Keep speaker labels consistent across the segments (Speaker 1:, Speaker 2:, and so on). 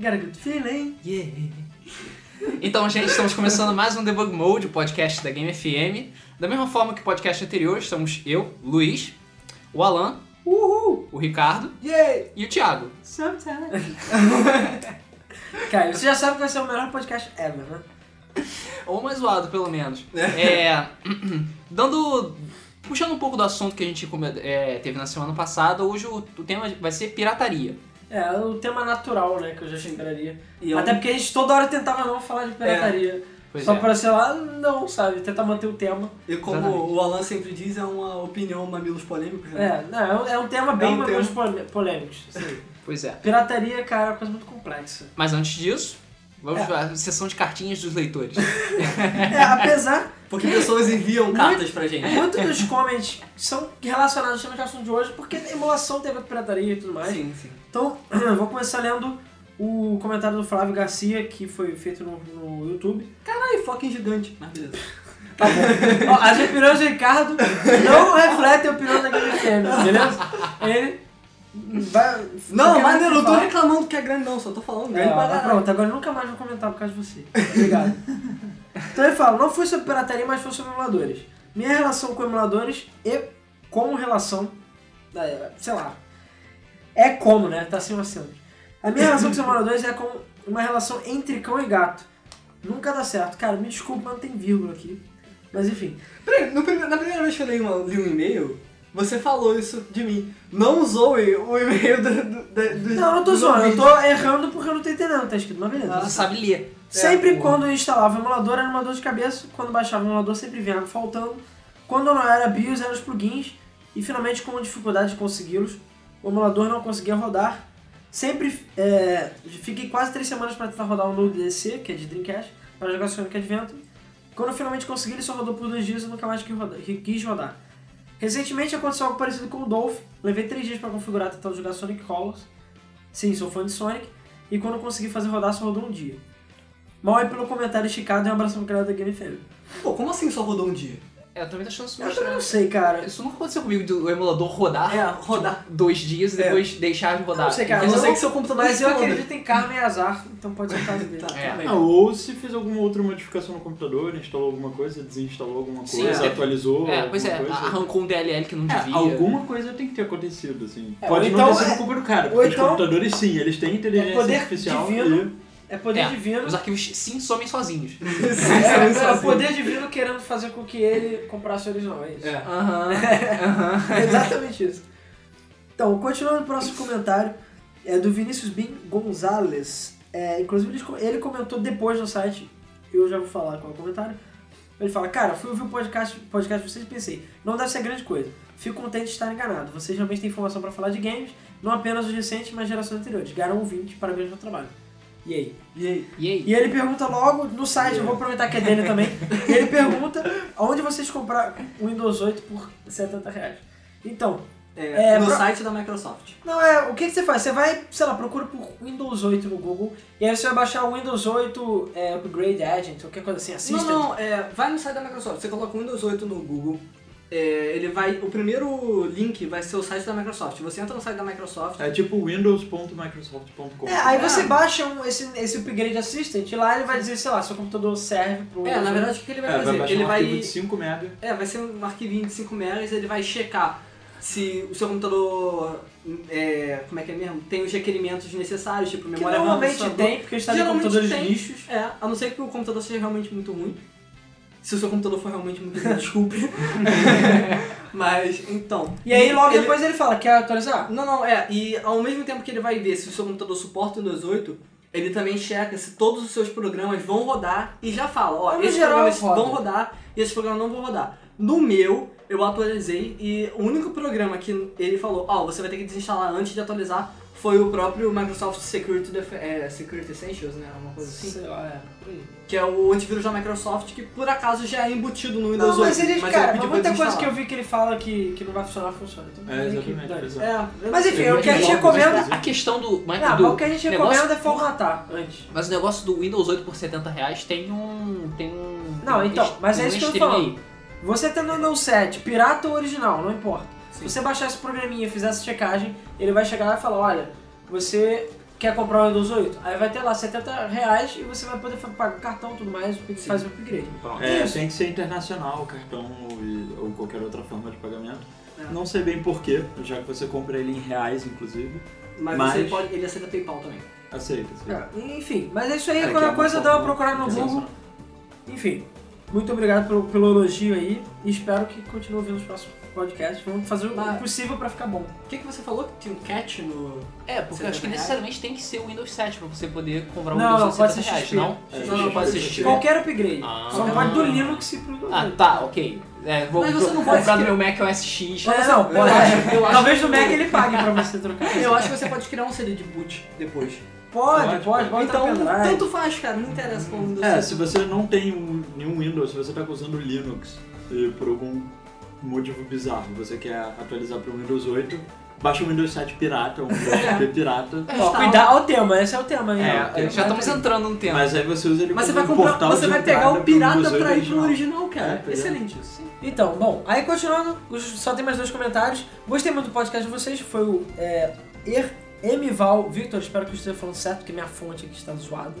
Speaker 1: Got a good feeling.
Speaker 2: Yeah. Então, gente, estamos começando mais um Debug Mode, o podcast da Game FM. Da mesma forma que o podcast anterior, estamos eu, Luiz, o Alan,
Speaker 1: Uhul!
Speaker 2: o Ricardo
Speaker 1: Yay!
Speaker 2: e o Thiago.
Speaker 1: Sometimes. Cara, você já sabe que vai ser o melhor podcast ever, né?
Speaker 2: Ou mais zoado, pelo menos. É, dando. Puxando um pouco do assunto que a gente é, teve na semana passada, hoje o, o tema vai ser pirataria.
Speaker 1: É, o tema natural, né, que eu já esperaria.
Speaker 3: E é
Speaker 1: Até porque a gente toda hora tentava não falar de pirataria.
Speaker 2: Pois
Speaker 1: Só
Speaker 2: é.
Speaker 1: pra, sei lá, não, sabe? Tentar manter o tema.
Speaker 3: E como
Speaker 2: Exatamente.
Speaker 3: o Alan sempre diz, é uma opinião mamilos polêmicos, né?
Speaker 1: É, não, é um- é um tema bem
Speaker 3: um
Speaker 1: menos
Speaker 3: tema.
Speaker 1: polê- polêmico. assim.
Speaker 2: Pois é.
Speaker 1: Pirataria, cara, é uma coisa muito complexa.
Speaker 2: Mas antes disso, vamos
Speaker 1: É.
Speaker 2: para a sessão de cartinhas dos leitores.
Speaker 1: É, apesar,
Speaker 3: Porque pessoas enviam cartas pra gente.
Speaker 1: muitos dos comments são relacionados ao tema de assunto de hoje, porque a emulação teve a pirataria e tudo mais.
Speaker 3: Sim, sim.
Speaker 1: Então, eu vou começar lendo o comentário do Flávio Garcia, que foi feito no, no YouTube.
Speaker 3: Ai, fucking gigante. Mas beleza.
Speaker 1: Tá bom. Ó, as opiniões do Ricardo não refletem a opinião da Game FM, beleza? Ele vai...
Speaker 3: Não, mas eu não tô reclamando que é grande não, só tô falando
Speaker 1: É,
Speaker 3: grande pra caralho.
Speaker 1: pronto, agora eu nunca mais vou comentar por causa de você. Obrigado. então ele fala, não foi sobre pirataria, mas foi sobre emuladores. Minha relação com emuladores e como relação, é, sei lá, é como, né? Tá assim um acento. A minha relação com os emuladores é como uma relação entre cão e gato. Nunca dá certo. Cara, me desculpa, mas não tem vírgula aqui. Mas enfim.
Speaker 3: Peraí, no na primeira vez que eu li, uma- li um e-mail, você falou isso de mim. Não zoe o e-mail do, do, do, do
Speaker 1: Não, eu não tô zoando, eu tô errando porque eu não tô entendendo, tá escrito, mas beleza.
Speaker 2: Você sabe ler.
Speaker 1: Sempre
Speaker 3: É,
Speaker 1: quando eu instalava o emulador era uma dor de cabeça, quando baixava o emulador sempre vinha algo faltando. Quando não era BIOS eram os plugins e finalmente com dificuldade de consegui-los, o emulador não conseguia rodar. Sempre é, fiquei quase três semanas para tentar rodar o Node DC, que é de Dreamcast, para jogar Sonic Adventure. Quando finalmente consegui, ele só rodou por dois dias e nunca mais quis rodar. Recentemente aconteceu algo parecido com o Dolph. Levei três dias para configurar tentando jogar Sonic Colors. Sim, sou fã de Sonic. E quando consegui fazer rodar, só rodou um dia. Mal é pelo comentário esticado e um abraço pro criador da Game FM.
Speaker 3: Pô, como assim só rodou um dia?
Speaker 2: É, eu também tô achando isso
Speaker 1: Eu também não sei, cara.
Speaker 2: Isso nunca aconteceu comigo, do emulador rodar,
Speaker 3: É, rodar.
Speaker 2: tipo, dois dias e
Speaker 3: É.
Speaker 2: depois deixar de rodar.
Speaker 1: Não sei, cara,
Speaker 3: Eu sei
Speaker 1: eu-
Speaker 3: que seu computador
Speaker 1: Mas eu
Speaker 3: explode.
Speaker 1: acredito em karma e azar, então pode ser o caso dele.
Speaker 3: Tá,
Speaker 2: É.
Speaker 4: Ah, ou se fez alguma outra modificação no computador, instalou alguma coisa, desinstalou alguma
Speaker 2: Sim,
Speaker 4: coisa,
Speaker 2: é.
Speaker 4: atualizou
Speaker 2: É, pois é,
Speaker 4: alguma coisa.
Speaker 2: arrancou um DLL que não
Speaker 4: É,
Speaker 2: devia.
Speaker 4: alguma coisa tem que ter acontecido, assim.
Speaker 1: É,
Speaker 4: Pode
Speaker 1: ou
Speaker 4: não
Speaker 1: então
Speaker 4: ter sido
Speaker 1: é-
Speaker 4: culpa do cara,
Speaker 1: ou
Speaker 4: porque
Speaker 1: então
Speaker 4: os computadores sim, eles têm inteligência
Speaker 1: poder
Speaker 4: artificial
Speaker 1: divino. É poder
Speaker 2: É,
Speaker 1: divino.
Speaker 2: Os arquivos sim somem sozinhos.
Speaker 1: É, é,
Speaker 3: sozinho.
Speaker 1: o poder divino querendo fazer com que ele comprasse o original, é isso.
Speaker 3: É.
Speaker 2: Aham.
Speaker 1: É exatamente isso. Então, continuando o próximo comentário, é do Vinícius Bin Gonzalez. É, inclusive, ele comentou depois no site, eu já vou falar qual é o comentário. Ele fala, cara, fui ouvir o podcast, podcast de vocês e pensei, não deve ser grande coisa. Fico contente de estar enganado. Vocês realmente têm informação para falar de games, não apenas os recentes, mas gerações anteriores. Garam ouvinte, parabéns pelo trabalho. E aí?
Speaker 3: E aí?
Speaker 2: E aí?
Speaker 1: E ele pergunta logo no site, eu vou aproveitar que é dele também. e ele pergunta onde vocês compraram o Windows 8 por 70 reais. Então,
Speaker 3: É,
Speaker 1: É,
Speaker 3: no
Speaker 1: pra-
Speaker 3: site da Microsoft.
Speaker 1: não é, o que, que você faz? Você vai, sei lá, procura por Windows 8 no Google e aí você vai baixar o Windows 8 é, Upgrade Agent, qualquer coisa assim, Assistant.
Speaker 3: Não, não, é, vai no site da Microsoft, você coloca o Windows 8 no Google, é, ele vai, o primeiro link vai ser o site da Microsoft. Você entra no site da Microsoft,
Speaker 4: É tipo windows.microsoft.com.
Speaker 1: É, aí você
Speaker 3: É.
Speaker 1: baixa um- esse, esse Upgrade Assistant e lá ele vai dizer, sei lá, seu computador serve pro
Speaker 3: é, na
Speaker 1: 8.
Speaker 3: verdade o que ele vai
Speaker 4: É, vai
Speaker 3: fazer?
Speaker 4: baixar
Speaker 3: ele
Speaker 4: um
Speaker 3: vai,
Speaker 4: arquivo de 5 MB.
Speaker 3: é, vai ser um arquivinho de 5 megas, ele vai checar se o seu computador, é, como é que é mesmo, tem os requerimentos necessários, tipo
Speaker 1: que
Speaker 3: memória RAM,
Speaker 1: normalmente
Speaker 3: processador.
Speaker 1: tem, porque está em
Speaker 3: Geralmente
Speaker 1: computadores
Speaker 3: tem.
Speaker 1: lixos.
Speaker 3: É, a não ser que o computador seja realmente muito ruim. Se o seu computador for realmente muito desculpe. Mas, então.
Speaker 1: E aí logo
Speaker 3: ele-
Speaker 1: depois ele fala, quer atualizar?
Speaker 3: Não, não, é. E ao mesmo tempo que ele vai ver se o seu computador suporta o Windows 8, ele também checa se todos os seus programas vão rodar e já fala, ó,
Speaker 1: no
Speaker 3: esses
Speaker 1: geral,
Speaker 3: programas
Speaker 1: roda.
Speaker 3: vão rodar e esses programas não vão rodar. No meu, eu atualizei e o único programa que ele falou, ó, você vai ter que desinstalar antes de atualizar, foi o próprio Microsoft Security, Def é, Security Essentials, né? Uma coisa assim.
Speaker 1: Sei lá, é, aí.
Speaker 3: Que é o antivírus da Microsoft, que por acaso já é embutido no Windows
Speaker 1: Não, mas
Speaker 3: 8.
Speaker 1: ele,
Speaker 3: mas
Speaker 1: cara,
Speaker 3: pra
Speaker 1: muita coisa que eu vi que ele fala que, que não vai funcionar, funciona. Então,
Speaker 4: É,
Speaker 1: que
Speaker 4: exatamente, exato.
Speaker 3: É,
Speaker 1: Mas enfim, o que a gente recomenda...
Speaker 2: A questão do. Mas,
Speaker 1: Não,
Speaker 2: do
Speaker 1: mas o que a gente recomenda é formatar antes.
Speaker 2: Mas o negócio do Windows 8 por 70 reais tem um. Tem um.
Speaker 1: Não,
Speaker 2: tem um
Speaker 1: então, mas é
Speaker 2: tem
Speaker 1: isso
Speaker 2: um
Speaker 1: que eu tô falando. Você tendo o Windows 7, pirata ou original, não importa.
Speaker 3: Sim.
Speaker 1: Se você baixar esse programinha e fizer essa checagem, ele vai chegar lá e falar, olha, você quer comprar o Windows 8? Aí vai ter lá 70 reais e você vai poder pagar cartão e tudo mais, fazer o upgrade.
Speaker 2: Pronto.
Speaker 4: É,
Speaker 1: Isso.
Speaker 4: tem que ser internacional o cartão ou qualquer outra forma de pagamento.
Speaker 3: É.
Speaker 4: Não sei bem porquê, já que você compra ele em reais, inclusive.
Speaker 3: Mas,
Speaker 4: Mas-
Speaker 3: Você pode, ele aceita PayPal também.
Speaker 4: Aceita, aceita.
Speaker 1: É, enfim, mas é isso aí, qualquer
Speaker 4: que é
Speaker 1: coisa dá uma
Speaker 4: forma-
Speaker 1: procurada no Google. Enfim, muito obrigado pelo, pelo elogio aí e espero que continue ouvindo os próximos podcasts. Vamos fazer o possível pra ficar bom.
Speaker 3: O que, que você falou? Que tinha um catch no.
Speaker 2: É, porque eu acho que
Speaker 3: 70 reais?
Speaker 2: necessariamente tem que ser o Windows 7 pra você poder comprar o
Speaker 1: Não,
Speaker 2: Windows
Speaker 1: não,
Speaker 2: a
Speaker 1: pode
Speaker 2: 70
Speaker 1: ser
Speaker 2: reais,
Speaker 1: XP.
Speaker 2: não?
Speaker 4: É,
Speaker 3: Não, não,
Speaker 2: pode ser
Speaker 3: XP.
Speaker 1: Qualquer upgrade.
Speaker 2: Ah.
Speaker 1: Só não pode do Linux e pro
Speaker 2: Ah,
Speaker 1: 8.
Speaker 2: tá, ok. É, vou
Speaker 3: Mas você não pode
Speaker 2: comprar no meu Mac OS X.
Speaker 1: É, não, pode.
Speaker 3: acho- eu acho
Speaker 1: Talvez no Mac ele pague pra você trocar.
Speaker 3: Eu acho que você pode criar um CD de boot depois.
Speaker 1: Pode,
Speaker 4: Pode,
Speaker 1: pode, pode.
Speaker 3: então, tanto faz, cara. Não interessa qual Windows
Speaker 4: É, se você não tem um- nenhum Windows, se você está usando Linux e por algum motivo bizarro você quer atualizar para o Windows 8, baixa o Windows 7 pirata, um Windows pirata.
Speaker 1: Ó, cuidado, ó o tema, esse é o tema.
Speaker 2: É, já estamos entrando no tema.
Speaker 4: Mas aí você usa ele
Speaker 3: Mas você
Speaker 4: como
Speaker 3: vai
Speaker 4: um
Speaker 3: comprar,
Speaker 4: portal
Speaker 3: você vai pegar o pirata
Speaker 4: Windows 8
Speaker 3: pra ir pro
Speaker 4: original.
Speaker 3: original, cara.
Speaker 4: É, é.
Speaker 3: Excelente isso.
Speaker 1: Então, bom, aí continuando, só tem mais dois comentários. Gostei muito do podcast de vocês, foi o é, Er Emival Victor, espero que eu esteja falando certo, porque minha fonte aqui está zoada.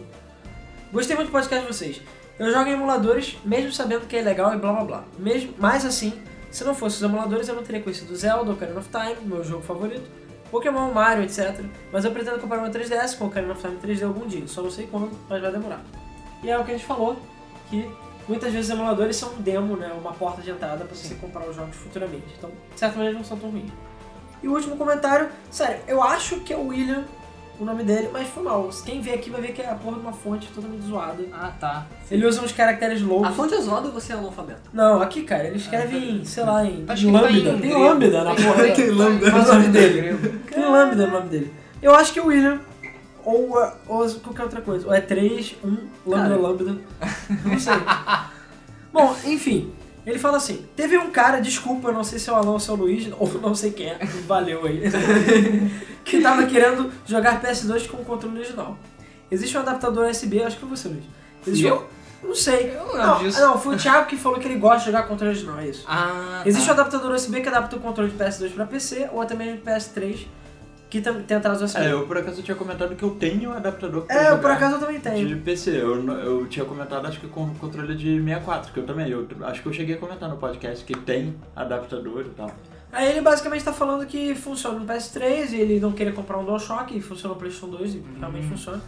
Speaker 1: Gostei muito do podcast de vocês. Eu jogo em emuladores, mesmo sabendo que é legal e blá blá blá. Mesmo, mas assim, se não fosse os emuladores, eu não teria conhecido Zelda, Ocarina of Time, meu jogo favorito, Pokémon, Mario, etc. Mas eu pretendo comprar uma 3DS com Ocarina of Time 3D algum dia, só não sei quando, mas vai demorar. E é o que a gente falou, que muitas vezes os emuladores são um demo, né, uma porta de entrada para você comprar os jogos futuramente. Então, certamente eles não são tão ruins. E o último comentário, sério, eu acho que é o William, o nome dele, mas foi mal. Quem vê aqui vai ver que é a porra de uma fonte totalmente zoada.
Speaker 2: Ah, tá.
Speaker 1: Ele usa uns caracteres loucos.
Speaker 3: A fonte é zoada ou você é analfabeto?
Speaker 1: Não, aqui, cara, ele escreve em, sei lá, em
Speaker 2: Tá escrito
Speaker 1: lambda.
Speaker 2: em
Speaker 1: Tem lambda na porra.
Speaker 3: Tem lambda.
Speaker 1: Qual é o nome dele? Tem lambda no nome dele. Eu acho que é o William, ou, ou qualquer outra coisa. Ou é 3, 1, lambda,
Speaker 3: Cara.
Speaker 1: lambda. Não sei. Bom, enfim. Ele fala assim, teve um cara, desculpa, eu não sei se é o Alan ou se é o Luiz, ou não sei quem é, valeu aí, que tava querendo jogar PS2 com o controle original. Existe um adaptador USB, acho que foi você, Luiz. Existe
Speaker 2: E
Speaker 1: um-
Speaker 2: eu?
Speaker 1: Não sei.
Speaker 2: Eu não
Speaker 1: não,
Speaker 2: disso.
Speaker 1: não, foi o Thiago que falou que ele gosta de jogar controle original, é isso.
Speaker 2: Ah,
Speaker 1: Existe um
Speaker 2: tá.
Speaker 1: adaptador USB que adapta o controle de PS2 para PC ou até mesmo de PS3, que tem entradas USB.
Speaker 4: É, eu por acaso tinha comentado que eu tenho adaptador pra
Speaker 1: É, eu por acaso eu também tenho.
Speaker 4: de PC. Eu, eu tinha comentado, acho que com o controle de 64, que eu também. Eu, acho que eu cheguei a comentar no podcast que tem adaptador e tal.
Speaker 1: Aí ele basicamente tá falando que funciona no PS3 e ele não queria comprar um DualShock e funciona no PlayStation 2 e realmente funciona.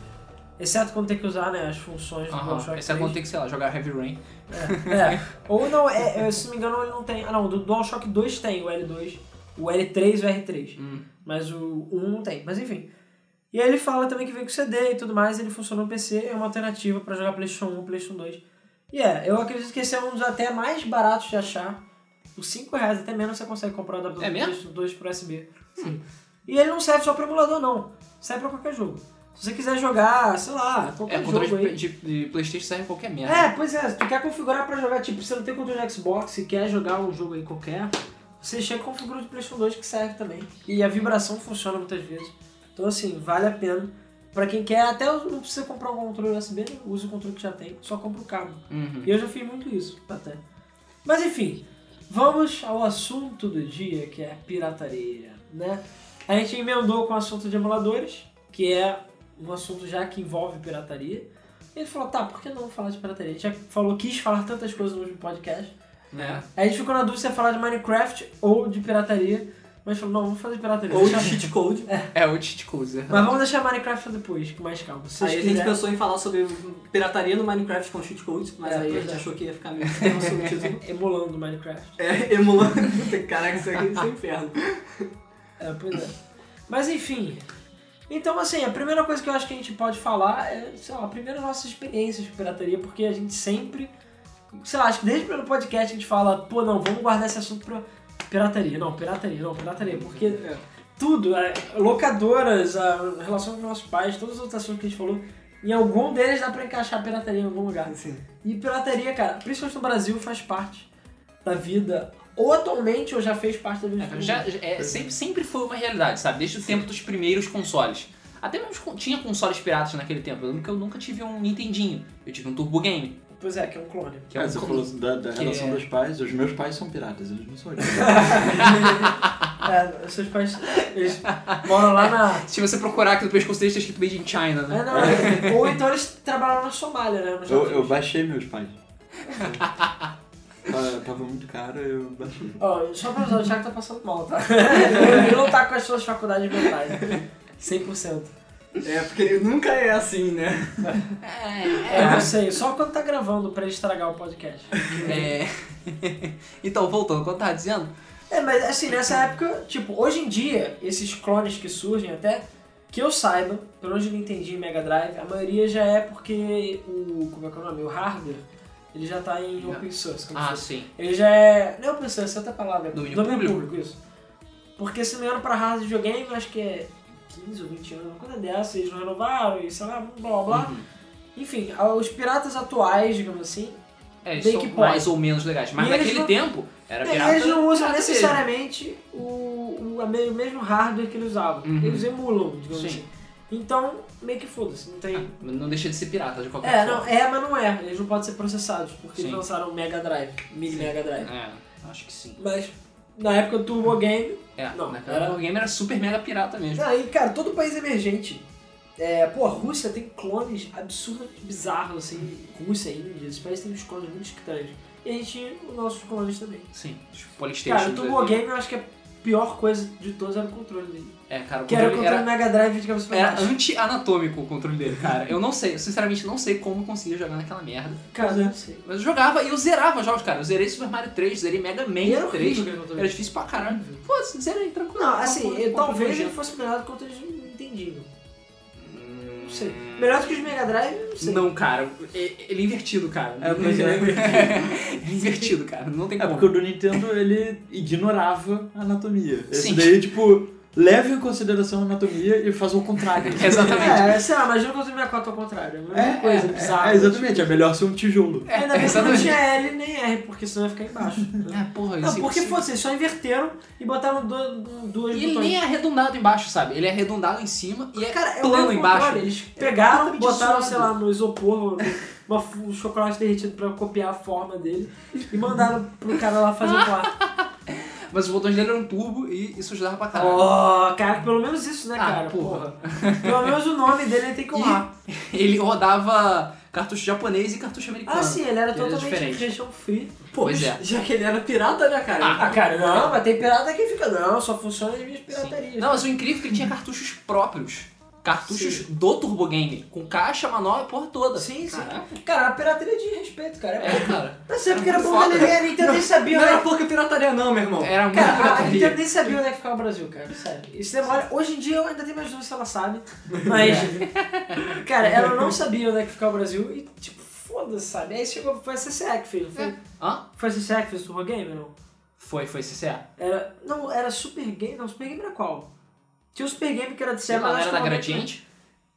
Speaker 1: Exceto quando tem que usar né, as funções do. DualShock
Speaker 2: Esse é
Speaker 1: 3.
Speaker 2: quando tem que, sei lá, jogar Heavy Rain.
Speaker 1: É, é. Ou não, é, é, se não me engano ele não tem. Ah não, do DualShock 2 tem o L2, o L3 e o R3.
Speaker 2: Hum.
Speaker 1: Mas o 1 não tem. Mas enfim. E aí ele fala também que vem com CD e tudo mais, ele funciona no PC, é uma alternativa pra jogar PlayStation 1 PlayStation 2. E é, eu acredito que esse é um dos até mais baratos de achar. Por 5 reais, até menos você consegue comprar o adaptador
Speaker 2: É
Speaker 1: do? PlayStation 2 pro USB. Sim. E ele não serve só pro emulador, não. Serve pra qualquer jogo. Se você quiser jogar, sei lá, qualquer
Speaker 2: É, controle
Speaker 1: jogo aí.
Speaker 2: de, de, Playstation serve em qualquer merda.
Speaker 1: É, pois é, se tu quer configurar pra jogar, tipo, você não tem controle de Xbox e quer jogar um jogo aí qualquer, você chega configura o de PlayStation 2 que serve também. E a vibração funciona muitas vezes. Então, assim, vale a pena. Pra quem quer, até não precisa comprar um controle USB, né? usa o controle que já tem, só compra o cabo.
Speaker 2: Uhum.
Speaker 1: E eu já fiz muito isso, até. Mas enfim, vamos ao assunto do dia, que é pirataria, né? A gente emendou com o assunto de emuladores, que é um assunto já que envolve pirataria. E ele falou, tá, por que não falar de pirataria? A gente já falou, quis falar tantas coisas no podcast.
Speaker 2: É.
Speaker 1: Aí a gente ficou na dúvida se ia falar de Minecraft ou de pirataria. Mas falou, não, vamos fazer pirataria.
Speaker 3: Ou de cheat code.
Speaker 2: É, o cheat codes. é.
Speaker 1: Mas vamos deixar Minecraft depois, com mais calma. Se
Speaker 3: Aí a gente pensou em falar sobre pirataria no Minecraft com cheat codes, mas
Speaker 1: É,
Speaker 3: aí a gente
Speaker 1: é.
Speaker 3: achou que ia ficar meio tema sobre o título.
Speaker 1: Emulando Minecraft.
Speaker 3: É, emulando. Caraca, isso aqui é um inferno.
Speaker 1: É, pois é. Mas enfim. Então, assim, a primeira coisa que eu acho que a gente pode falar é, sei lá, primeiro nossas experiências com pirataria, porque a gente sempre. Sei lá, acho que desde o primeiro podcast a gente fala, pô, não, vamos guardar esse assunto pra pirataria. Não, pirataria, não, pirataria. Porque
Speaker 3: É.
Speaker 1: tudo, é, locadoras, a relação com nossos pais, todos os outros assuntos que a gente falou, em algum deles dá pra encaixar pirataria em algum lugar.
Speaker 3: Assim.
Speaker 1: E pirataria, cara, principalmente no Brasil, faz parte da vida, ou atualmente, ou já fez parte da vida
Speaker 2: É, já, é, sempre, sempre foi uma realidade, sabe? Desde o tempo dos primeiros consoles. Até mesmo tinha consoles piratas naquele tempo. Eu lembro que eu nunca tive um Nintendinho. Eu tive um Turbo Game.
Speaker 1: Pois é, que é um clone.
Speaker 2: Que é
Speaker 4: É,
Speaker 2: um
Speaker 4: você
Speaker 2: clone.
Speaker 4: falou da, da
Speaker 2: que
Speaker 4: relação
Speaker 2: é-
Speaker 4: dos pais. Os meus pais são piratas, eles não são.
Speaker 1: É, seus pais, eles moram lá na...
Speaker 2: Se você procurar aqui no pescoço deles, tá escrito Made in China, né?
Speaker 1: É, não, é. Ou então eles trabalham na Somália, né?
Speaker 4: Eu, eu baixei meus pais. Tava- Tava muito caro, eu baixei.
Speaker 1: Ó, só pra avisar, o Thiago tá passando mal, tá? Ele não tá com as suas faculdades mentais. 100%.
Speaker 3: É, porque ele nunca é assim, né?
Speaker 1: É, eu não sei, só quando tá gravando pra ele estragar o podcast.
Speaker 2: É. então, voltando, quando tava dizendo,
Speaker 1: É, mas assim, nessa época, tipo, hoje em dia, esses clones que surgem até, que eu saiba, pelo menos eu entendi em Mega Drive, a maioria já é porque o. Como é que é o nome? O hardware, ele já tá em open source. como
Speaker 2: ah, sim.
Speaker 1: Ele já é. Não é open source, é outra palavra. é
Speaker 2: Domínio público.
Speaker 1: isso. Porque se não me engano, pra hardware de videogame, eu acho que é 15 ou 20 anos, uma coisa dessa, eles não renovaram e sei lá, blá blá blá.
Speaker 2: Uhum.
Speaker 1: Enfim, os piratas atuais, digamos assim,
Speaker 2: É, eles
Speaker 1: Bem
Speaker 2: são
Speaker 1: que pode.
Speaker 2: mais ou menos legais. Mas
Speaker 1: E
Speaker 2: naquele
Speaker 1: não-
Speaker 2: tempo, era
Speaker 1: É,
Speaker 2: pirata.
Speaker 1: eles não usam necessariamente o, o, o mesmo hardware que eles usavam.
Speaker 2: Uhum.
Speaker 1: Eles emulam, digamos
Speaker 2: Sim.
Speaker 1: assim. Então, meio que foda-se, não tem.
Speaker 2: Ah, Não deixa de ser pirata de qualquer
Speaker 1: é,
Speaker 2: forma.
Speaker 1: não, é, mas não é. Eles não podem ser processados, porque
Speaker 2: Sim.
Speaker 1: eles lançaram o Mega Drive, Mini Mega Drive.
Speaker 2: É, acho que sim.
Speaker 1: Mas na época do Turbo Game.
Speaker 2: É,
Speaker 1: Não,
Speaker 2: naquela
Speaker 1: era-
Speaker 2: época o game era super mega pirata mesmo.
Speaker 1: Aí, cara, todo país emergente. É, pô, a Rússia tem clones absurdamente bizarros, assim. Rússia, Índia, esses países têm uns clones muito estranhos. E a gente tinha os nossos clones também.
Speaker 2: Sim, os Polystation.
Speaker 1: Cara, o Turbo Game eu acho que a pior coisa de todos era o controle dele.
Speaker 2: É, cara, o
Speaker 1: Que era o
Speaker 2: controle era,
Speaker 1: Mega Drive de cabeça pra
Speaker 2: era
Speaker 1: baixo.
Speaker 2: anti-anatômico o controle dele, cara. Eu não sei, eu sinceramente não sei como eu conseguia jogar naquela merda.
Speaker 1: Cara, eu não sei.
Speaker 2: Mas eu jogava e eu zerava jogos, cara. Eu zerei Super Mario 3, zerei Mega Man
Speaker 1: E era
Speaker 2: 3.
Speaker 1: horrível aquele controle.
Speaker 2: Era difícil pra caralho. Foda-se, zerei, tranquilo.
Speaker 1: Não, assim, eu- talvez ele fosse melhor do que controle entendível. Não sei. Melhor do que os Mega Drive, não sei.
Speaker 2: Não, cara. e- Ele é invertido, cara.
Speaker 4: É, pois é.
Speaker 2: Ele é invertido, cara. Não tem
Speaker 4: É
Speaker 2: como.
Speaker 4: porque o do Nintendo ele ignorava a anatomia. Esse
Speaker 2: Sim.
Speaker 4: daí, tipo, leva em consideração a anatomia e faz o contrário.
Speaker 2: Exatamente.
Speaker 1: É, sei lá, imagina o controle 64 ao contrário. É a mesma coisa, bizarra.
Speaker 4: é, exatamente, é melhor ser um tijolo.
Speaker 2: É,
Speaker 1: Ainda bem que não tinha L nem R, porque senão ia ficar embaixo.
Speaker 2: É, porra,
Speaker 1: Não,
Speaker 2: isso é
Speaker 1: porque fosse, eles só inverteram e botaram do- do- duas
Speaker 2: E ele
Speaker 1: botões.
Speaker 2: nem é arredondado embaixo, sabe? Ele é arredondado em cima e é
Speaker 1: Cara, é
Speaker 2: plano embaixo.
Speaker 1: controle, Eles pegaram,
Speaker 2: totalmente
Speaker 1: botaram, sei lá, no isopor, uma, um chocolate derretido pra copiar a forma dele e mandaram pro cara lá fazer o quarto.
Speaker 2: Mas os botões dele eram turbo e isso ajudava pra caralho.
Speaker 1: Oh, cara, pelo menos isso, né,
Speaker 2: Ah,
Speaker 1: cara?
Speaker 2: porra.
Speaker 1: Porra. Pelo menos o nome dele tem que honrar.
Speaker 2: Ele rodava cartucho japonês e cartucho americano.
Speaker 1: Ah, sim, ele era
Speaker 2: era
Speaker 1: totalmente
Speaker 2: diferente.
Speaker 1: região free.
Speaker 2: Pois é.
Speaker 3: Já que ele era pirata, né, cara?
Speaker 1: Ah, cara, não, mas tem pirata que fica, não, só funciona as minhas piratarias.
Speaker 2: Não, mas o incrível é que ele tinha cartuchos próprios. Cartuchos do Turbo Game. Com caixa, manobra, porra toda.
Speaker 1: Sim, sim.
Speaker 2: Caraca.
Speaker 1: Cara, a pirataria de respeito, cara. É,
Speaker 2: É, cara.
Speaker 1: Tá certo que era bom que a Nintendo nem sabia,
Speaker 3: Não
Speaker 1: né?
Speaker 3: era pouca pirataria não, meu irmão.
Speaker 2: Era muito
Speaker 1: Cara, a
Speaker 2: pirataria.
Speaker 1: Nintendo nem sabia onde é que ficava o Brasil, cara. Sério. Isso demora. Hoje em dia eu ainda tenho mais dúvidas se ela sabe. Mas. Cara, ela não sabia onde é que ficava o Brasil e, tipo, foda-se, sabe? Aí chegou. Foi a CCE que fez, foi?
Speaker 2: É. Hã?
Speaker 1: Foi a CCE que fez o Turbo Game, não?
Speaker 2: Foi, foi CCA.
Speaker 1: Era. Não, era Super Game. Não, Super Game era qual? Tinha o Super Game que era de
Speaker 2: lá,
Speaker 1: mas
Speaker 2: era da
Speaker 1: não-
Speaker 2: Gradiente?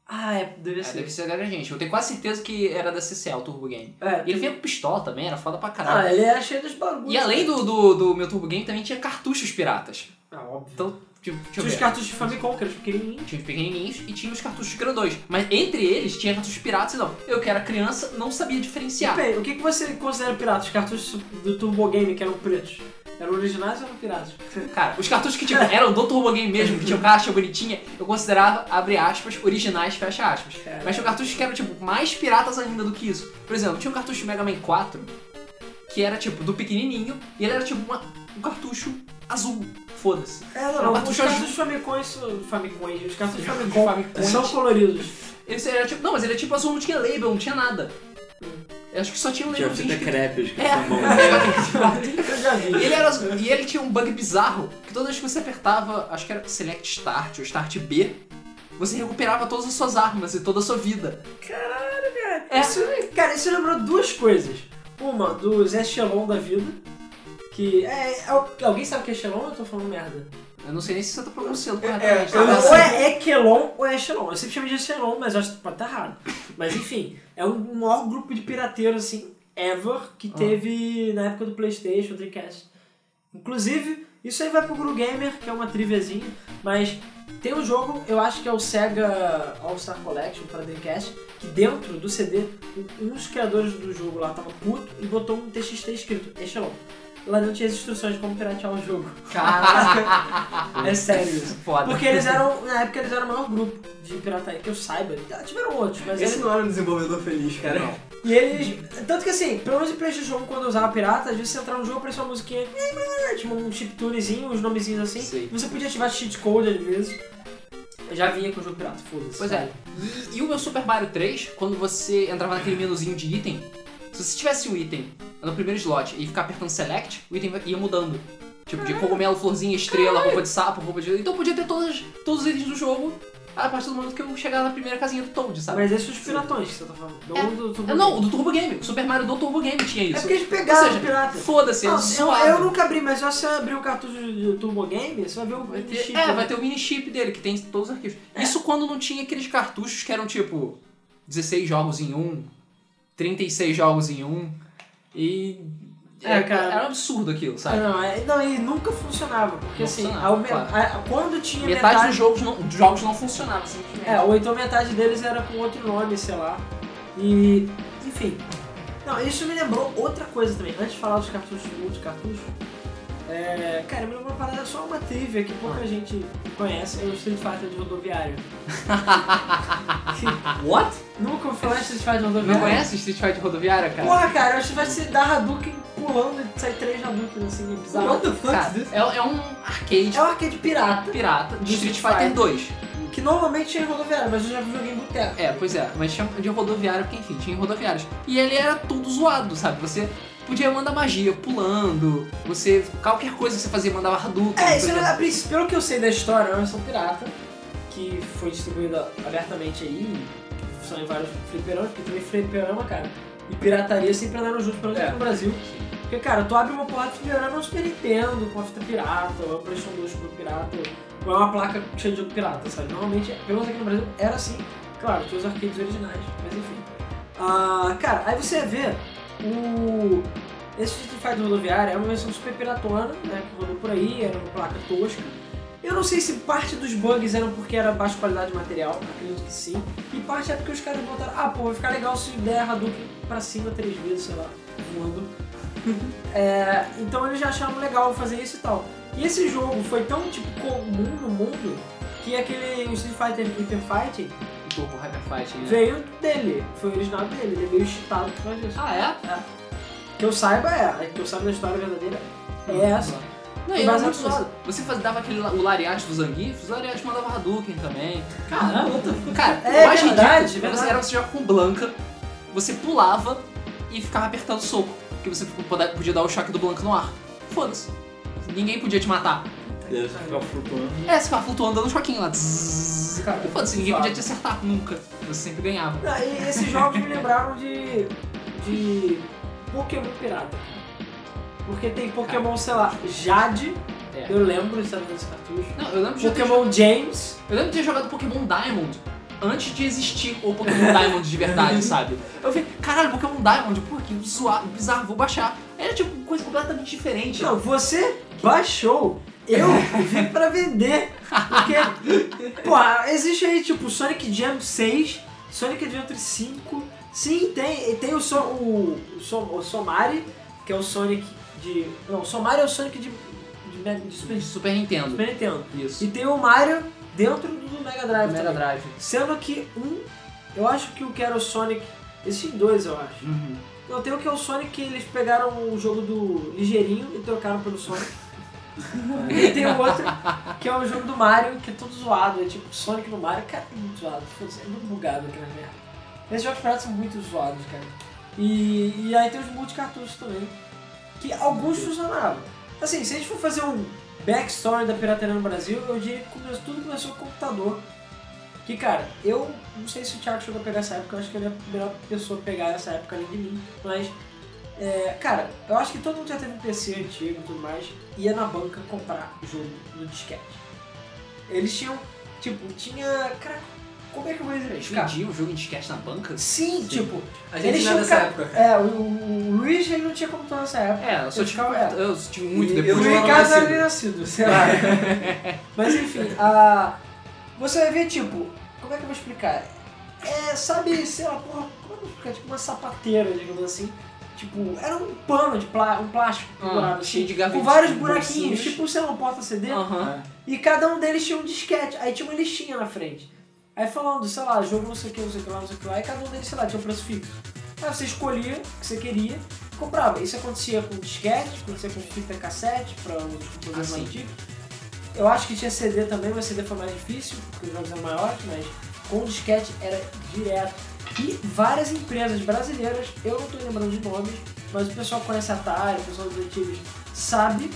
Speaker 1: Ah, é, devia
Speaker 2: É,
Speaker 1: ser.
Speaker 2: deve ser da Gradiente. Eu tenho quase certeza que era da CCA, o Turbo Game.
Speaker 1: É,
Speaker 2: E ele vinha com pistola também, era foda pra
Speaker 1: Ah,
Speaker 2: caralho.
Speaker 1: ele era cheio dos bagulhos.
Speaker 2: E além do, do, do meu Turbo Game, também tinha cartuchos piratas.
Speaker 1: Ah, óbvio.
Speaker 2: Então, tipo, deixa
Speaker 1: Tinha os cartuchos de Famicom, que eram pequenininhos.
Speaker 2: Tinha os pequenininhos e tinha os cartuchos grandões. Mas entre eles tinha cartuchos piratas e não. Eu que era criança não sabia diferenciar.
Speaker 1: Bem, o que, que você considera pirata? Os cartuchos do Turbo Game que eram pretos? Eram originais ou eram piratas?
Speaker 2: Cara, os cartuchos que tipo, eram do Turbo Game mesmo, que tinham caixa bonitinha, eu considerava, abre aspas, originais, fecha aspas. Mas tinha cartuchos que eram, tipo, mais piratas ainda do que isso. Por exemplo, tinha um cartucho de Mega Man 4, que era, tipo, do pequenininho, e ele era, tipo, uma- um cartucho azul. Foda-se.
Speaker 1: É, não,
Speaker 2: Era um
Speaker 1: não. Os
Speaker 2: cartucho
Speaker 1: cartuchos Famicões, Famicões, os cartuchos
Speaker 2: Famicom.
Speaker 1: Famicom são coloridos.
Speaker 2: Esse era, tipo, não, mas ele é tipo azul, não tinha label, não tinha nada. Eu acho que só tinha um
Speaker 4: Tinha
Speaker 2: labelzinho
Speaker 4: fita
Speaker 2: escrito.
Speaker 4: crepes que
Speaker 2: É.
Speaker 4: são bom.
Speaker 1: Eu já vi.
Speaker 2: E ele, era, e ele tinha um bug bizarro, que toda vez que você apertava, acho que era Select Start ou Start B, você recuperava todas as suas armas e toda a sua vida.
Speaker 1: Caralho, cara.
Speaker 2: É.
Speaker 1: Isso, cara, isso lembrou duas coisas. Uma, dos Echelon da vida. Que. É, é, alguém sabe o que é ou eu tô falando merda?
Speaker 2: Eu não sei nem se você tá pronunciando
Speaker 3: É,
Speaker 2: corretamente.
Speaker 3: eu
Speaker 2: tá?
Speaker 3: não
Speaker 1: ou é Ekelon ou é Echelon. Eu sempre chamei de Echelon, mas acho que pode estar errado. Mas enfim, é um maior grupo de pirateiros, assim, ever, que
Speaker 2: Ah.
Speaker 1: teve na época do Playstation, Dreamcast. Inclusive, isso aí vai pro Guru Gamer, que é uma triviazinha, mas tem um jogo, eu acho que é o Sega All-Star Collection para Dreamcast, que dentro do CD, um dos criadores do jogo lá tava puto e botou um TXT escrito Echelon. Lá não tinha as instruções de como piratear o jogo.
Speaker 3: Caraca.
Speaker 1: É sério isso.
Speaker 2: Foda.
Speaker 1: Porque eles eram, na época eles eram o maior grupo de pirataria que eu saiba. Tiveram outros, mas
Speaker 3: Esse
Speaker 1: eles,
Speaker 3: não era um desenvolvedor feliz, cara.
Speaker 2: Não.
Speaker 1: E eles. Tanto que assim, pelo menos em Playstation 1, quando eu usava pirata, às vezes você entrava no jogo, aparecia uma musiquinha. Tipo um chiptunezinho, uns nomezinhos assim.
Speaker 2: Sei.
Speaker 1: Você podia ativar cheat code às vezes. Eu já vinha com o jogo pirata, foda-se.
Speaker 2: Pois é. E, e o meu Super Mario 3, quando você entrava naquele menuzinho de item, se você tivesse um item no primeiro slot e ficar apertando select, o item ia mudando. Tipo, de cogumelo, florzinha, estrela, roupa de sapo, roupa de. Então podia ter todas, todos os itens do jogo a partir do momento que eu chegar na primeira casinha do Toad, sabe?
Speaker 1: Mas esses são os piratões que você tá falando. Não
Speaker 2: É.
Speaker 1: do Turbo
Speaker 2: É, não,
Speaker 1: Game.
Speaker 2: do Turbo Game. O Super Mario do Turbo Game tinha
Speaker 1: É
Speaker 2: isso.
Speaker 1: porque eles pegaram
Speaker 2: seja,
Speaker 1: o pirata.
Speaker 2: Foda-se, é
Speaker 1: Não, eu, eu nunca abri, mas se você abrir o cartucho do Turbo Game, você vai ver o
Speaker 2: Vai ter-
Speaker 1: chip.
Speaker 2: é,
Speaker 1: né?
Speaker 2: vai ter o mini chip dele, que tem todos os arquivos. Isso quando não tinha aqueles cartuchos que eram tipo 16 jogos em um, 36 jogos em um. E.
Speaker 1: É, cara.
Speaker 2: Era um absurdo aquilo, sabe?
Speaker 1: não, é- não, e nunca funcionava, porque
Speaker 2: Não
Speaker 1: assim,
Speaker 2: funcionava,
Speaker 1: me-
Speaker 2: claro.
Speaker 1: quando tinha
Speaker 2: metade,
Speaker 1: metade,
Speaker 2: dos jogos não, dos jogos não funcionava, simplesmente.
Speaker 1: É, ou então metade deles era com outro nome, sei lá. E, enfim. Não, isso me lembrou outra coisa também. Antes de falar dos cartuchos, dos cartuchos, é, cara, me lembrou uma parada, só uma trivia que pouca
Speaker 2: Ah.
Speaker 1: gente conhece, é o Street Fighter de rodoviário.
Speaker 3: What?
Speaker 1: Nunca ouviu falar de Street Fighter de rodoviário?
Speaker 2: Não conhece Street Fighter rodoviária, cara?
Speaker 1: Porra, cara, eu acho que vai ser dar Hadouken pulando e sair três Hadouken assim, é bizarro.
Speaker 3: What the fuck
Speaker 2: Cara,
Speaker 3: is this?
Speaker 2: é, é um arcade
Speaker 1: É um arcade pirata,
Speaker 2: pirata de
Speaker 1: De
Speaker 2: Street
Speaker 1: Street
Speaker 2: Fighter
Speaker 1: Fighter.
Speaker 2: 2.
Speaker 1: que normalmente tinha em rodoviário, mas eu já vi joguei em boteco.
Speaker 2: É, pois é, mas chama de rodoviário porque, enfim, tinha rodoviários. E ele era todo zoado, sabe? Você podia mandar magia pulando, você. qualquer coisa que você fazia mandava Hadouken.
Speaker 1: É, isso
Speaker 2: coisa-
Speaker 1: era, a pelo que eu sei da história, é uma versão pirata, que foi distribuída abertamente aí, que são em vários fliperamas, porque também fliperama, cara, e pirataria sempre andaram juntos, pelo menos
Speaker 3: É.
Speaker 1: aqui no Brasil. Porque, cara, tu abre uma porrada de fliperama no Super Nintendo, com a fita pirata, ou é um PlayStation 2 com pirata, ou é uma placa cheia de jogo pirata, sabe? Normalmente, pelo menos aqui no Brasil, era assim. Claro, tinha os arcades originais, mas enfim. Ah, cara, aí você vê o... Esse Street Fighter rodoviário é uma versão super piratona, né, que rodou por aí, era uma placa tosca. Eu não sei se parte dos bugs eram porque era baixa qualidade de material, acredito que sim. E parte é porque os caras botaram, ah, pô, vai ficar legal se der Hadouken pra cima três vezes, sei lá, voando. É, então eles já acharam legal fazer isso e tal. E esse jogo foi tão, tipo, comum no mundo que aquele Street Fighter Hyper Fighting
Speaker 2: Turbo Hyper Fight, né?
Speaker 1: veio dele, foi original dele, ele é meio cheatado por causa disso.
Speaker 2: Ah, é?
Speaker 1: Que eu saiba é, que eu saiba da história verdadeira é essa.
Speaker 2: Não, e era
Speaker 1: baseado
Speaker 2: muito. Você faz, dava aquele, o lariate do Zangief, o lariate mandava Hadouken também.
Speaker 3: Caramba?
Speaker 2: Cara,
Speaker 1: É
Speaker 2: o mais
Speaker 1: verdade,
Speaker 2: ridículo era você-
Speaker 1: verdade.
Speaker 2: era você jogar com Blanca, você pulava e ficava apertando soco. Porque você podia dar o choque do Blanca no ar. Foda-se. Ninguém podia te matar.
Speaker 4: E aí você ficava flutuando.
Speaker 2: É, você ficava flutuando dando um choquinho lá.
Speaker 1: Cara,
Speaker 2: foda-se, ninguém podia te acertar nunca. Você sempre ganhava.
Speaker 1: Não, e esses jogos me lembraram de. de. Pokémon Pirata. Porque tem Pokémon, sei lá, Jade,
Speaker 2: É.
Speaker 1: eu lembro de saber desse cartucho.
Speaker 2: Não, eu lembro de
Speaker 1: Pokémon James.
Speaker 2: Eu lembro de ter jogado Pokémon Diamond antes de existir o Pokémon Diamond de verdade, sabe? Eu falei, caralho, Pokémon Diamond, pô, que zoado, bizarro, vou baixar. Era tipo coisa completamente diferente.
Speaker 1: Não, você baixou, eu vim pra vender. Porque, pô, existe aí tipo Sonic Jam 6, Sonic Adventure 5. Sim, tem, tem o, so, o, o, o Somari, que é o Sonic de. Não, o Somari é o Sonic de, de, Mega- de Super,
Speaker 2: Super Nintendo.
Speaker 1: Super Nintendo.
Speaker 2: Isso.
Speaker 1: E tem o Mario dentro do Mega Drive
Speaker 2: Mega
Speaker 1: também.
Speaker 2: Drive.
Speaker 1: Sendo que um, eu acho que o que era o Sonic. Existem dois, eu acho.
Speaker 2: Uhum.
Speaker 1: Não, tem o que é o Sonic que eles pegaram o jogo do Ligeirinho e trocaram pelo Sonic. E tem o outro que é o jogo do Mario, que é todo zoado, é tipo Sonic no Mario, cara, é muito zoado, é muito bugado aquela merda. Esses jogos piratas são muito zoados, cara. E, e aí tem os multicartuchos também, que alguns funcionavam. Assim, se a gente for fazer um backstory da pirataria no Brasil, eu diria que começou, tudo começou com o computador. Que, cara, eu não sei se o Thiago chegou a pegar essa época, eu acho que ele é a melhor pessoa a pegar essa época além de mim, mas, é, cara, eu acho que todo mundo já teve um PC antigo e tudo mais, ia na banca comprar jogo no disquete. Eles tinham, tipo, tinha, cara, como é que eu vou explicar?
Speaker 2: Vendia o jogo em disquete na banca?
Speaker 1: Sim, tipo,
Speaker 3: A gente
Speaker 1: eles
Speaker 3: é
Speaker 1: tinham
Speaker 3: dessa
Speaker 1: ca-
Speaker 3: época.
Speaker 1: É, o, o, Luiz ele não tinha computador nessa época.
Speaker 2: É, eu só
Speaker 1: Eu
Speaker 2: tive,
Speaker 1: ficava- é.
Speaker 2: eu tive muito
Speaker 3: E-
Speaker 1: O
Speaker 2: depois.
Speaker 3: eu não
Speaker 1: Ricardo
Speaker 3: nascido.
Speaker 1: era nem nascido, sei lá. Mas enfim, a... você vai ver, tipo, como é que eu vou explicar? É, sabe, sei lá, porra, como é que eu vou explicar? Tipo uma sapateira, digamos assim, Tipo, era um pano de plá um plástico
Speaker 2: Ah,
Speaker 1: pendurado assim,
Speaker 2: cheio de
Speaker 1: com
Speaker 2: gavetinhas,
Speaker 1: vários buraquinhos,
Speaker 2: bolsinhos.
Speaker 1: tipo, sei lá, um porta-CD.
Speaker 2: Aham.
Speaker 1: E cada um deles tinha um disquete. Aí tinha uma listinha na frente. Aí falando, sei lá, jogo não sei o que, não sei o que lá, não sei o que lá. E cada um deles, sei lá, tinha um preço fixo. Aí você escolhia o que você queria e comprava. Isso acontecia com disquete, acontecia com fita cassete, para os computadores
Speaker 2: Ah,
Speaker 1: mais antigos. Eu acho que tinha CD também, mas CD foi mais difícil, porque os jogos eram maiores, mas com disquete era direto. E várias empresas brasileiras, eu não tô lembrando de nomes, mas o pessoal que conhece a Atari, o pessoal dos antigos sabe.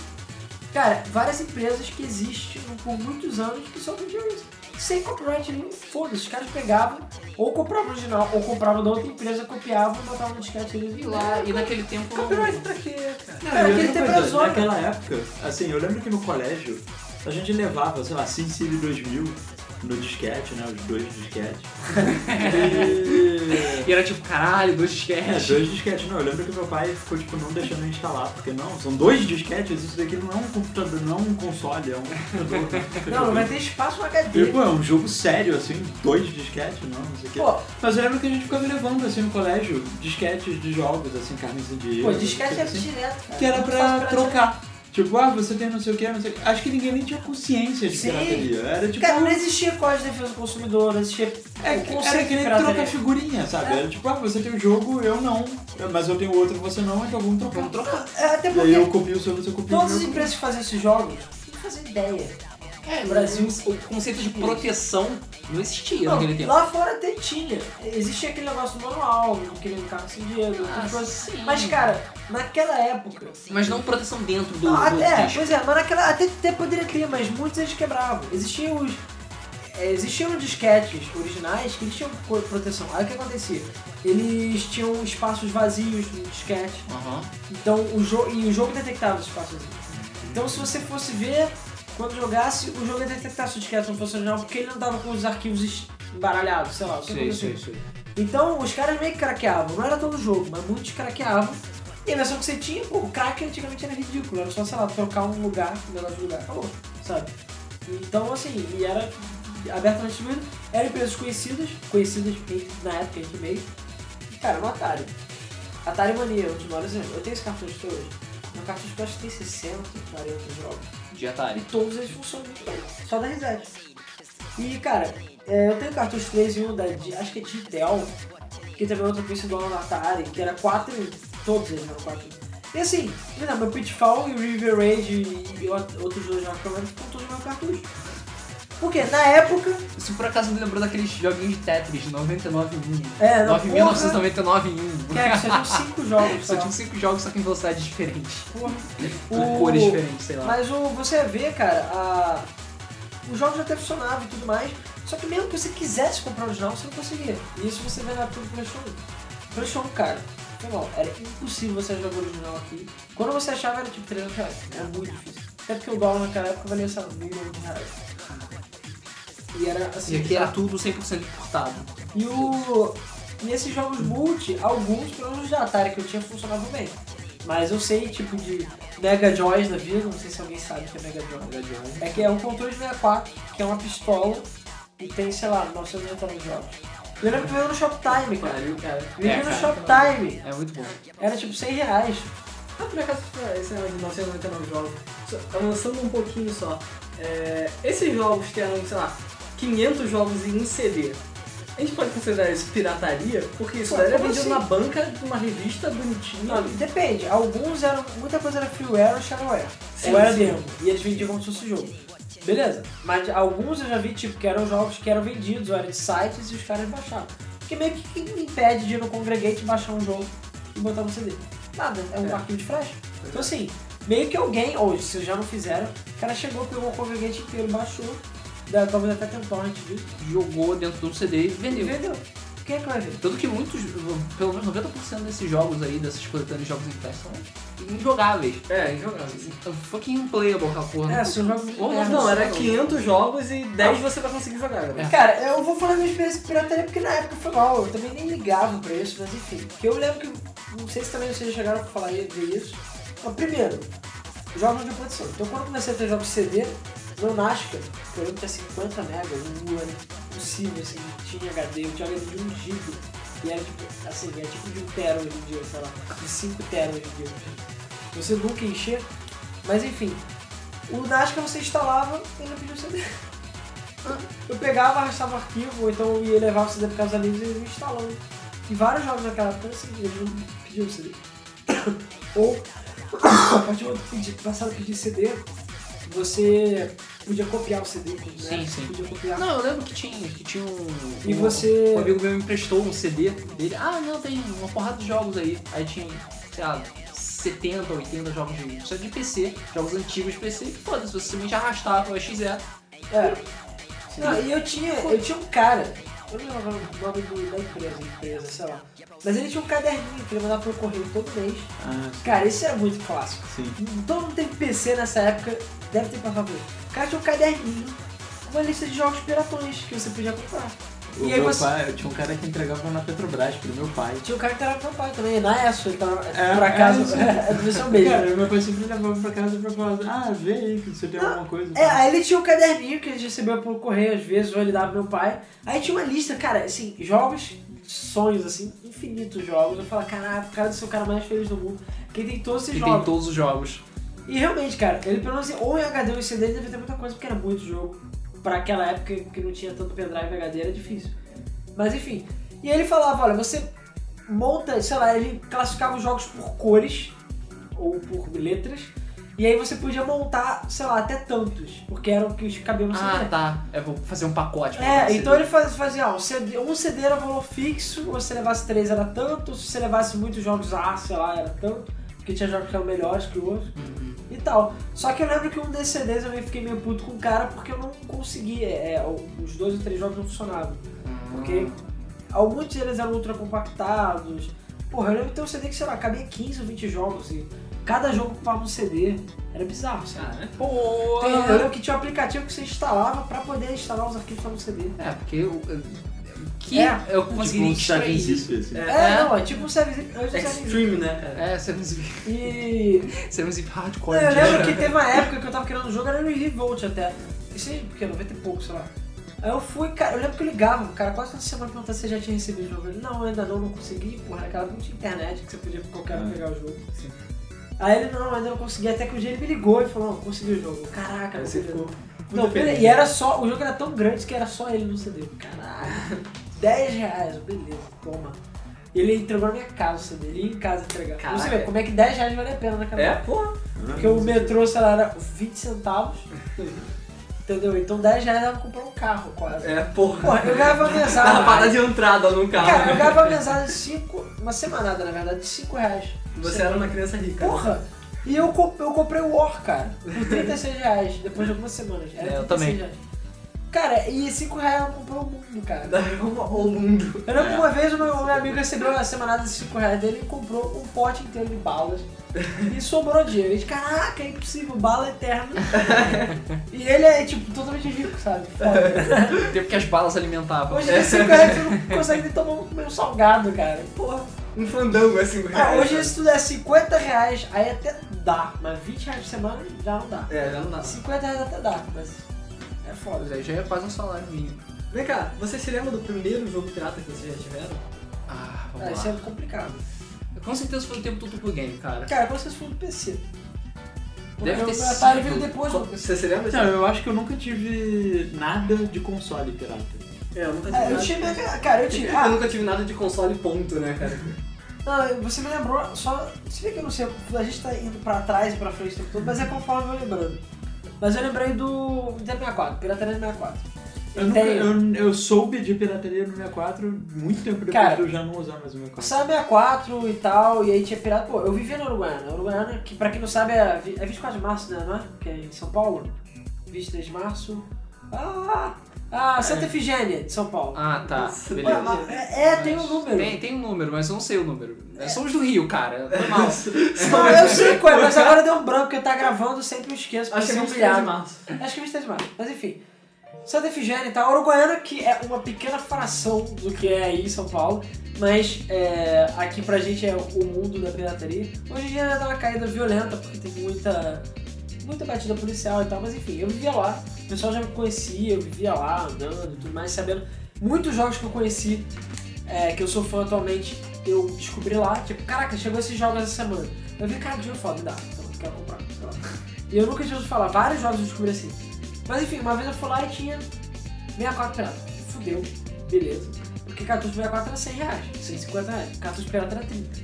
Speaker 1: Cara, várias empresas que existem por muitos anos que só vendiam isso. Sem copyright nenhum, foda-se. Os caras pegavam, ou compravam original, ou compravam da outra empresa, copiavam e botavam no disquete deles
Speaker 2: E lá, e naquele tempo.
Speaker 3: Copyright pra quê, cara?
Speaker 4: Não,
Speaker 1: Cara,
Speaker 4: e
Speaker 1: aquele
Speaker 4: outra
Speaker 1: tempo era zona.
Speaker 4: Naquela época, assim, eu lembro que no colégio a gente levava, sei lá, SimCity 2000 no disquete, né? Os dois disquetes. e...
Speaker 2: E era tipo, caralho, dois
Speaker 4: É,
Speaker 2: disquetes.
Speaker 4: dois disquetes. Não, eu lembro que meu pai ficou, tipo, não deixando eu instalar, porque não, são dois disquetes, isso daqui não é um computador, não é um console, é um computador.
Speaker 1: Não, não vai ter espaço no HD.
Speaker 4: Tipo, é um jogo sério, assim, dois disquetes, não, não sei o quê.
Speaker 1: Pô,
Speaker 4: Mas eu lembro que a gente ficava levando, assim, no colégio, disquetes de jogos, assim, carne sem dinheiro.
Speaker 1: pô, disquete era
Speaker 4: assim,
Speaker 1: direto, cara.
Speaker 4: Que era pra trocar. Tipo, ah, você tem não sei o que, não sei o que. Acho que ninguém nem tinha consciência de
Speaker 1: Sim.
Speaker 4: pirataria. Era tipo.
Speaker 1: Cara, não existia código de defesa do consumidor, não existia
Speaker 4: É,
Speaker 1: o conceito
Speaker 4: era que nem trocar figurinha, sabe?
Speaker 1: É.
Speaker 4: Era tipo, ah, você tem o jogo, eu não. Mas eu tenho outro, você não, então vamos trocar.
Speaker 2: Vamos trocar.
Speaker 1: É, até
Speaker 4: E aí
Speaker 1: porque
Speaker 4: eu copio o seu, você copia o
Speaker 1: todas as
Speaker 4: meu.
Speaker 1: empresas que fazem esses jogos não fazem ideia.
Speaker 2: É,
Speaker 1: no Brasil-
Speaker 2: o conceito de proteção não existia
Speaker 1: Não,
Speaker 2: naquele tempo.
Speaker 1: lá fora até tinha. Existia aquele negócio do manual, aquele carro sem dinheiro,
Speaker 2: Ah.
Speaker 1: Mas, cara, naquela época.
Speaker 2: Mas não proteção dentro do,
Speaker 1: Não,
Speaker 2: do
Speaker 1: até, pois é, mas naquela. Até, até poderia ter, mas muitos eles quebravam. Existiam os. é, existiam disquetes originais que eles tinham proteção. Aí o que acontecia? Eles tinham espaços vazios no disquete.
Speaker 2: Aham.
Speaker 1: Então o jogo. E o jogo detectava os espaços vazios. Então se você fosse ver, quando jogasse, o jogo ia detectar se o disquete não fosse original, porque ele não tava com os arquivos embaralhados, sei lá.
Speaker 2: Sei, sei, sei.
Speaker 1: Então os caras meio que craqueavam, não era todo jogo, mas muitos craqueavam. E a versão que você tinha, pô, o crack antigamente era ridículo, era só, sei lá, trocar um lugar, negócio de lugar, acabou, sabe? Então assim, e era abertamente distribuído, eram empresas conhecidas, conhecidas na época entre meio. Cara, no Atari. Atari Mania, um dos maiores exemplos. Eu tenho esse cartucho até hoje. Meu cartucho acho que tem 60, 40 jogos.
Speaker 2: De Atari.
Speaker 1: E todos eles funcionam. Só da reset. E, cara, é, eu tenho cartucho 3 e 1 da, acho que é Digital, que também é outra principal da Atari, que era 4 e todos eles eram 4 e 1. Assim, não, meu Pitfall e River Raid e, e outros dois eu lembro ficam todos no meu cartucho. Porque na época,
Speaker 2: Isso por acaso me lembrou daqueles joguinhos de Tetris, 99 em 1.
Speaker 1: É, não,
Speaker 2: 9.999 em 1.
Speaker 1: cara, só tinham 5 jogos
Speaker 2: Só
Speaker 1: só.
Speaker 2: tinham 5 jogos, só que em velocidades diferentes.
Speaker 1: Porra. O-
Speaker 2: cores diferentes, sei lá.
Speaker 1: Mas o, você vê, cara, a... os jogos até funcionavam e tudo mais, só que mesmo que você quisesse comprar o original, você não conseguia. E isso você vê na época do PlayStation 1. PlayStation 1, cara, foi mal, era impossível você jogar o original aqui. Quando você achava era tipo 300 reais, era muito difícil. Até porque o dólar naquela época valia, sei lá, mil de reais. E era assim.
Speaker 2: E aqui era tudo 100% importado.
Speaker 1: E o. E esses jogos multi, alguns, pelo menos da Atari que eu tinha, funcionavam bem. Mas eu sei, tipo, de Mega Joys da vida, não sei se alguém sabe o que é Mega Joy. É que é um controle de 64, que é uma pistola e tem, sei lá, 999 jogos. Eu lembro que veio no Shoptime, cara.
Speaker 3: Pariu, cara.
Speaker 1: Veio
Speaker 2: É,
Speaker 1: no. Shoptime.
Speaker 2: É muito bom.
Speaker 1: Era tipo 100 reais.
Speaker 3: Ah, por acaso, esse negócio de 999 jogos, avançando um pouquinho só, é, esses jogos que eram, sei lá, 500 jogos em um CD, a gente pode considerar isso pirataria? Porque isso
Speaker 1: Pô,
Speaker 3: daí era
Speaker 1: como
Speaker 3: vendido
Speaker 1: assim?
Speaker 3: na banca de uma revista bonitinha.
Speaker 1: Não, depende. Alguns eram. Muita coisa era freeware ou shareware.
Speaker 3: Sim,
Speaker 1: ou era
Speaker 3: sim.
Speaker 1: demo. E eles vendiam como se fosse jogo. Beleza. Mas alguns eu já vi, tipo, que eram jogos que eram vendidos, ou eram de sites e os caras baixavam. Porque meio que quem me impede de ir no Congregate baixar um jogo e botar no CD? Nada, é um
Speaker 3: É.
Speaker 1: arquivo de flash. Então assim, meio que alguém, ou se já não fizeram, o cara chegou, pegou o Congregate inteiro, baixou, talvez até tentou torrent disso,
Speaker 2: Jogou dentro de um CD e vendeu.
Speaker 1: vendeu. Quem é que vai ver?
Speaker 2: Tanto que muitos, pelo menos 90% desses jogos aí, dessas coletâneas de jogos em flash, são injogáveis.
Speaker 3: É, injogáveis.
Speaker 2: Fucking unplayable aquela porra.
Speaker 1: É, se o jogo.
Speaker 2: Ou
Speaker 1: é,
Speaker 3: Não, era
Speaker 2: não.
Speaker 3: 500 jogos e 10 você vai conseguir jogar, galera.
Speaker 1: Cara, eu vou falar minha experiência de pirataria porque na época foi mal, eu também nem ligava pra isso, mas enfim. Que eu lembro que, não sei se também vocês chegaram a falar e ver isso. Mas primeiro, jogos de produção. Então quando eu comecei a ter jogos CD, meu eu lembro que tinha 50 megas, um era impossível, assim, tinha HD, eu tinha HD de 1 GB. E era tipo, assim, é tipo de um tera hoje em dia, sei lá, de 5 tera hoje em dia. Você nunca encher, mas enfim. O Nascar você instalava e não pedia o CD. Eu pegava, arrastava o arquivo, ou então eu ia levar o CD para casa amigos e eles iam instalando. E vários jogos naquela época assim, eles não pediam CD. ou, a partir do momento que passaram a pedir CD, você podia copiar o CD, né?
Speaker 2: Sim, sim.
Speaker 1: Podia copiar.
Speaker 2: Não, eu lembro que tinha, que tinha um.
Speaker 1: E
Speaker 2: um-
Speaker 1: você-
Speaker 2: Um amigo meu me emprestou um CD dele. Ah, não, tem uma porrada de jogos aí. Aí tinha, sei lá, 70, 80 jogos de. Só de PC, jogos antigos de PC, que foda-se, você simplesmente arrastava o XE.
Speaker 1: É. Não, e eu tinha, eu tinha um cara, eu não lembro o nome do- da empresa, empresa, sei lá. Mas ele tinha um caderninho que ele mandava pro correio todo mês.
Speaker 4: Ah,
Speaker 1: Cara, esse era muito clássico.
Speaker 4: sim.
Speaker 1: Todo mundo teve PC nessa época, deve ter passado por isso. O cara tinha um caderninho com uma lista de jogos piratões que você podia comprar.
Speaker 4: O
Speaker 1: E aí
Speaker 4: meu
Speaker 1: você-
Speaker 4: pai, tinha um cara que entregava na Petrobras pro meu pai.
Speaker 1: Tinha um cara que era meu pai também, na ESO, ele tava,
Speaker 4: É,
Speaker 1: acaso,
Speaker 4: é isso.
Speaker 1: é, ser um beijo.
Speaker 4: Cara, meu pai sempre levava pra casa pra falar, ah, vê aí que você tem alguma coisa.
Speaker 1: É, aí ele tinha um caderninho que ele recebeu pelo correio às vezes, ou ele dava pro meu pai. Aí tinha uma lista, cara, assim, jogos, sonhos, assim, infinitos jogos. Eu falo, caraca, o cara deve ser o cara mais feliz do mundo. Quem tem todos esses
Speaker 2: Que
Speaker 1: jogos.
Speaker 2: tem todos os jogos.
Speaker 1: E realmente, cara, ele pelo menos, ou em HD ou em CD, ele devia ter muita coisa, porque era muito jogo. Pra aquela época que não tinha tanto pendrive HD, era difícil. Mas enfim. E ele falava, olha, você monta, sei lá, ele classificava os jogos por cores, ou por letras, e aí você podia montar, sei lá, até tantos, porque eram que cabiam no
Speaker 2: Ah,
Speaker 1: CD.
Speaker 2: tá. É, vou fazer um pacote. pra
Speaker 1: É,
Speaker 2: cada
Speaker 1: então ele faz- fazia, ó, um CD, um CD era valor fixo, ou se você levasse três era tanto, se você levasse muitos jogos A, sei lá, era tanto, porque tinha jogos que eram melhores que outros
Speaker 2: Uhum.
Speaker 1: e tal. Só que eu lembro que um desses CDs eu fiquei meio puto com o cara porque eu não conseguia, é, é, os dois ou três jogos não funcionavam. Porque alguns deles eram ultra compactados. Porra, eu lembro de ter um CD que, sei lá, cabia 15 ou 20 jogos e cada jogo ocupava um CD. Era bizarro, sabe?
Speaker 3: Cara,
Speaker 2: Pô!
Speaker 1: Tem- eu lembro que tinha um aplicativo que você instalava pra poder instalar os arquivos no CD.
Speaker 2: É, porque eu. Que
Speaker 1: É,
Speaker 2: eu
Speaker 4: Tipo
Speaker 2: conseguiria
Speaker 4: um
Speaker 2: extrair.
Speaker 4: Seven Sisters, assim.
Speaker 3: É.
Speaker 1: É, não, é tipo um antes do serviço.
Speaker 3: Extreme, né, cara?
Speaker 2: É, Seven Sleep.
Speaker 1: E
Speaker 2: Seven Sleep Hardcore.
Speaker 1: eu
Speaker 2: né?
Speaker 1: lembro que teve uma época que eu tava querendo um jogo, era no Revolt até. Isso aí, porque 90 e pouco, sei lá. Aí eu fui, cara, eu lembro que eu ligava, o cara quase toda semana perguntando se eu já tinha recebido o jogo. Ele, não, ainda não, não consegui, porra, naquela não tinha internet que você podia qualquer um
Speaker 4: Ah.
Speaker 1: pegar o jogo.
Speaker 3: Sim.
Speaker 1: Aí ele, não, ainda não consegui, até que um dia ele me ligou e falou, não, consegui o jogo. Caraca,
Speaker 3: Aí você
Speaker 1: consegui.
Speaker 3: ficou
Speaker 1: Não, e era só, o jogo era tão grande que era só ele no CD. Caralho, 10 reais, beleza, toma. Ele entregou na minha casa ele ia em casa entregar. Pra Você
Speaker 3: Caraca.
Speaker 1: vê como é que 10 reais vale a pena naquela
Speaker 3: É,
Speaker 1: época.
Speaker 3: porra.
Speaker 1: Porque o metrô, sei lá, era 20 centavos. Entendeu? Então 10 reais dava pra comprar um carro quase.
Speaker 3: É, porra.
Speaker 1: Porra, eu ganhava uma
Speaker 3: Tava
Speaker 1: mesada.
Speaker 3: parada de entrada no carro.
Speaker 1: Cara, eu ganhava uma mesada de 5. Uma semanada, na verdade, de 5 reais.
Speaker 3: Você era uma criança rica. né?
Speaker 1: Porra! E eu, eu comprei o War, cara, por 36 reais, depois de algumas semanas. Era
Speaker 2: É, eu
Speaker 1: 36
Speaker 2: também.
Speaker 1: Reais. Cara, e 5 reais eu comprei o mundo, cara.
Speaker 3: O mundo.
Speaker 1: Eu lembro que uma vez o meu, meu amigo recebeu a semanada de 5 reais dele e comprou um pote inteiro de balas. E sobrou dinheiro. Gente, caraca, é impossível, bala eterna. e ele é, tipo, totalmente rico, sabe? Foda.
Speaker 2: Tempo que as balas alimentavam.
Speaker 1: Hoje em dia 5 reais você não consegue nem tomar um meu salgado, cara. Porra.
Speaker 3: Um fandango assim.
Speaker 1: Ah, hoje se tu der 50 reais, aí até dá. Mas 20 reais por semana já não dá.
Speaker 3: É, já não dá.
Speaker 1: 50 reais até dá, mas é foda.
Speaker 2: Já é quase um salário mínimo.
Speaker 3: Vem cá, você se lembra do primeiro jogo pirata que vocês já tiveram?
Speaker 2: Ah,
Speaker 1: Ah,
Speaker 2: vamos
Speaker 1: isso é
Speaker 2: lá.
Speaker 1: complicado.
Speaker 2: Com certeza foi o tempo do Tutu Game, cara.
Speaker 1: Cara, quando vocês foram do PC.
Speaker 2: Deve
Speaker 1: Porque
Speaker 2: ter
Speaker 1: o Atari
Speaker 2: sido.
Speaker 1: veio depois do PC.
Speaker 3: Você se lembra?
Speaker 4: Não, eu acho que eu nunca tive nada de console pirata.
Speaker 3: É, eu nunca tive
Speaker 1: É, eu
Speaker 3: nada.
Speaker 1: tive, minha- cara, eu tive.
Speaker 3: Eu
Speaker 1: Ah,
Speaker 3: nunca tive nada de console ponto, né, cara?
Speaker 1: não, você me lembrou, só. Se vê que eu não sei, a gente tá indo pra trás e pra frente o tempo todo, mas é conforme eu vou lembrando. Mas eu lembrei do Nintendo 64, Pirataria do 64.
Speaker 4: Eu, nunca, eu, eu soube de pirataria no 64 muito tempo depois
Speaker 1: Cara,
Speaker 4: de eu já não usar mais o 64.
Speaker 1: Saiu 64 e tal, e aí tinha pirata. Pô, eu vivia na Uruguaiana. Uruguaiana, que pra quem não sabe é, é 24 de março, né? Não é? Que é em São Paulo. 23 de março. Ah! Ah, Santa Efigênia, de São Paulo.
Speaker 2: Ah, tá. Beleza.
Speaker 1: mas- é, é, tem um número.
Speaker 2: Tem, tem um número, mas eu não sei o número. Nós somos do Rio, cara. Foi mal.
Speaker 1: Não, eu sei qual é, mas agora deu um branco, porque tá gravando, sempre eu esqueço.
Speaker 3: Acho que é
Speaker 1: porque
Speaker 3: 23 de março.
Speaker 1: Acho que é 23 de março. Mas enfim. Santa Efigênia e tal. Uruguaiana, que é uma pequena fração do que é aí em São Paulo. Mas é, aqui pra gente é o mundo da pirataria. Hoje em dia dá uma caída violenta, porque tem muita, muita batida policial e tal. Mas enfim, eu vivia lá. O pessoal já me conhecia, eu vivia lá andando e tudo mais, sabendo. Muitos jogos que eu conheci é, que eu sou fã atualmente, eu descobri lá, tipo, caraca, chegou esses jogos essa semana. Eu vi, cara, de jogo foda, me dá, então quero comprar. E eu nunca tinha ouvido falar, vários jogos eu descobri assim. Mas enfim, uma vez eu fui lá e tinha 64 pirata. Fudeu, beleza. Porque cartucho 64 era 100 reais, 150 reais. Cartucho pirata era 30.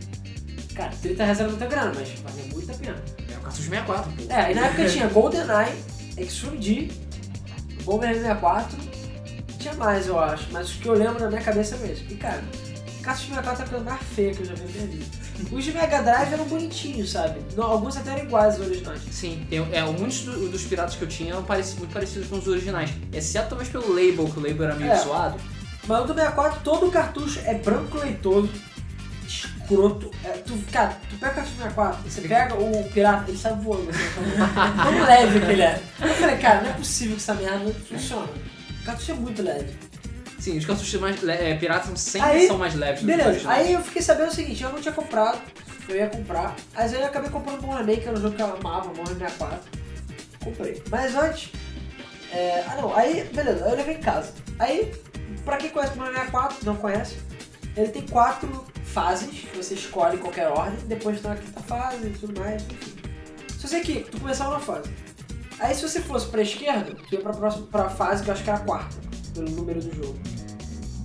Speaker 1: Cara, 30 reais era muita grana, mas valia muito a pena.
Speaker 2: É o cartucho 64. pô.
Speaker 1: É, e na época tinha GoldenEye, Extreme D, GoldenEye 64, tinha mais eu acho, mas os que eu lembro na minha cabeça mesmo. E cara, Cartucho 64 é a coisa mais feia que eu já vi na minha. Os de Mega Drive eram bonitinhos, sabe? Não, alguns até eram iguais aos originais.
Speaker 2: Sim, tem, é, muitos do- dos piratas que eu tinha eram muito parecidos com os originais. Exceto talvez pelo label, que o label era meio
Speaker 1: É.
Speaker 2: zoado.
Speaker 1: Mas o do 64, todo o cartucho é branco leitoso, escroto. É, tu, cara, tu pega o do 64, você pega o pirata, ele sai voando. Assim, tão- leve que ele é. Eu falei, cara, não é possível que essa merda funcione. O cartucho é muito leve.
Speaker 2: Sim, os cartuchos mais le- é, piratas sempre
Speaker 1: Aí,
Speaker 2: são mais leves do que os
Speaker 1: Beleza,
Speaker 2: originais.
Speaker 1: aí eu fiquei sabendo o seguinte, eu não tinha comprado, eu ia comprar, mas aí eu acabei comprando o Bomberman, que era um jogo que eu amava, Bomberman 64. Comprei. Mas antes, é, ah não, aí, beleza, aí eu levei em casa. Aí, pra quem conhece o Bomberman 64, não conhece, ele tem quatro fases, que você escolhe qualquer ordem, depois tem a quinta fase e tudo mais, enfim. Se você aqui, tu começava uma fase. Aí se você fosse pra esquerda, tu ia pra próxima pra fase que eu acho que era a quarta, pelo número do jogo.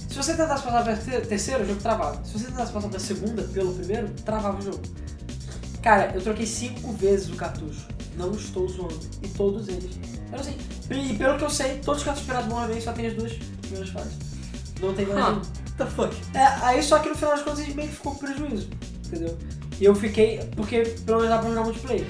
Speaker 1: Se você tentasse passar pra ter- terceira, o jogo travava. Se você tentasse passar pra segunda, pelo primeiro, travava o jogo. Cara, eu troquei cinco vezes o cartucho. Não estou zoando. E todos eles. Eu não sei. E pelo que eu sei, todos os cartuchos piratas Bomberman só tem as duas primeiras fases. Não tem mais.
Speaker 3: The fuck?
Speaker 1: É, aí só que no final das contas ele meio que ficou com prejuízo, entendeu? E eu fiquei, porque pelo menos dá pra jogar multiplayer.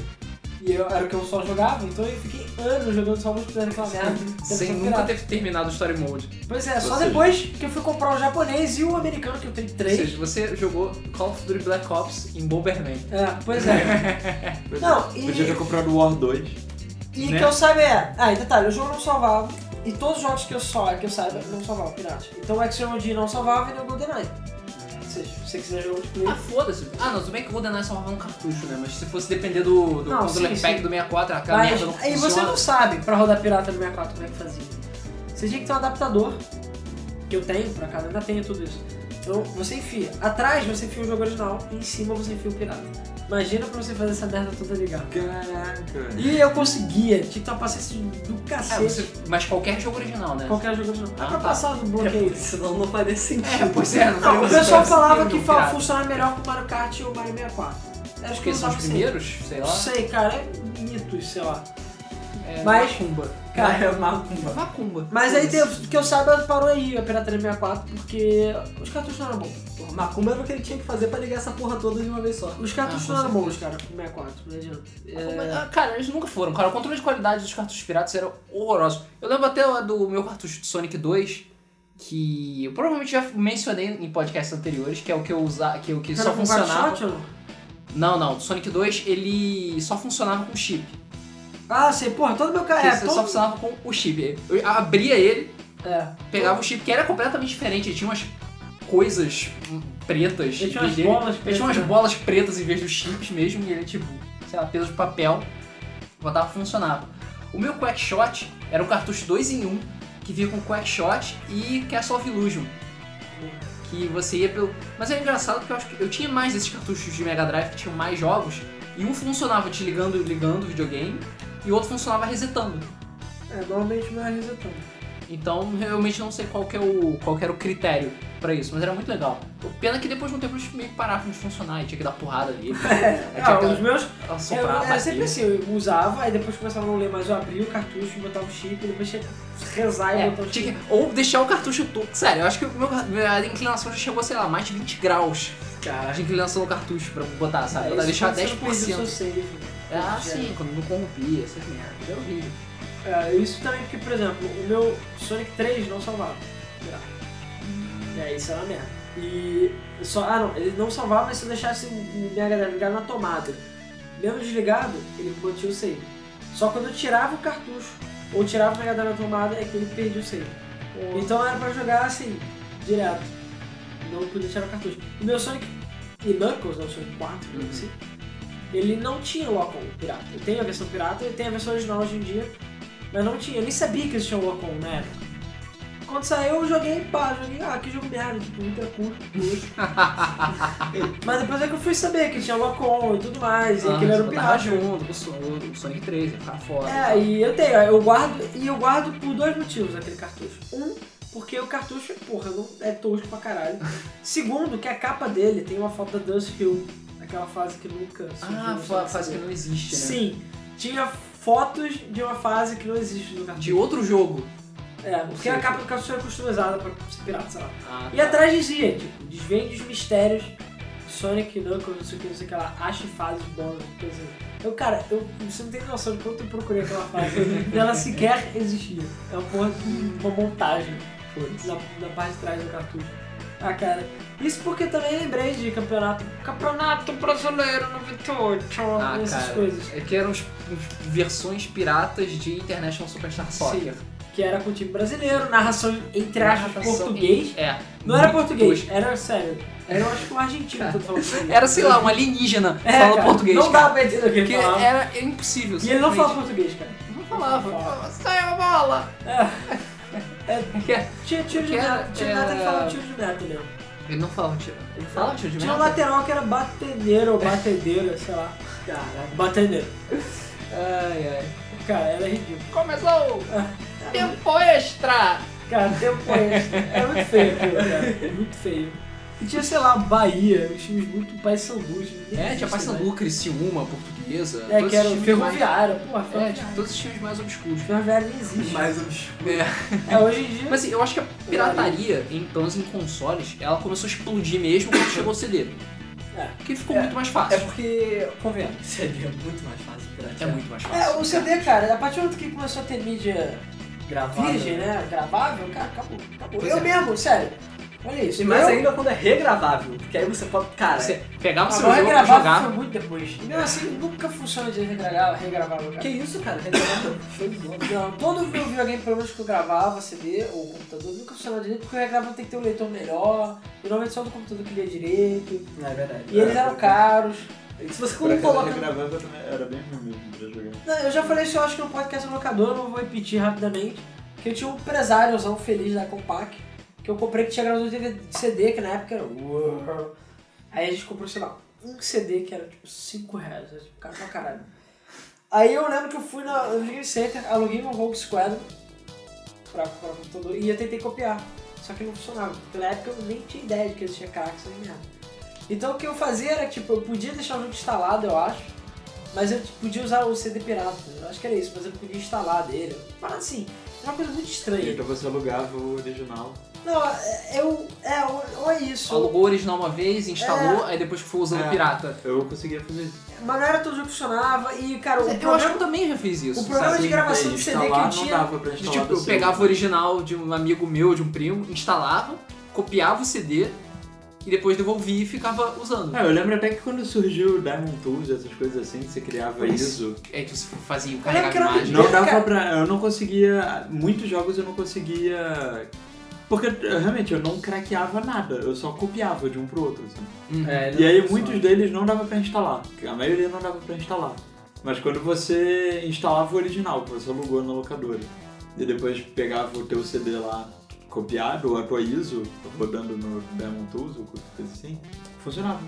Speaker 1: E eu, era o que eu só jogava, então eu fiquei anos jogando só multiplayer naquela merda.
Speaker 2: Sem nunca
Speaker 1: pirata.
Speaker 2: ter terminado o Story Mode.
Speaker 1: Pois é, só
Speaker 4: Ou seja-
Speaker 1: depois que eu fui comprar o japonês e o americano, que eu tenho
Speaker 2: Ou
Speaker 1: três.
Speaker 2: seja, você jogou Call of Duty Black Ops em Bomberman.
Speaker 1: É, pois é. Não, e,
Speaker 4: Podia ter comprado o War 2.
Speaker 1: e
Speaker 2: né?
Speaker 1: que eu saiba é. Ah, e detalhe, o jogo não salvava. E todos os jogos que eu, só, que eu saiba não salvavam piratas. Então o D não salvava e nem o GoldenEye. Ou seja, se você quiser jogar
Speaker 2: Ah,
Speaker 1: multiplayer.
Speaker 2: foda-se. Ah, não, tudo bem que o GoldenEye salvava um cartucho, né? Mas se fosse depender do, do
Speaker 1: Não,
Speaker 2: controller
Speaker 1: sim,
Speaker 2: pack
Speaker 1: sim.
Speaker 2: do 64, aquela
Speaker 1: Mas
Speaker 2: merda não funciona.
Speaker 1: você não sabe pra rodar pirata no 64 como é que fazia. Você tinha que ter um adaptador, que eu tenho, por acaso, ainda tenho tudo isso. Então você enfia. Atrás você enfia o jogo original e em cima você enfia o pirata. Imagina pra você fazer essa merda toda ligada.
Speaker 4: Caraca.
Speaker 1: E eu conseguia, tinha que ter uma paciência do
Speaker 2: É,
Speaker 1: cacete.
Speaker 2: você- mas qualquer jogo original, né?
Speaker 1: Qualquer jogo original.
Speaker 2: Ah,
Speaker 1: é pra
Speaker 2: tá.
Speaker 1: passar do
Speaker 3: É,
Speaker 1: bloqueio.
Speaker 3: porque senão não faria sentido.
Speaker 2: É, pois é, não
Speaker 1: Não, o pessoal falava que
Speaker 2: no
Speaker 1: fa-
Speaker 2: pirata.
Speaker 1: funciona melhor com o Mario Kart e o Mario 64. Acho
Speaker 2: Porque
Speaker 1: eu
Speaker 2: são os primeiros, sei lá.
Speaker 1: Não sei, cara, é mitos, sei lá.
Speaker 2: É,
Speaker 1: Mas-
Speaker 2: Macumba.
Speaker 1: Cara,
Speaker 3: é macumba.
Speaker 2: Macumba.
Speaker 1: Mas aí, tem- que eu saiba, parou aí a pirataria 64, porque os cartuchos não eram bons.
Speaker 3: Porra, macumba era o que ele tinha que fazer pra ligar essa porra toda de uma vez só.
Speaker 1: Os cartuchos
Speaker 2: Ah,
Speaker 1: não eram bons, cara, com 64, não adianta. É...
Speaker 2: ah, Cara, eles nunca foram, cara. O controle de qualidade dos cartuchos piratas era horroroso. Eu lembro até do meu cartucho de Sonic 2, que eu provavelmente já mencionei em podcasts anteriores, que é o que eu usava, que, é o que
Speaker 1: Era
Speaker 2: só funcionava.
Speaker 1: ou não?
Speaker 2: Não, do Sonic 2 ele só funcionava com chip.
Speaker 1: Ah, sei, porra, todo meu carro. É,
Speaker 2: ele só
Speaker 1: todo...
Speaker 2: funcionava com o chip. Eu abria ele,
Speaker 1: é.
Speaker 2: pegava o chip, que era completamente diferente. Ele tinha umas coisas pretas.
Speaker 1: Ele tinha umas
Speaker 2: dele.
Speaker 1: bolas
Speaker 2: Ele
Speaker 1: pretas,
Speaker 2: tinha umas
Speaker 1: né?
Speaker 2: bolas pretas em vez dos chips mesmo, e ele tipo, sei lá, peso de papel. Botava funcionava. O meu Quackshot era um cartucho 2 em 1, que vinha com Quackshot e Castle of Illusion. Que você ia pelo. Mas é engraçado porque eu acho que eu tinha mais desses cartuchos de Mega Drive que tinham mais jogos, e um funcionava te ligando e ligando o videogame, e o outro funcionava resetando.
Speaker 1: É, normalmente não é resetando.
Speaker 2: Então, realmente não sei qual que, é o, qual que era o critério pra isso, mas era muito legal. O pena é que depois de um tempo eles meio que paravam de funcionar e tinha que dar porrada ali.
Speaker 1: É, ah, os meus. Eu, sempre assim, eu usava, aí depois começava a não ler mais, eu abria o cartucho, botava o chip, e depois tinha que rezar e
Speaker 2: É,
Speaker 1: botar o chip.
Speaker 2: que- ou deixar o cartucho todo. Sério, eu acho que meu, minha inclinação já chegou, sei lá, mais de 20 graus
Speaker 3: Cara,
Speaker 2: de inclinação no cartucho pra botar, sabe?
Speaker 1: É,
Speaker 2: Pra
Speaker 1: isso
Speaker 2: deixar
Speaker 1: quando você não perdeu o
Speaker 2: 10%.
Speaker 1: seu save.
Speaker 2: Ah,
Speaker 1: Já.
Speaker 2: sim, quando não corrompia, essas merdas. É horrível.
Speaker 1: É, isso também porque, por exemplo, o meu Sonic 3 não salvava. É, isso era uma merda. E só, ah não, ele não salvava, se eu deixasse o Mega Drive ligado na tomada, mesmo desligado, ele mantinha o save. Só quando eu tirava o cartucho ou tirava o Mega Drive na tomada é que ele perdia o save. Então era pra jogar assim, direto. Não podia tirar o cartucho. O meu Sonic e Knuckles, né, o Sonic 4,
Speaker 2: Uhum.
Speaker 1: assim, ele não tinha Lock-on pirata. Ele tem a versão pirata e tem a versão original hoje em dia, mas não tinha. Eu nem sabia que existia o Lock-on na época. quando saiu eu joguei, pá, joguei, ah, que jogo merda, tipo, ultra curto, curto. Mas depois é que eu fui saber que tinha lock-on e tudo mais, e
Speaker 2: Ah,
Speaker 1: que ele era um
Speaker 2: botava
Speaker 1: pirata.
Speaker 2: junto com o Son- o Sonic 3, ia ficar fora.
Speaker 1: É, e eu tenho, eu guardo, e eu guardo por dois motivos aquele cartucho. Um, porque o cartucho, porra, não, é tosco pra caralho. Segundo, que a capa dele tem uma foto da Dust Hill, aquela fase que nunca
Speaker 2: Ah, a fase que não existe, né?
Speaker 1: Sim, tinha fotos de uma fase que não existe no cartucho.
Speaker 2: De outro jogo.
Speaker 1: É, porque a capa do cartucho era customizada pra ser pirata, sei lá.
Speaker 2: Ah,
Speaker 1: E
Speaker 2: tá.
Speaker 1: atrás dizia, tipo, desvende os mistérios Sonic, Knuckles, não sei o que, não sei o que lá, ache fases bônus, coisa assim. Eu, cara, eu, você não tem noção de quanto eu procurei aquela fase. e ela sequer existia. É uma porra de uma montagem na, na parte de trás do cartucho. Ah, cara. Isso porque também lembrei de campeonato. Campeonato brasileiro 98,
Speaker 2: Ah,
Speaker 1: essas
Speaker 2: cara,
Speaker 1: coisas.
Speaker 2: É que eram os, os versões piratas de International Superstar Soccer.
Speaker 1: Que era com o time brasileiro, narração entre aspas português.
Speaker 2: em- É.
Speaker 1: Não era português,
Speaker 2: tosco.
Speaker 1: era sério. Era, eu acho que um argentino todo falando português.
Speaker 2: Era, sei lá, um alienígena
Speaker 1: É,
Speaker 2: falando
Speaker 1: cara,
Speaker 2: português,
Speaker 1: Não dá pra entender o que ele
Speaker 2: Porque
Speaker 1: falava.
Speaker 2: era impossível.
Speaker 1: E ele não fala
Speaker 2: simplesmente.
Speaker 1: português, cara.
Speaker 2: Não falava.
Speaker 1: Não falava.
Speaker 2: falava, Sai a bola!
Speaker 1: É,
Speaker 2: Que é-
Speaker 1: tinha tiro de meta. Meta,
Speaker 2: era-
Speaker 1: falava tiro de meta mesmo.
Speaker 2: Ele não falava tiro. Ele falava tiro de
Speaker 1: Tinha um
Speaker 2: meta?
Speaker 1: lateral que era batedeiro ou batedeira, sei lá.
Speaker 3: Caraca.
Speaker 1: Batedeiro.
Speaker 2: Ai, ai.
Speaker 1: Cara, era ridículo.
Speaker 2: Começou!
Speaker 1: Ah,
Speaker 2: Tempo extra!
Speaker 1: Cara, tempo extra. É muito feio aquilo, cara. É muito feio. E tinha, sei lá, Bahia, os times muito paisandu.
Speaker 2: É, tinha Paysandu, Criciúma, Portuguesa.
Speaker 1: É,
Speaker 2: todos
Speaker 1: que era
Speaker 2: os
Speaker 1: o
Speaker 2: times mais-
Speaker 1: Ferroviária. Porra,
Speaker 2: É,
Speaker 1: Ferroviária.
Speaker 2: tipo, todos os times mais obscuros.
Speaker 1: Ferroviária nem existe.
Speaker 3: Mais obscuro.
Speaker 2: É.
Speaker 1: É, hoje em dia...
Speaker 2: Mas assim, eu acho que a pirataria, em, pelo menos em consoles, ela começou a explodir mesmo quando chegou o CD.
Speaker 1: É.
Speaker 2: Porque ficou
Speaker 3: É.
Speaker 2: muito mais
Speaker 3: É
Speaker 2: fácil.
Speaker 3: porque, convenhamos, seria muito mais fácil
Speaker 2: É,
Speaker 3: piratear.
Speaker 2: muito mais
Speaker 1: É,
Speaker 2: fácil.
Speaker 1: o CD, cara, a partir do momento que começou a ter mídia
Speaker 3: Gravado.
Speaker 1: virgem, né? Gravável, cara, acabou. acabou.
Speaker 2: Pois
Speaker 1: eu
Speaker 2: é.
Speaker 1: mesmo, sério. Olha isso.
Speaker 3: E mais
Speaker 1: eu,
Speaker 3: ainda quando é regravável, porque aí você pode. Cara,
Speaker 2: Você pegava o seu
Speaker 1: Agora
Speaker 2: jogo e
Speaker 1: regravável
Speaker 2: jogava.
Speaker 1: foi muito depois. E mesmo assim, nunca funciona de regravar, regravável, cara.
Speaker 3: que isso, cara? Regravável. De bola.
Speaker 1: Não, todo meu videogame, pelo menos que eu gravava, CD ou computador, nunca funcionava direito, porque o regravador tem que ter um leitor melhor, e normalmente só do computador que lia direito,
Speaker 3: Não, é verdade.
Speaker 1: e eles eram caros.
Speaker 3: Se você
Speaker 4: acaso,
Speaker 3: coloca.
Speaker 4: regravável também era bem ruim mesmo pra jogar.
Speaker 1: Não, eu já falei isso, eu acho que no podcast do locador, eu vou repetir rapidamente, que eu tinha um empresáriozão feliz da Compaq, que eu comprei que tinha gravador de CD, que na época era... Aí a gente comprou, sei lá, um CD que era tipo 5 reais, era, tipo, caro pra caralho. Aí eu lembro que eu fui na- no Game Center, aluguei um Rogue Squadron pra, pra computador e eu tentei copiar. Só que não funcionava. Porque na época eu nem tinha ideia de que existia cracks nem nada. Então o que eu fazia era, tipo, eu podia deixar o jogo instalado, eu acho. Mas eu tipo, podia usar o CD pirata. Eu acho que era isso, mas eu podia instalar dele. Mas assim, é uma coisa muito estranha.
Speaker 4: Então você alugava o original.
Speaker 1: Não, é- eu. É, ou, é isso.
Speaker 2: Alugou o original uma vez, instalou, aí depois foi usando
Speaker 4: É.
Speaker 2: pirata.
Speaker 4: Eu conseguia fazer isso.
Speaker 1: Mas não era todo jogo que funcionava. E, cara, o
Speaker 2: Eu acho que eu também já fiz isso.
Speaker 1: o programa
Speaker 2: sabe?
Speaker 1: de gravação de CD que eu tinha.
Speaker 4: não dava pra
Speaker 2: De,
Speaker 4: instalar
Speaker 2: tipo, eu pegava o original de um amigo meu, de um primo, instalava, copiava o CD e depois devolvia e ficava usando.
Speaker 4: Ah, eu lembro até que quando surgiu o Diamond Tools, essas coisas assim, que você criava
Speaker 2: Isso.
Speaker 4: ISO.
Speaker 2: É que você fazia o imagem.
Speaker 4: Não
Speaker 1: É,
Speaker 4: dava pra. Eu não conseguia. Muitos jogos eu não conseguia. Porque eu, realmente eu não craqueava nada, eu só copiava de um pro outro. Assim.
Speaker 2: Uhum.
Speaker 3: É,
Speaker 4: E aí muitos deles não dava pra instalar. A maioria não dava pra instalar. Mas quando você instalava o original, que você alugou na locadora, e depois pegava o teu CD lá copiado, ou a tua ISO, rodando no Diamond Tools ou coisa assim, funcionava.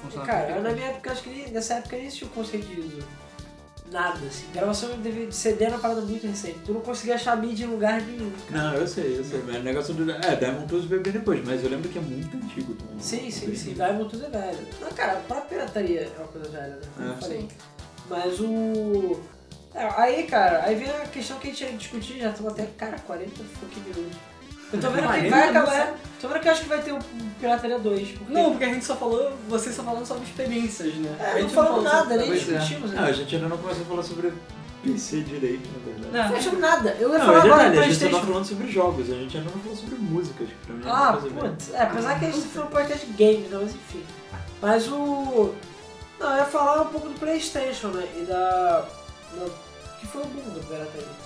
Speaker 2: Funcionava
Speaker 1: Cara, na minha época, acho que nessa época nem existia o conceito de ISO. Nada, assim. Gravação de CD era uma parada muito recente. Tu não conseguia achar mídia em lugar nenhum.
Speaker 4: Não, eu sei, eu sei. Mas o negócio do. É, Diamond Tools veio bem depois, mas eu lembro que é muito antigo também.
Speaker 1: Sim, sim, sim. Diamond tudo é velho. Não, cara, a própria pirataria é uma coisa velha, né? Como eu
Speaker 4: É,
Speaker 1: falei. Mas o. É, aí, cara, aí vem a questão que a gente ia discutir, já estamos até, cara, 40 fucking minutos. Eu tô vendo que
Speaker 3: 40
Speaker 1: vai acabar. Tô vendo que eu acho que vai ter o Pirataria 2. Porque...
Speaker 3: Não, porque a gente só falou, vocês só falaram sobre experiências, né?
Speaker 1: É,
Speaker 3: A
Speaker 1: não
Speaker 3: gente
Speaker 1: falamos
Speaker 3: falou
Speaker 1: nada, nem
Speaker 2: é.
Speaker 1: discutimos.
Speaker 4: Não, a
Speaker 1: Né?
Speaker 4: gente ainda não começou a falar sobre PC direito, na verdade.
Speaker 1: Não
Speaker 3: Não,
Speaker 1: fechamos nada. Eu ia
Speaker 4: Não,
Speaker 1: falar
Speaker 4: é
Speaker 1: agora do
Speaker 4: verdade, a gente só tá falando sobre jogos, a gente ainda não falou sobre músicas, que pra mim é uma
Speaker 1: Ah, putz. É, apesar que a gente foi um podcast de games, né? Mas enfim. Mas o. Não, eu ia falar um pouco do Playstation, né? E da. da- que foi o boom do.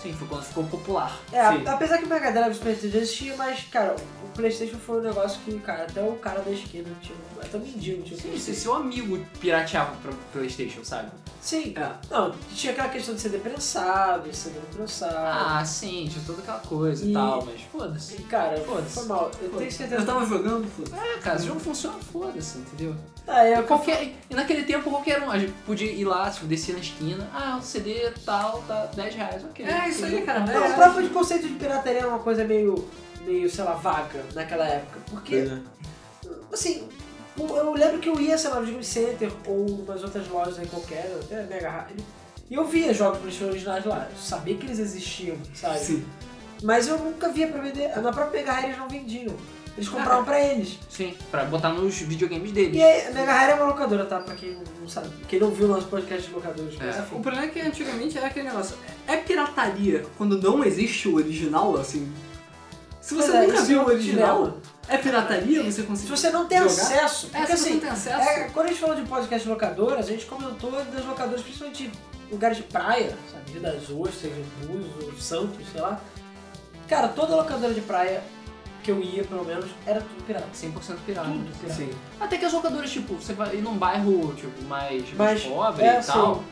Speaker 2: Sim, foi quando ficou popular.
Speaker 1: É,
Speaker 3: Sim.
Speaker 1: apesar que o Mega Drive e o Super Nintendo já existia, mas, cara, o Playstation foi um negócio que, cara, até o cara da esquina tinha, até o mendigo tinha um
Speaker 2: Sim, se
Speaker 1: Playstation.
Speaker 2: seu amigo pirateava pro Playstation, sabe?
Speaker 1: Sim,
Speaker 3: É.
Speaker 1: não, tinha aquela questão de CD prensado, CD não prensado.
Speaker 2: Ah, sim, tinha toda aquela coisa e,
Speaker 1: E-
Speaker 2: tal, mas foda-se.
Speaker 1: E, cara,
Speaker 2: Foda-se.
Speaker 1: foi mal. Eu tenho certeza
Speaker 3: Eu tava jogando, foda
Speaker 2: É, cara, se o jogo funciona, foda-se, entendeu?
Speaker 1: Ah, é,
Speaker 2: E, qualquer, e naquele tempo qualquer um, a gente podia ir lá, tipo, descer na esquina, ah, o CD tal, tá 10 reais, ok.
Speaker 3: É, isso aí, cara.
Speaker 1: Não,
Speaker 3: É,
Speaker 1: o próprio conceito de pirataria é uma coisa meio, meio, sei lá, vaga naquela época. Porque,
Speaker 4: é.
Speaker 1: assim, o- eu lembro que eu ia, sei lá, no Game Center ou umas outras lojas aí qualquer, até Mega Hard, e eu via jogos PlayStation originais lá. Eu sabia que eles existiam, sabe?
Speaker 3: Sim.
Speaker 1: Mas eu nunca via pra vender. Na própria Mega Hard eles não vendiam. Eles compravam pra eles.
Speaker 2: Sim, pra botar nos videogames deles.
Speaker 1: E aí, a Mega Hard é uma locadora, tá? Pra quem não sabe. Quem não viu o nosso podcast de locadores.
Speaker 2: É.
Speaker 3: O problema é que antigamente era aquele negócio. É pirataria quando não existe o original, assim. Se você
Speaker 1: é,
Speaker 3: nunca viu
Speaker 1: é
Speaker 3: o original, é pirataria você
Speaker 1: Se
Speaker 3: conseguir.
Speaker 1: você não tem
Speaker 3: jogar?
Speaker 1: acesso,
Speaker 3: É,
Speaker 1: porque
Speaker 3: se você
Speaker 1: assim,
Speaker 3: não tem acesso.
Speaker 1: É, quando a gente falou de podcast de locadoras, a gente comentou das locadoras, principalmente lugares de praia, sabe? Rio das Ostras, Búzios, Santos, sei lá. Cara, toda locadora de praia que eu ia, pelo menos, era tudo pirata.
Speaker 2: 100% pirata.
Speaker 1: Tudo pirata.
Speaker 3: Sim.
Speaker 2: Até que as locadoras, tipo, você vai ir num bairro, tipo, mais, mais
Speaker 1: Mas,
Speaker 2: pobre
Speaker 1: é,
Speaker 2: e tal,
Speaker 1: sim.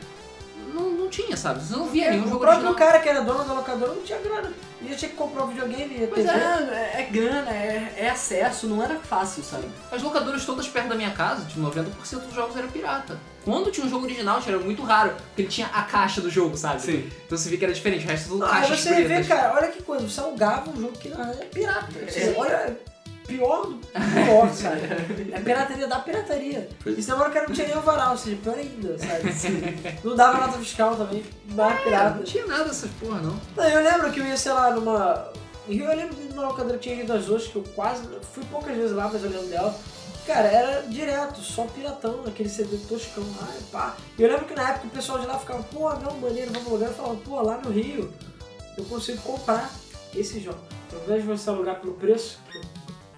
Speaker 2: não, não tinha, sabe? Você não via
Speaker 1: É,
Speaker 2: nenhum
Speaker 1: o
Speaker 2: jogo
Speaker 1: próprio
Speaker 2: original.
Speaker 1: cara que era dono da locadora não tinha grana. E tinha que comprar o videogame e
Speaker 3: Pois
Speaker 1: TV.
Speaker 3: é, é, é grana, é, é acesso, não era fácil, sabe?
Speaker 2: As locadoras todas perto da minha casa, tipo, 90% dos jogos eram pirata. Quando tinha um jogo original, era muito raro, porque ele tinha a caixa do jogo, sabe?
Speaker 3: Sim.
Speaker 2: Então você via que era diferente, o resto tudo
Speaker 1: Ah,
Speaker 2: caixas
Speaker 1: você vê, cara, olha que coisa, você alugava um jogo que na verdade é pirata. Você olha, pior do pior, sabe? É pirataria da pirataria. E demora o cara não tinha nem o varal, ou seja, pior ainda, sabe? Não dava nota fiscal também, mais
Speaker 2: É,
Speaker 1: pirata.
Speaker 2: não tinha nada dessas porra, não.
Speaker 1: Não, eu lembro que eu ia, sei lá, numa. Eu lembro de uma locadora que tinha Rio das Ostras, que eu quase. Fui poucas vezes lá, mas eu lembro dela. Cara, era direto, só piratão, aquele CD toscão lá, e pá. E eu lembro que na época o pessoal de lá ficava, pô, não, maneiro, vamos alugar. Eu falava, pô, lá no Rio eu consigo comprar esse jogo. Ao invés de você alugar pelo preço,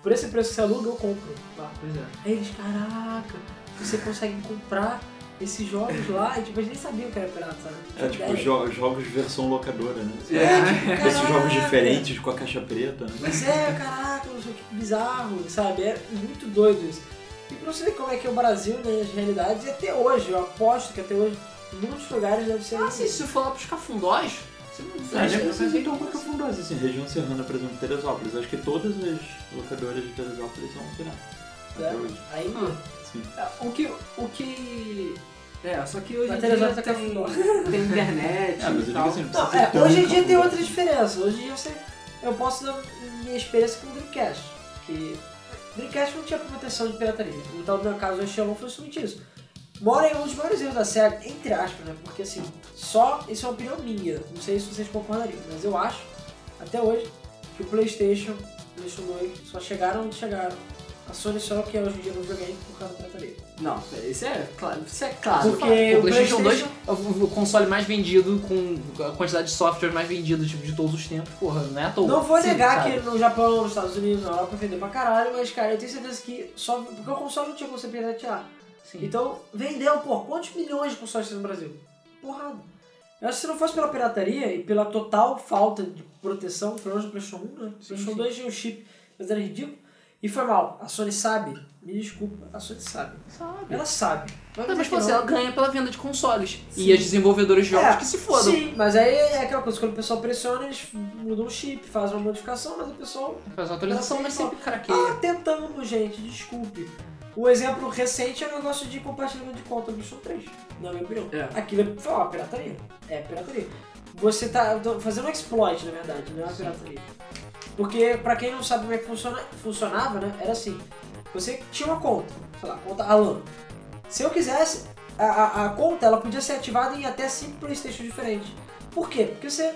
Speaker 1: por esse preço que você aluga, eu compro. Tá?
Speaker 2: Pois é.
Speaker 1: Aí eles, caraca, você consegue comprar esses jogos lá, e tipo, a gente nem sabia o que era pirata, sabe?
Speaker 4: É
Speaker 1: tinha
Speaker 4: tipo
Speaker 1: ideia.
Speaker 4: jo- jogos versão locadora, né?
Speaker 1: É, tipo,
Speaker 4: Esses jogos diferentes com a caixa preta, né?
Speaker 1: Mas é, caraca, não sei o que bizarro, sabe? É muito doido isso. E pra você ver como é que é o Brasil, né, as realidades, e até hoje, eu aposto que até hoje, em muitos lugares deve ser
Speaker 2: Ah,
Speaker 1: assim.
Speaker 2: sim, se for lá pros cafundós, você não
Speaker 4: É,
Speaker 2: vê.
Speaker 4: tão pra Cafundós, assim, região serrana, por exemplo, Teresópolis. Acho que todas as locadoras de Teresópolis são piratas. Até
Speaker 1: É.
Speaker 4: hoje.
Speaker 1: Aí,
Speaker 2: Ah.
Speaker 4: Sim.
Speaker 3: É, O que. O que. É, só que hoje em dia tem,
Speaker 1: Cafundó.
Speaker 3: tem internet
Speaker 4: É, mas eu
Speaker 3: e
Speaker 4: digo
Speaker 3: tal.
Speaker 4: assim, não
Speaker 1: é, hoje em dia tem outra diferença. Hoje em dia você, eu posso dar minha experiência com o Dreamcast. Que Dreamcast não tinha proteção de pirataria. Então, no meu caso, o Xelon foi justamente isso. Mora em um dos maiores erros da SEGA, entre aspas, né? Porque assim, só, isso é uma opinião minha. Não sei se vocês concordariam, mas eu acho, até hoje, que o Playstation e o 2 só chegaram onde chegaram. A Sony só o que é hoje em dia no videogame por causa da pirataria.
Speaker 3: Não, isso é claro. Isso é claro.
Speaker 1: Porque
Speaker 2: o PlayStation 2
Speaker 1: PlayStation-
Speaker 2: é o console mais vendido, com a quantidade de software mais vendido tipo, de todos os tempos. Porra, não é à toa.
Speaker 1: Não vou
Speaker 2: Sim,
Speaker 1: negar
Speaker 2: sabe?
Speaker 1: que no Japão, nos Estados Unidos, na Europa vender pra caralho, mas cara, eu tenho certeza que só. Porque o console não tinha como você piratear.
Speaker 2: Sim.
Speaker 1: Então, vendeu, pô, quantos milhões de consoles tem no Brasil? Porrada. Eu acho que se não fosse pela pirataria e pela total falta de proteção, pelo menos no PlayStation 1, né? O PlayStation
Speaker 2: sim.
Speaker 1: 2 tinha um chip, mas era ridículo. E foi mal. A Sony sabe. Me desculpa, a Sony sabe.
Speaker 2: Sabe.
Speaker 1: Ela sabe.
Speaker 2: Não, mas
Speaker 1: que
Speaker 2: você,
Speaker 1: não.
Speaker 2: ela ganha pela venda de consoles.
Speaker 1: Sim.
Speaker 2: E as desenvolvedoras de jogos
Speaker 1: É,
Speaker 2: que se fodam.
Speaker 1: Sim, mas aí é aquela coisa, quando o pessoal pressiona, eles mudam o chip, fazem uma modificação, mas o pessoal
Speaker 2: Faz uma atualização, mas sempre
Speaker 1: Ah,
Speaker 2: craqueia.
Speaker 1: tentamos, gente, desculpe. O exemplo recente é o negócio de compartilhamento de conta do PlayStation 3, na minha opinião.
Speaker 3: É.
Speaker 1: Aquilo foi uma pirataria. É pirataria. Você tá fazendo um exploit, na verdade, não é uma pirataria. Porque, pra quem não sabe como é que funciona, funcionava, né, era assim. Você tinha uma conta, sei lá, conta Alan. Se eu quisesse, a, a, a conta ela podia ser ativada em até 5 Playstation diferentes. Por quê? Porque você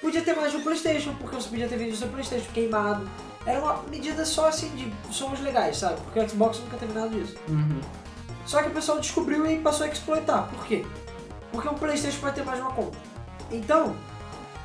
Speaker 1: podia ter mais de um Playstation, porque você podia ter vendido seu Playstation queimado. Era uma medida só assim de somos legais, sabe? Porque o Xbox nunca teve nada disso.
Speaker 2: Uhum.
Speaker 1: Só que o pessoal descobriu e passou a exploitar. Por quê? Porque um Playstation pode ter mais de uma conta. Então,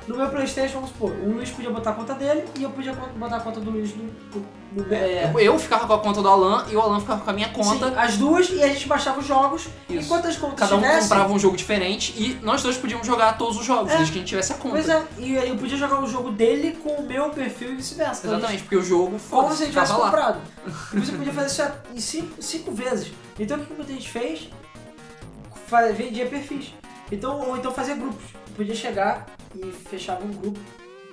Speaker 1: No meu Playstation, vamos supor, o Luiz podia botar a conta dele e eu podia botar a conta do Luiz no, no, meu.
Speaker 2: É, eu ficava com a conta do Alan e o Alan ficava com a minha conta.
Speaker 1: Sim, as duas e a gente baixava os jogos.
Speaker 2: Isso.
Speaker 1: Enquanto as contas
Speaker 2: Cada um
Speaker 1: tivessem,
Speaker 2: comprava um jogo diferente e nós dois podíamos jogar todos os jogos,
Speaker 1: É.
Speaker 2: desde que a gente tivesse a conta.
Speaker 1: Pois é, e aí eu podia jogar o jogo dele com o meu perfil e vice-versa.
Speaker 2: Exatamente, porque o jogo
Speaker 1: Como
Speaker 2: foda
Speaker 1: se ele tivesse
Speaker 2: ficava lá.
Speaker 1: comprado. E você podia fazer isso em cinco, cinco vezes. Então o que muita gente fez? Vendia perfis. Então, ou então fazia grupos. Podia chegar e fechava um grupo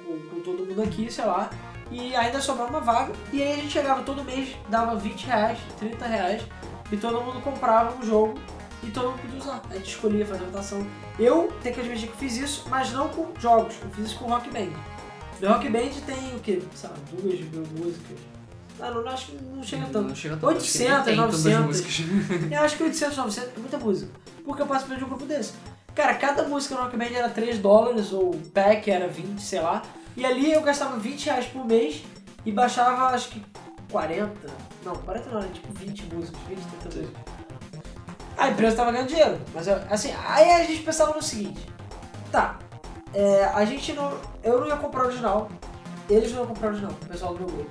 Speaker 1: com, todo mundo aqui, sei lá. E ainda sobrava uma vaga. E aí a gente chegava todo mês, dava 20 reais, 30 reais. E todo mundo comprava um jogo e todo mundo podia usar. A gente escolhia fazer votação. Eu tenho que admitir que eu fiz isso, mas não com jogos. Eu fiz isso com Rock Band. No Rock Band tem o quê? Sei lá, duas mil músicas. Ah, não, acho que não chega tanto.
Speaker 2: Não chega tanto. acho que nem
Speaker 1: 800,
Speaker 2: tem tantas
Speaker 1: 900.
Speaker 2: músicas.
Speaker 1: Eu acho que 800, 900 é muita música. Porque eu participei de um grupo desse. Cara, cada música no Rock Band era 3 dólares, ou o pack era 20, sei lá. E ali eu gastava 20 reais por mês e baixava acho que 40. Não, 40 não, era tipo 20 músicas, 20, 30 músicas. A empresa tava ganhando dinheiro. Mas eu- assim, aí a gente pensava no seguinte. Tá, é, a gente não. Eu não ia comprar o original. Eles não iam comprar o original, o pessoal do meu grupo.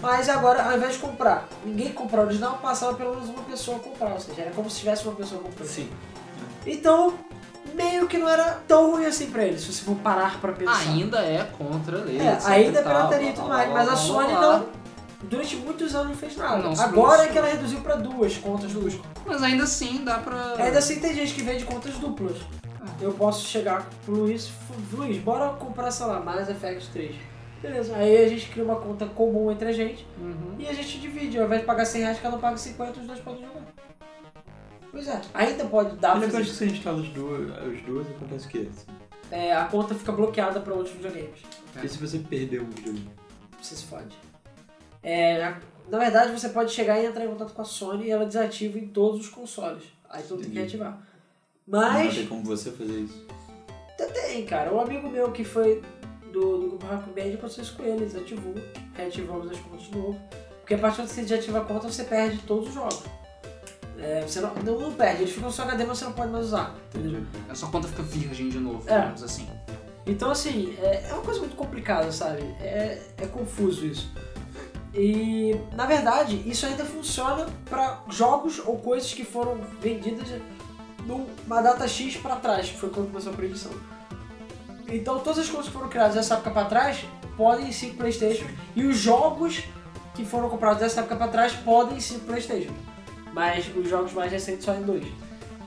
Speaker 1: Mas agora, ao invés de comprar, ninguém comprar o original, passava pelo menos uma pessoa a comprar. Ou seja, era como se tivesse uma pessoa comprando.
Speaker 3: Sim.
Speaker 1: Então, meio que não era tão ruim assim pra eles, se você for parar pra pensar.
Speaker 2: Ainda é contra a lei.
Speaker 1: É, ainda é
Speaker 2: e
Speaker 1: pirataria e tudo mais, mas a Sony não, durante muitos anos não fez nada.
Speaker 2: Não
Speaker 1: Agora é que ela reduziu pra duas contas duplas.
Speaker 2: Mas ainda assim dá pra.
Speaker 1: Ainda assim tem gente que vende contas duplas. Eu posso chegar pro Luiz, "Fu- Luiz, bora comprar, sei lá, Mass Effect 3. Beleza, aí a gente cria uma conta comum entre a gente
Speaker 2: Uhum.
Speaker 1: e a gente divide. Ao invés de pagar 100 reais, cada um paga 50 os dois podem jogar. Pois é, ainda pode dar pra
Speaker 4: depois que você instala as duas, as duas acontece o quê?
Speaker 1: é, a conta fica bloqueada para outros videogames.
Speaker 4: E se você perder um videogame?
Speaker 1: Você se fode. É, na verdade, você pode chegar e entrar em contato com a Sony e ela desativa em todos os consoles. Aí tu tem que.
Speaker 4: Não
Speaker 1: Mas
Speaker 4: tem como você fazer isso.
Speaker 1: tem, cara. Um amigo meu que foi do, do grupo Rock Band aconteceu isso com ele, desativou, reativamos as contas de novo. Porque a partir que você desativa a conta, você perde todos os jogos. É, você não, não, não perde, eles ficam no seu HD, mas você não pode mais usar. Entendeu?
Speaker 2: A sua conta fica virgem de novo,
Speaker 1: É.
Speaker 2: digamos assim.
Speaker 1: Então, assim, é, é uma coisa muito complicada, sabe? É, é confuso isso. E, na verdade, isso ainda funciona para jogos ou coisas que foram vendidas numa data X para trás, que foi quando começou a proibição. Então, todas as coisas que foram criadas dessa época para trás podem sim PlayStation. E os jogos que foram comprados dessa época para trás podem sim PlayStation. Mas os jogos mais recentes só em dois.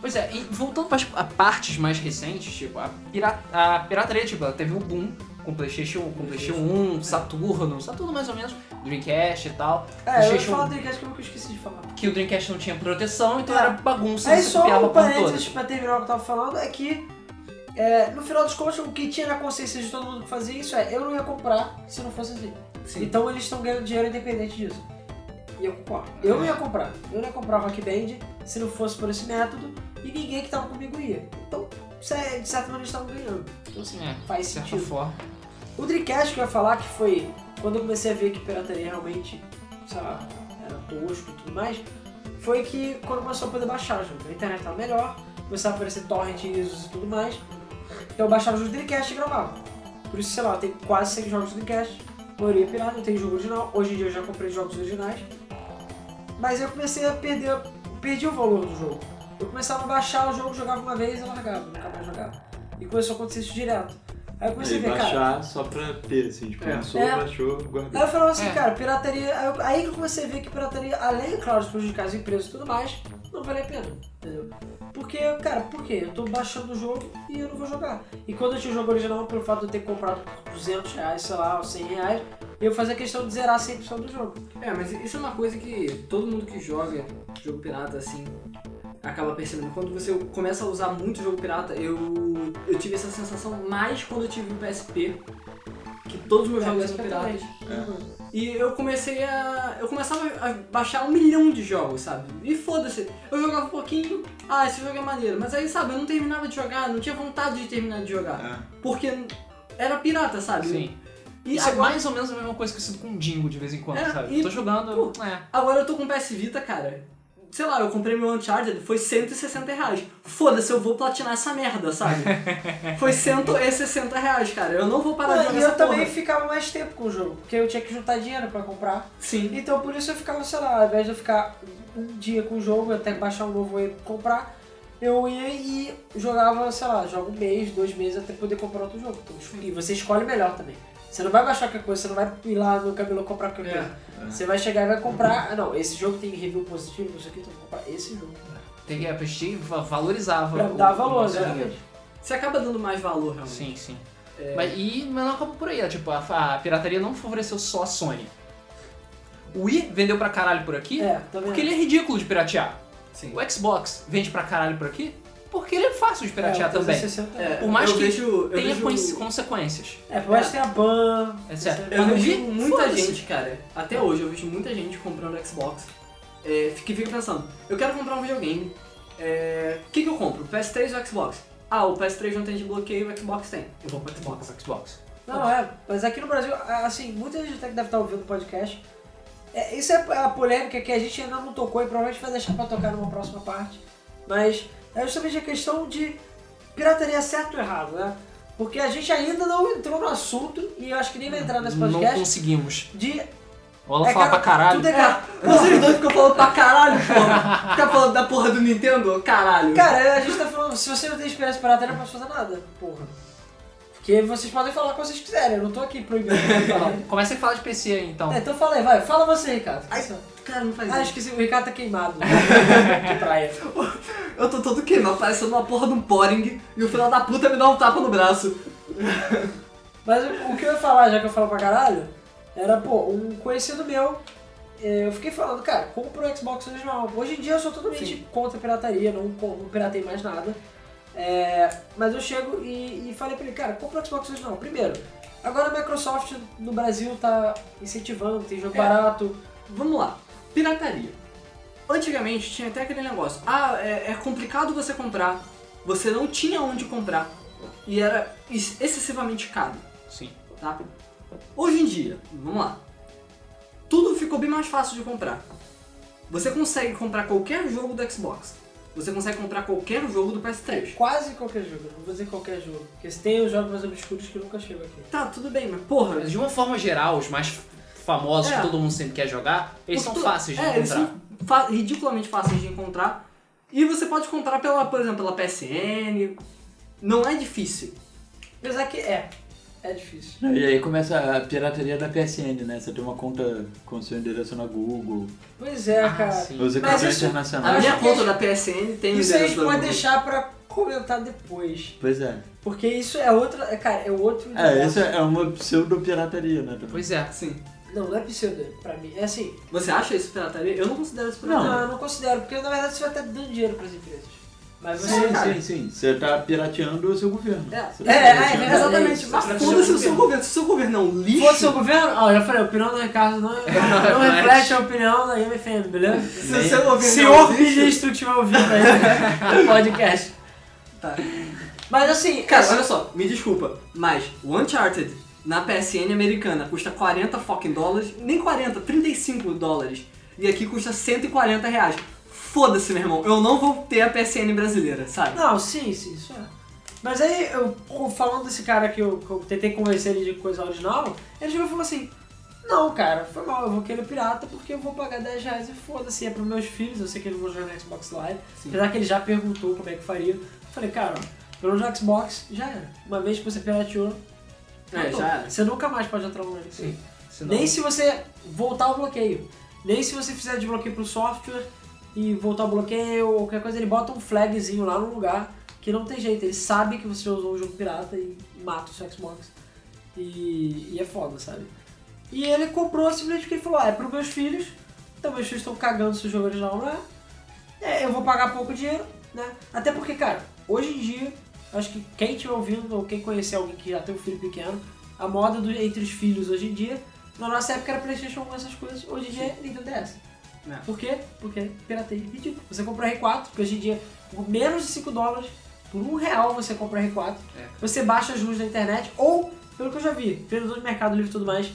Speaker 2: Pois é, e voltando para a partes mais recentes, tipo, a, pira- a pirataria, tipo, ela teve um boom com Playstation, com Playstation 1, Saturno, Saturno mais ou menos, Dreamcast e tal.
Speaker 1: É, eu
Speaker 2: PlayStation
Speaker 1: falar do Dreamcast que eu esqueci de falar.
Speaker 2: que o Dreamcast não tinha proteção, então
Speaker 1: É.
Speaker 2: era bagunça,
Speaker 1: Aí
Speaker 2: você
Speaker 1: só um parênteses pra terminar o que eu tava falando é que é, no final dos contos o que tinha na consciência de todo mundo que fazia isso é eu não ia comprar se não fosse assim.
Speaker 3: Sim.
Speaker 1: Então eles estão ganhando dinheiro independente disso. Eu concordo. Eu não ia comprar. Eu não ia comprar o Rock Band se não fosse por esse método e ninguém que tava comigo ia. Então, de certa maneira eles estavam ganhando. Então assim,
Speaker 2: É,
Speaker 1: faz sentido.
Speaker 2: forma.
Speaker 1: O Dreamcast que eu ia falar que foi quando eu comecei a ver que pirataria realmente, sei lá, era tosco e tudo mais, foi que quando começou a poder baixar. A internet estava melhor, começava a aparecer torrent ISOs e tudo mais. Então eu baixava os Dreamcast e gravava. Por isso, sei lá, eu tenho quase 100 jogos do Dreamcast, maioria é pirata, não tem jogo original. Hoje em dia eu já comprei jogos originais. Mas eu comecei a perder, perdi o valor do jogo. Eu começava a baixar o jogo, jogava uma vez e largava, nunca mais jogava. E começou a acontecer isso direto. Aí eu comecei
Speaker 4: Aí
Speaker 1: a ver, cara,
Speaker 4: baixar só pra ter, assim, tipo,
Speaker 2: É.
Speaker 4: lançou,
Speaker 1: É.
Speaker 4: baixou,
Speaker 1: Aí
Speaker 4: guardou.
Speaker 1: eu falava assim,
Speaker 2: É.
Speaker 1: cara, pirataria. aí Aí que eu comecei a ver que pirataria, além, claro, de prejudicar as empresas e tudo mais, não vale a pena. Entendeu? Porque, cara, por quê? Eu tô baixando o jogo e eu não vou jogar. E quando eu tinha o jogo original, pelo fato de eu ter comprado por 200 reais, sei lá, ou 100 reais, eu fazia questão de zerar 100% do jogo.
Speaker 3: É, mas isso é uma coisa que todo mundo que joga jogo pirata, assim, acaba percebendo. Quando você começa a usar muito jogo pirata, eu, eu tive essa sensação mais quando eu tive o PSP, que todos os meus jogos eram piratas. E eu comecei a. Eu começava a baixar um milhão de jogos, sabe? E foda-se. Eu jogava um pouquinho, ah, esse jogo é maneiro. Mas aí, sabe, eu não terminava de jogar, não tinha vontade de terminar de jogar.
Speaker 4: É.
Speaker 3: Porque era pirata, sabe?
Speaker 2: Sim.
Speaker 3: E
Speaker 2: Isso é
Speaker 3: agora,
Speaker 2: mais ou menos a mesma coisa que eu sinto com o Dingo de vez em quando,
Speaker 3: É,
Speaker 2: sabe?
Speaker 3: e-
Speaker 2: Tô jogando, é.
Speaker 3: agora eu tô com o PS Vita, cara. Sei lá, eu comprei meu Uncharted, foi 160 reais. Foda-se, eu vou platinar essa merda, sabe? foi 160 reais, cara. Eu não vou parar de jogar
Speaker 1: e eu
Speaker 3: essa
Speaker 1: também
Speaker 3: porra.
Speaker 1: ficava mais tempo com o jogo, porque eu tinha que juntar dinheiro pra comprar.
Speaker 3: Sim.
Speaker 1: Então por isso eu ficava, sei lá, ao invés de eu ficar um dia com o jogo, até baixar um novo e comprar, eu ia e jogava, sei lá, joga um mês, dois meses até poder comprar outro jogo. Então, e você escolhe melhor também. Você não vai baixar qualquer coisa, você não vai ir lá no cabelo comprar qualquer
Speaker 3: É.
Speaker 1: coisa. Você vai chegar e vai comprar. Ah, não, esse jogo tem review positivo, isso aqui, então eu vou comprar esse jogo.
Speaker 2: Tem que assistir, va- valorizava.
Speaker 1: Pra
Speaker 2: o-
Speaker 1: dar
Speaker 2: o
Speaker 1: valor, né?
Speaker 3: Você acaba dando mais valor, realmente.
Speaker 2: Sim, sim.
Speaker 3: É.
Speaker 2: Mas, e, mas não acabou por aí, ó, tipo, a, a pirataria não favoreceu só a Sony. O Wii vendeu pra caralho por aqui
Speaker 1: É, também.
Speaker 2: porque ele é ridículo de piratear.
Speaker 3: Sim.
Speaker 2: O Xbox vende pra caralho por aqui porque ele é fácil de piratear
Speaker 1: o
Speaker 2: também.
Speaker 1: 360
Speaker 3: É,
Speaker 2: Por mais
Speaker 3: eu
Speaker 2: que
Speaker 3: vejo, eu
Speaker 2: Tenha
Speaker 3: vejo,
Speaker 2: conse- consequências.
Speaker 1: É, por mais que tenha ban.
Speaker 2: É certo.
Speaker 3: Eu vejo muita gente, cara. Até hoje eu vejo muita gente comprando Xbox. É, que fica pensando, eu quero comprar um videogame. É, O que, que eu compro? PS3 ou Xbox? Ah, o PS3 não tem de bloqueio, o Xbox tem. Eu vou pro Xbox.
Speaker 2: Xbox. Xbox.
Speaker 1: Não, é, mas aqui no Brasil, assim, muita gente até que deve estar ouvindo o podcast. É, isso é a polêmica que a gente ainda não tocou e provavelmente vai deixar pra tocar numa próxima parte. Mas é justamente a questão de pirataria certo ou errado, né? Porque a gente ainda não entrou no assunto e eu acho que nem vai entrar nesse
Speaker 2: Não
Speaker 1: podcast
Speaker 2: conseguimos.
Speaker 1: de.
Speaker 2: O Alan fala
Speaker 1: cara-
Speaker 2: pra caralho.
Speaker 1: Tudo é cara.
Speaker 3: Vocês dois ficam falando pra caralho, porra. Fica falando da porra do Nintendo, caralho.
Speaker 1: Cara, a gente tá falando, se você não tem experiência pirataria, não pode fazer nada, porra. Porque vocês podem falar o que vocês quiserem, eu não tô aqui proibindo de falar.
Speaker 2: Começa a falar de PC aí, então.
Speaker 1: É, então fala aí, vai, fala você, Ricardo.
Speaker 3: Ai, Cara, não faz
Speaker 1: Ah,
Speaker 3: isso.
Speaker 1: esqueci, o Ricardo tá queimado. de praia.
Speaker 3: Eu tô todo queimado, parecendo uma porra de um poring e o filho da puta me dá um tapa no braço.
Speaker 1: Mas o que eu ia falar, já que eu falo pra caralho, era, pô, um conhecido meu, eh, eu fiquei falando, cara, compra o Xbox original. Hoje em dia eu sou totalmente
Speaker 3: Sim.
Speaker 1: contra a pirataria, não, não piratei mais nada. É, mas eu chego e, e falei pra ele, cara, compra o Xbox original. Primeiro, agora a Microsoft no Brasil tá incentivando, tem jogo
Speaker 3: É.
Speaker 1: barato.
Speaker 3: Vamos lá. Pirataria. Antigamente tinha até aquele negócio. Ah, é, é complicado você comprar. Você não tinha onde comprar. E era ex- excessivamente caro,
Speaker 2: Sim.
Speaker 3: tá? Hoje em dia, vamos lá. Tudo ficou bem mais fácil de comprar. Você consegue comprar qualquer jogo do Xbox. Você consegue comprar qualquer jogo do PS3.
Speaker 1: Quase qualquer jogo, não vou dizer qualquer jogo. Porque se tem os jogos mais obscuros que nunca chegam aqui.
Speaker 3: Tá, tudo bem, mas porra.
Speaker 2: Mas de uma forma geral, os mais famosos
Speaker 3: É.
Speaker 2: que todo mundo sempre quer jogar, eles são
Speaker 3: Tu-
Speaker 2: fáceis de
Speaker 3: é, eles
Speaker 2: encontrar.
Speaker 3: são fa- ridiculamente fáceis de encontrar. E você pode comprar pela, por exemplo, pela PSN. Não é difícil.
Speaker 1: Apesar que é, é difícil.
Speaker 4: E aí começa a pirataria da PSN, né? Você tem uma conta com seu endereço na Google,
Speaker 1: Pois é,
Speaker 2: Ah,
Speaker 1: cara.
Speaker 2: sim.
Speaker 1: Mas isso-
Speaker 3: A
Speaker 4: internacional.
Speaker 1: acho
Speaker 3: minha conta
Speaker 1: a
Speaker 3: da PSN tem
Speaker 1: Isso a gente
Speaker 3: endereço da
Speaker 1: pode
Speaker 3: Google.
Speaker 1: deixar pra comentar depois.
Speaker 4: Pois é.
Speaker 1: Porque isso é outra. é, Cara, é outro.
Speaker 4: É, isso é uma pseudo-pirataria, né? também.
Speaker 2: Pois é.
Speaker 3: Sim.
Speaker 1: Não, não é pseudo, pra mim. É assim.
Speaker 3: Você acha isso pirataria? Eu não considero isso
Speaker 1: Não,
Speaker 3: pirataria.
Speaker 1: eu não considero, porque na verdade você vai estar dando dinheiro pras empresas. Mas você.
Speaker 3: Sim,
Speaker 4: Sim, sim. Você tá pirateando o seu governo.
Speaker 3: É.
Speaker 4: Tá
Speaker 1: É, é, é.
Speaker 3: Exatamente.
Speaker 1: isso,
Speaker 3: Mas foda-se o
Speaker 1: seu
Speaker 3: governo. Se o seu governo é um lixo.
Speaker 1: Fosse seu governo, ó, eu já falei, a opinião do Ricardo não, não, reflete a opinião da MFM, beleza?
Speaker 3: Se o seu governo é
Speaker 1: Senhor
Speaker 3: um
Speaker 1: ministro estiver ouvindo aí no podcast.
Speaker 3: Tá.
Speaker 1: Mas assim,
Speaker 3: Cara, olha só, me desculpa, mas o Uncharted na PSN americana custa 40 fucking dólares, nem 40, 35 dólares. E aqui custa 140 reais. Foda-se, meu irmão, eu não vou ter a PSN brasileira, sabe?
Speaker 1: Não, sim, sim, isso é. Mas aí, eu, falando desse cara que eu, que eu tentei convencer ele de coisa original, ele chegou e falou assim: Não, cara, foi mal, eu vou querer pirata porque eu vou pagar 10 reais e foda-se, é pros meus filhos, eu sei que eles vão jogar no Xbox Live.
Speaker 3: Sim.
Speaker 1: Apesar que ele já perguntou como é que faria. Eu falei, cara, pelo Xbox já era. Uma vez que você pirateou,
Speaker 3: É,
Speaker 1: matou.
Speaker 3: já era.
Speaker 1: Você nunca mais pode entrar no.
Speaker 2: Sim. Senão-
Speaker 1: Nem se você voltar o bloqueio. Nem se você fizer desbloqueio pro software e voltar o bloqueio ou qualquer coisa, ele bota um flagzinho lá no lugar que não tem jeito. Ele sabe que você usou um jogo pirata e mata o seu Xbox. E, e é foda, sabe? E ele comprou simplesmente porque ele falou, ah, é pros meus filhos, então meus filhos estão cagando se o jogo original não é. É, eu vou pagar pouco dinheiro, né? Até porque, cara, hoje em dia, acho que quem estiver ouvindo ou quem conhecer alguém que já tem um filho pequeno, a moda do- entre os filhos hoje em dia, na nossa época era Playstation 1, essas coisas, hoje em dia é Nintendo DS.
Speaker 3: É.
Speaker 1: Por quê? Porque pirateia é ridículo. Você compra R4, que hoje em dia, por menos de 5 dólares, por um real você compra R4,
Speaker 2: É.
Speaker 1: você baixa as ruas da internet, ou, pelo que eu já vi, vendedor de Mercado Livre e tudo mais,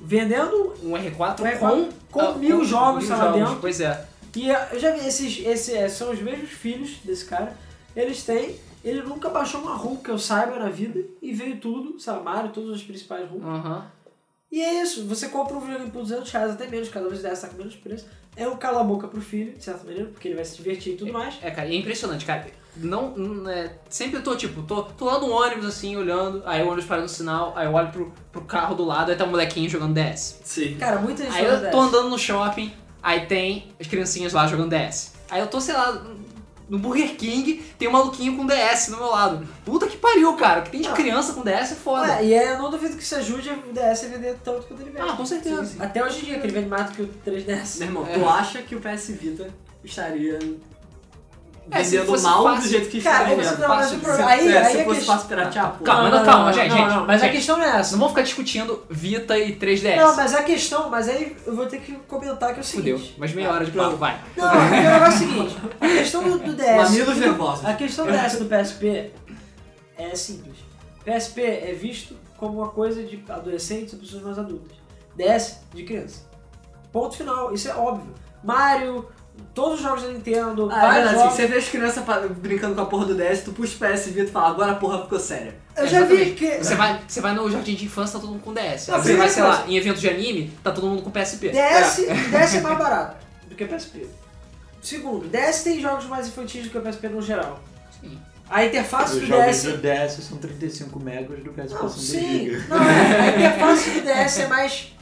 Speaker 1: vendendo
Speaker 2: Um R4,
Speaker 1: Um R4
Speaker 2: com,
Speaker 1: com
Speaker 2: ah,
Speaker 1: mil jogos,
Speaker 2: mil
Speaker 1: lá,
Speaker 2: jogos,
Speaker 1: dentro.
Speaker 2: Pois é.
Speaker 1: E eh, eu já vi, esses, esses eh, são os mesmos filhos desse cara. Eles têm. Ele nunca baixou uma ROM que eu saiba na vida. E veio tudo, sabe, Mario, todos os principais ROMs.
Speaker 2: Aham.
Speaker 1: E é isso, você compra um videogame por 200 reais, até menos, cada vez dessa tá com menos preço. É um cala-boca pro filho, de certa maneira, porque ele vai se divertir e tudo mais.
Speaker 2: É, cara, e é impressionante, cara. Não, não é, sempre eu tô, tipo, tô, tô lá no ônibus, assim, olhando, aí o ônibus para no sinal, aí eu olho pro, pro carro do lado, aí tá um molequinho jogando DS.
Speaker 3: Sim.
Speaker 1: Cara, muita gente
Speaker 2: Aí eu
Speaker 1: DS.
Speaker 2: tô andando no shopping, aí tem as criancinhas lá jogando DS. Aí eu tô, sei lá, no Burger King, tem um maluquinho com DS no meu lado. Puta que pariu, cara. O que tem de
Speaker 1: Ah.
Speaker 2: criança com DS é foda.
Speaker 1: Ué, e é, eu não duvido que isso ajude o DS a vender tanto quanto ele vende.
Speaker 2: Ah, com certeza.
Speaker 3: Sim, sim.
Speaker 1: Até hoje em dia, que ele vende mais do que o 3DS.
Speaker 3: Meu irmão,
Speaker 2: É.
Speaker 3: tu acha que o PS Vita estaria
Speaker 2: É, se
Speaker 3: vendendo mal
Speaker 2: fácil-
Speaker 3: do jeito que
Speaker 1: Cara,
Speaker 3: está
Speaker 1: você
Speaker 3: vendendo?
Speaker 1: não, mas
Speaker 2: fácil
Speaker 1: o
Speaker 2: de
Speaker 1: problema.
Speaker 3: Se-
Speaker 1: Aí,
Speaker 3: é,
Speaker 1: aí
Speaker 3: se
Speaker 1: a
Speaker 3: fosse
Speaker 1: questão-
Speaker 3: fácil piratear, pô.
Speaker 2: Calma,
Speaker 1: Não,
Speaker 2: não, calma,
Speaker 1: não,
Speaker 2: gente,
Speaker 1: não,
Speaker 2: gente,
Speaker 1: mas a
Speaker 2: gente.
Speaker 1: questão não é essa.
Speaker 2: Não vamos ficar discutindo Vita e 3DS.
Speaker 1: Não, mas a questão, mas aí eu vou ter que comentar que é o
Speaker 2: Fudeu.
Speaker 1: seguinte.
Speaker 2: Mais meia hora de papo, vai.
Speaker 1: Não, porque o negócio é o seguinte, a questão do, do DS.
Speaker 3: Mamilos nervosos.
Speaker 1: A questão do DS do PSP é simples. PSP é visto como uma coisa de adolescentes ou pessoas mais adultas. DS de criança. Ponto final, isso é óbvio. Mario, todos os jogos da Nintendo,
Speaker 3: Ah, é
Speaker 1: vários
Speaker 3: assim,
Speaker 1: jogos.
Speaker 3: você vê as crianças brincando com a porra do DS, tu puxa o PS Vita e fala, agora a porra ficou séria.
Speaker 1: Eu já vi que.
Speaker 2: Você vai, você vai no jardim de infância, tá todo mundo com DS.
Speaker 1: Não,
Speaker 2: você vai, sei lá, em evento de anime, tá todo mundo com PSP.
Speaker 1: DS, DS é mais barato do que PSP. Segundo, DS tem jogos mais infantis do que o PSP no geral.
Speaker 2: Sim.
Speaker 1: A interface
Speaker 4: Os
Speaker 1: do
Speaker 4: jogos
Speaker 1: DS.
Speaker 4: do DS são 35 megas do PSP
Speaker 1: Não,
Speaker 4: são 2
Speaker 1: sim. Não, é, a interface do DS é mais.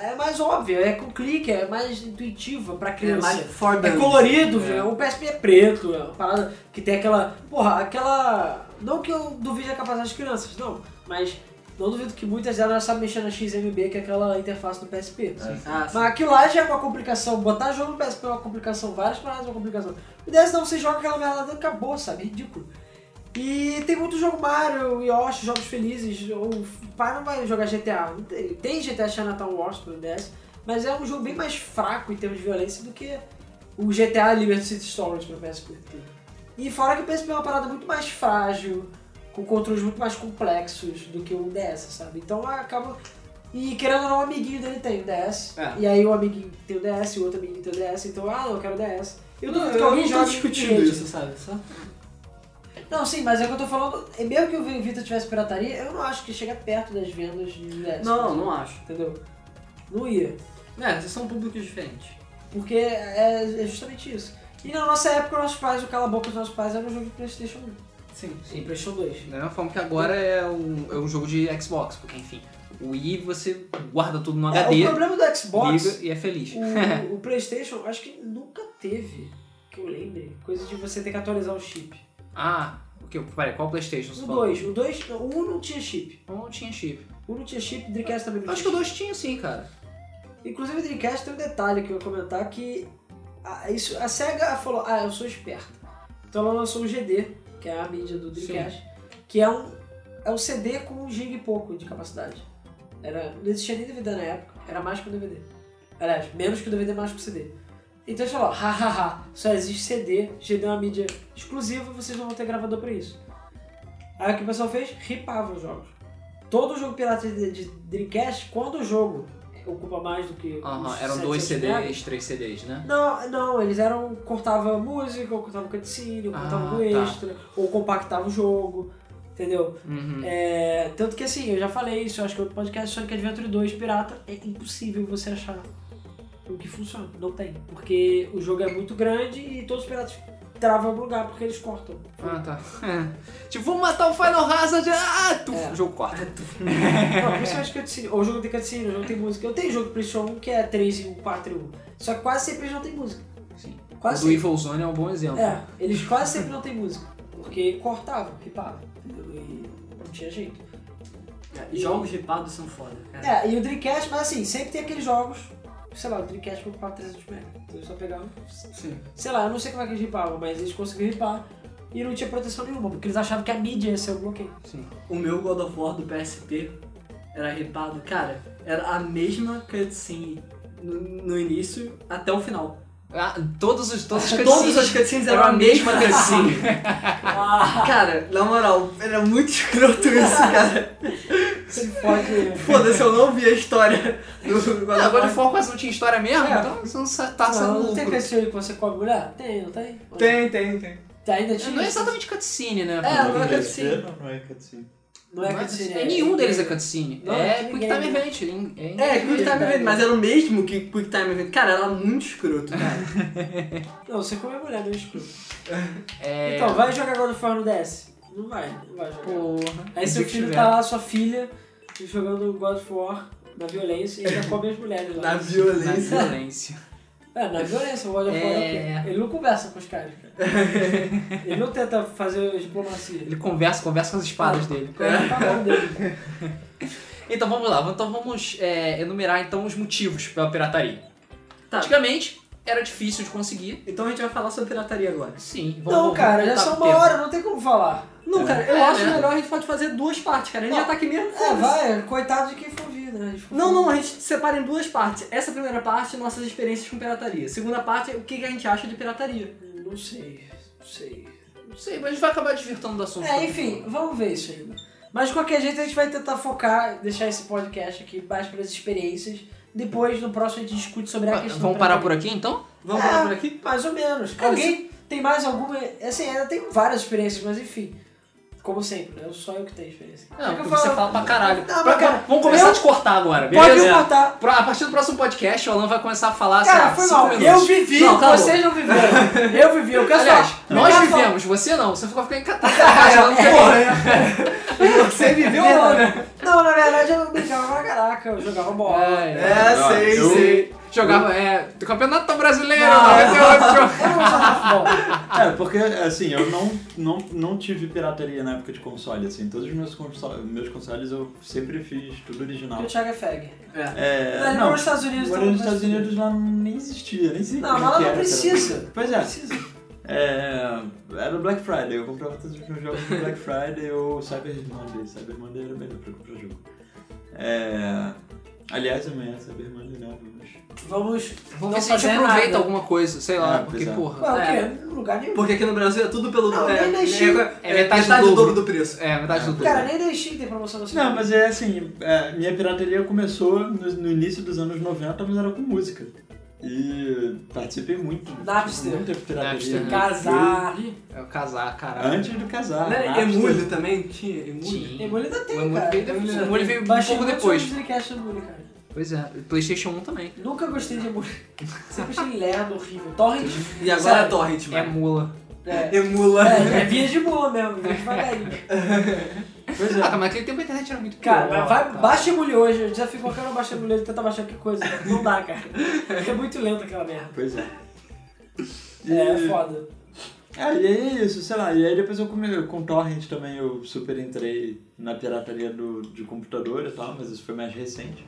Speaker 1: É mais óbvia, é com clique, é mais intuitiva pra
Speaker 3: É
Speaker 1: criança.
Speaker 3: mais for
Speaker 1: É colorido,
Speaker 3: É.
Speaker 1: o PSP é preto, é uma parada que tem aquela. Porra, aquela. Não que eu duvide a capacidade das crianças, não, mas não duvido que muitas delas sabem mexer na XMB, que é aquela interface do PSP.
Speaker 3: Ah, sim.
Speaker 1: Mas aquilo lá já é uma complicação. Botar jogo no PSP é uma complicação, várias paradas é uma complicação. O DS não, você joga aquela merda e acabou, sabe? É ridículo. E tem muito jogo Mario, Yoshi, jogos felizes. O pai não vai jogar GTA. Não Tem GTA Chinatown Wars pro DS, mas é um jogo bem mais fraco em termos de violência do que o GTA Liberty City Stories pro PSP. E fora que o PSP é uma parada muito mais frágil, com controles muito mais complexos do que o DS, sabe? Então acaba. E querendo ou não, o amiguinho dele tem o DS.
Speaker 3: É.
Speaker 1: E aí o amiguinho tem o DS, o outro amiguinho tem o DS, então, ah, não, eu quero o DS. Eu
Speaker 3: não, eu
Speaker 1: que alguém
Speaker 3: não tô discutindo isso, sabe? Só...
Speaker 1: Não, sim, mas é que eu tô falando, é mesmo que o Vita tivesse pirataria, eu não acho que chega perto das vendas de DS.
Speaker 3: Não, não acho.
Speaker 1: Entendeu? Não ia.
Speaker 3: É, são públicos diferentes.
Speaker 1: Porque é, é justamente isso. E na nossa época, nossos pais, o Cala a Boca dos nossos pais era um jogo de Playstation 1
Speaker 3: Sim.
Speaker 1: e Playstation 2.
Speaker 2: Da mesma forma que agora é um, é um jogo de Xbox, porque enfim, o Wii você guarda tudo no
Speaker 1: É,
Speaker 2: HD,
Speaker 1: o problema do Xbox,
Speaker 2: liga e é feliz.
Speaker 1: o, o Playstation, acho que nunca teve, que eu lembre, coisa de você ter que atualizar o chip.
Speaker 2: Ah, o que? Peraí, qual Playstation você
Speaker 1: O
Speaker 2: falou?
Speaker 1: 2, o 2, o 1 não tinha chip.
Speaker 2: Não tinha chip.
Speaker 1: O 1 não tinha chip, o Dreamcast também não
Speaker 2: Acho que
Speaker 1: tinha
Speaker 2: o 2 tinha sim, cara.
Speaker 1: Inclusive o Dreamcast tem um detalhe que eu ia comentar que a, isso, a SEGA falou, ah, eu sou esperta. Então ela lançou o GD, que é a mídia do Dreamcast, que é um, é um CD com um GB e pouco de capacidade. Era, não existia nem DVD na época, era mais que o DVD. Aliás, menos que o DVD, mais que o CD. Então eles falaram, hahaha, só existe CD, GD é uma mídia exclusiva, vocês não vão ter gravador pra isso. Aí o que o pessoal fez? Ripava os jogos. Todo jogo pirata de, de Dreamcast, quando o jogo ocupa mais do que.
Speaker 2: Aham, eram dois
Speaker 1: 700 megas,
Speaker 2: CDs, três CDs, né?
Speaker 1: Não, não, eles eram. cortava música, ou cortava cutscene, ou cortava
Speaker 2: Ah,
Speaker 1: do
Speaker 2: tá.
Speaker 1: extra, ou compactava o jogo, entendeu?
Speaker 2: Uhum.
Speaker 1: É, tanto que assim, eu já falei isso, eu acho que o podcast Sonic Adventure 2 pirata é impossível você achar o que funciona. Não tem. Porque o jogo é muito grande e todos os piratas travam no lugar porque eles cortam.
Speaker 2: Ah, tá. É. Tipo, vamos matar o Final Hazard. Ah, tu,
Speaker 1: É.
Speaker 2: o jogo corta.
Speaker 1: Não, principalmente cutscene. Ou o jogo tem cutscene, o jogo tem música. Eu tenho jogo PlayStation 1 que é 3 em 1, 4 em 1. Só que quase sempre eles não tem música.
Speaker 2: Sim. O
Speaker 1: Quase
Speaker 2: do
Speaker 1: sempre.
Speaker 2: Evil Zone é um bom exemplo.
Speaker 1: É, eles quase sempre não tem música. Porque cortavam, ripavam. Entendeu? E não tinha jeito.
Speaker 3: É, jogos ripados são foda, cara.
Speaker 1: É, e o Dreamcast, mas assim, sempre tem aqueles jogos. Sei lá, o Dreamcast ocupava 300 MB. Então eles só pegavam.
Speaker 3: Sim.
Speaker 1: Sei lá, eu não sei como é que eles ripavam, mas eles conseguiram ripar. E não tinha proteção nenhuma, porque eles achavam que a mídia ia ser o bloqueio.
Speaker 2: Sim.
Speaker 3: O meu God of War do PSP era ripado, cara, era a mesma cutscene no, no início até o final.
Speaker 2: Ah, todos os, todos os
Speaker 3: Todas
Speaker 2: cutscenes
Speaker 3: as cutscenes eram a mesma cutscene.
Speaker 1: Ah,
Speaker 3: cara, na moral, era muito escroto isso, cara.
Speaker 1: Se pode.
Speaker 3: Foda-se, eu não vi a história do God of
Speaker 2: God
Speaker 3: War.
Speaker 2: of War quase não tinha história mesmo,
Speaker 1: É.
Speaker 2: então você não sa- tá sendo
Speaker 1: Não, não tem
Speaker 2: lucro.
Speaker 1: cutscene que você come mulher? Tem, não tem?
Speaker 3: Tem, tem, tem.
Speaker 1: Tem, ainda tinha.
Speaker 2: Não é exatamente cutscene, né?
Speaker 3: É, não é
Speaker 4: Não,
Speaker 3: cutscene.
Speaker 4: Não, não é cutscene.
Speaker 1: Não é
Speaker 2: é
Speaker 1: cutscene.
Speaker 2: cutscene. Nenhum deles é cutscene.
Speaker 1: Não,
Speaker 2: é
Speaker 1: tem
Speaker 2: Quick
Speaker 1: ninguém,
Speaker 2: Time? Event. em-
Speaker 3: É,
Speaker 2: em-
Speaker 3: Quick Time Event, mas era o mesmo que Quick Time Event. Cara, era muito escroto, cara.
Speaker 1: Não, você come a mulher, não é escroto.
Speaker 2: É...
Speaker 1: Então, vai jogar God of War no DS? Não vai, não vai jogar.
Speaker 2: Porra.
Speaker 1: Aí seu
Speaker 2: Se
Speaker 1: filho
Speaker 2: tiver.
Speaker 1: tá lá, sua filha, jogando God of War na violência e ainda come as mulheres lá.
Speaker 3: Na
Speaker 2: Na
Speaker 3: violência.
Speaker 2: violência.
Speaker 1: É, na violência, o God of War é o
Speaker 2: É.
Speaker 1: quê? Ele não conversa com os caras, cara. Ele não tenta fazer diplomacia.
Speaker 2: Ele conversa, conversa com as espadas dele.
Speaker 1: Conversa com a mão dele.
Speaker 2: Então vamos lá, então vamos é, enumerar então os motivos pela pirataria.
Speaker 3: Tá.
Speaker 2: Antigamente era difícil de conseguir.
Speaker 3: Então a gente vai falar sobre pirataria agora.
Speaker 2: Sim, vamos
Speaker 1: Não, cara, já são uma hora, não tem como falar.
Speaker 3: Não, cara, eu
Speaker 2: É,
Speaker 3: acho
Speaker 2: né?
Speaker 3: melhor a gente pode fazer duas partes, cara. A gente
Speaker 1: Não.
Speaker 3: já tá aqui mesmo.
Speaker 1: É, vai, coitado de quem for vir, né?
Speaker 3: Não, não, a gente separa em duas partes. Essa primeira parte, nossas experiências com pirataria. Segunda parte, o que que a gente acha de pirataria.
Speaker 1: Não sei, não sei.
Speaker 2: Não sei, mas a gente vai acabar desvirtando do assunto.
Speaker 1: É, enfim, vamos ver isso ainda. Mas de qualquer jeito a gente vai tentar focar, deixar esse podcast aqui mais para as experiências. Depois, no próximo, a gente discute sobre a questão.
Speaker 2: Vamos
Speaker 1: da
Speaker 2: parar por aqui então?
Speaker 3: Vamos
Speaker 1: É,
Speaker 3: parar por aqui?
Speaker 1: Mais ou menos.
Speaker 3: Cara,
Speaker 1: Alguém tem mais alguma. Assim, ainda tem várias experiências, mas enfim. Como sempre, né? Só eu que tenho experiência.
Speaker 2: Não,
Speaker 1: que
Speaker 2: porque você fala pra caralho.
Speaker 1: Não,
Speaker 2: Pra-
Speaker 1: cara,
Speaker 2: vamos começar
Speaker 1: eu-
Speaker 2: a te cortar agora,
Speaker 1: Pode
Speaker 2: beleza?
Speaker 1: cortar.
Speaker 2: Pra- A partir do próximo podcast, o Alan vai começar a falar
Speaker 1: Cara,
Speaker 2: sei lá,
Speaker 1: foi mal. Eu vivi,
Speaker 2: Não, acabou.
Speaker 1: vocês não viveram. Eu vivi, eu quero
Speaker 2: Aliás,
Speaker 1: falar.
Speaker 2: nós
Speaker 1: eu quero falar-
Speaker 2: vivemos, você não. Você ficou ficando encatado. falando que é
Speaker 3: Você viveu
Speaker 1: É,
Speaker 3: ou não, né?
Speaker 1: Não, na verdade eu brincava pra caraca, eu jogava bola.
Speaker 2: É,
Speaker 3: É, sei,
Speaker 4: eu-
Speaker 3: sei.
Speaker 2: Jogava, é, do Campeonato Brasileiro,
Speaker 1: Não.
Speaker 2: 98.
Speaker 1: Eu não futebol.
Speaker 4: É, porque assim, eu não, não, não tive pirataria na época de console, assim. Todos os meus, console, meus consoles eu sempre fiz tudo original.
Speaker 1: E o Thiago é fag.
Speaker 3: É.
Speaker 4: É,
Speaker 1: Não, nos Estados Unidos,
Speaker 4: Morou nos Estados
Speaker 1: não
Speaker 4: Unidos lá nem existia, nem sei
Speaker 1: Não, mas lá não precisa.
Speaker 4: Pois é. É, era o Black Friday, eu comprava todos os meus jogos no Black Friday ou Cyber Monday. Cyber Monday era melhor pra comprar jogo. É, aliás, amanhã é Cyber Monday, né? Vamos...
Speaker 1: Vamos,
Speaker 2: Vamos
Speaker 1: não
Speaker 2: ver se a gente aproveita
Speaker 1: nada.
Speaker 2: alguma coisa, sei lá,
Speaker 4: É,
Speaker 2: porque,
Speaker 4: é.
Speaker 2: porra.
Speaker 1: Ué, o
Speaker 3: É.
Speaker 1: quê? Em lugar nenhum.
Speaker 3: Porque aqui no Brasil é tudo pelo...
Speaker 1: Não,
Speaker 3: é,
Speaker 1: nem na China.
Speaker 3: é,
Speaker 2: É metade do
Speaker 3: do
Speaker 2: dobro.
Speaker 3: do preço.
Speaker 2: É, metade do dobro.
Speaker 1: Cara, nem Steam tem promoção da
Speaker 4: Não, mas é assim, é, minha pirataria começou no, no início dos anos 90, mas era com música. E participei muito.
Speaker 1: Napster.
Speaker 4: Muita pirataria.
Speaker 2: Napster, né?
Speaker 1: Casar.
Speaker 2: É o casar, caralho.
Speaker 4: Antes do casar.
Speaker 3: Né? Emulho também? Tinha emulho?
Speaker 2: Tinha.
Speaker 1: Emulho ainda tem,
Speaker 2: O Emulho
Speaker 1: cara. Emulho
Speaker 2: O veio um pouco depois.
Speaker 1: jogos de Dreamcast no Emulho, cara.
Speaker 2: Pois é, Playstation 1 também.
Speaker 1: Nunca gostei de Emulho. Sempre achei lerdo, horrível. Torrent.
Speaker 3: E agora é torrent,
Speaker 2: É
Speaker 3: mano.
Speaker 2: mula.
Speaker 1: É.
Speaker 3: Emula.
Speaker 1: É, é via de mula mesmo, via devagarinho.
Speaker 4: Pois
Speaker 2: Ah,
Speaker 4: é.
Speaker 2: cara, mas naquele tempo a internet era muito
Speaker 1: Cara,
Speaker 2: pior,
Speaker 1: vai,
Speaker 2: cara.
Speaker 1: baixa Emulho hoje. Eu desafio qualquer um baixar Emulho e tentar baixar qualquer coisa. Não dá, cara. É muito lento aquela merda.
Speaker 4: Pois é.
Speaker 1: É, é
Speaker 4: E-
Speaker 1: foda.
Speaker 4: Ah, e aí é isso, sei lá, e aí depois eu come, com torrent também eu super entrei na pirataria do, de computador e tal, mas isso foi mais recente.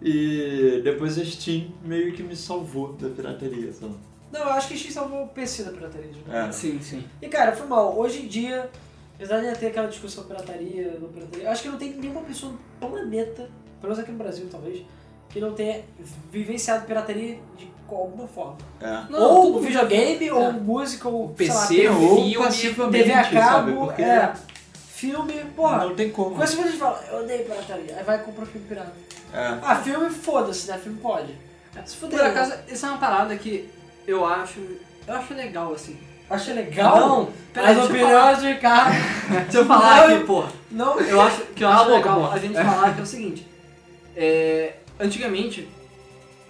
Speaker 4: E depois a Steam meio que me salvou da pirataria, sabe?
Speaker 1: Não, eu acho que X salvou o PC da pirataria. De novo.
Speaker 4: É.
Speaker 3: Sim, sim.
Speaker 1: E cara, foi mal. Hoje em dia, apesar de ter aquela discussão pirataria, não pirataria, eu acho que não tem nenhuma pessoa no planeta, pelo menos aqui no Brasil talvez, que não tenha vivenciado pirataria de alguma forma.
Speaker 4: É.
Speaker 2: Não,
Speaker 1: ou videogame, ou
Speaker 2: É.
Speaker 1: música, ou
Speaker 2: PC,
Speaker 1: sei lá,
Speaker 2: ou
Speaker 1: TV,
Speaker 2: filme,
Speaker 4: passivamente,
Speaker 1: TV a
Speaker 4: sabe?
Speaker 1: cabo,
Speaker 4: Porque
Speaker 1: é, filme, porra.
Speaker 4: não tem como.
Speaker 1: Com esse vídeo de fala, eu odeio pirataria, aí vai comprar filme pirata.
Speaker 4: É.
Speaker 1: Ah, filme, foda-se, né? Filme pode. Se fuder.
Speaker 3: Por acaso, isso é uma parada que eu acho... Eu acho legal, assim.
Speaker 1: Achei legal.
Speaker 3: Não, peraí,
Speaker 1: As opiniões de Ricardo.
Speaker 3: Deixa eu falar
Speaker 1: Não.
Speaker 3: aqui, porra.
Speaker 1: Não.
Speaker 3: Eu acho que eu acho
Speaker 2: a boca,
Speaker 3: legal
Speaker 2: porra.
Speaker 3: a gente falar que é o seguinte. É, antigamente.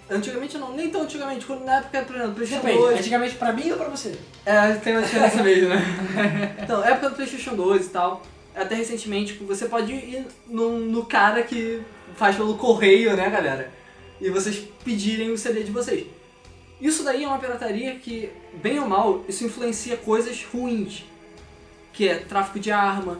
Speaker 3: Antigamente não, nem tão antigamente, quando na época, por exemplo, PlayStation
Speaker 1: Depende,
Speaker 3: 2.
Speaker 1: antigamente pra mim ou pra você?
Speaker 3: É, tem uma diferença mesmo, né? Então, época do PlayStation 2 e tal. Até recentemente, você pode ir no, no cara que faz pelo correio, né, galera? E vocês pedirem o CD de vocês. Isso daí é uma pirataria que, bem ou mal, isso influencia coisas ruins. Que é tráfico de arma.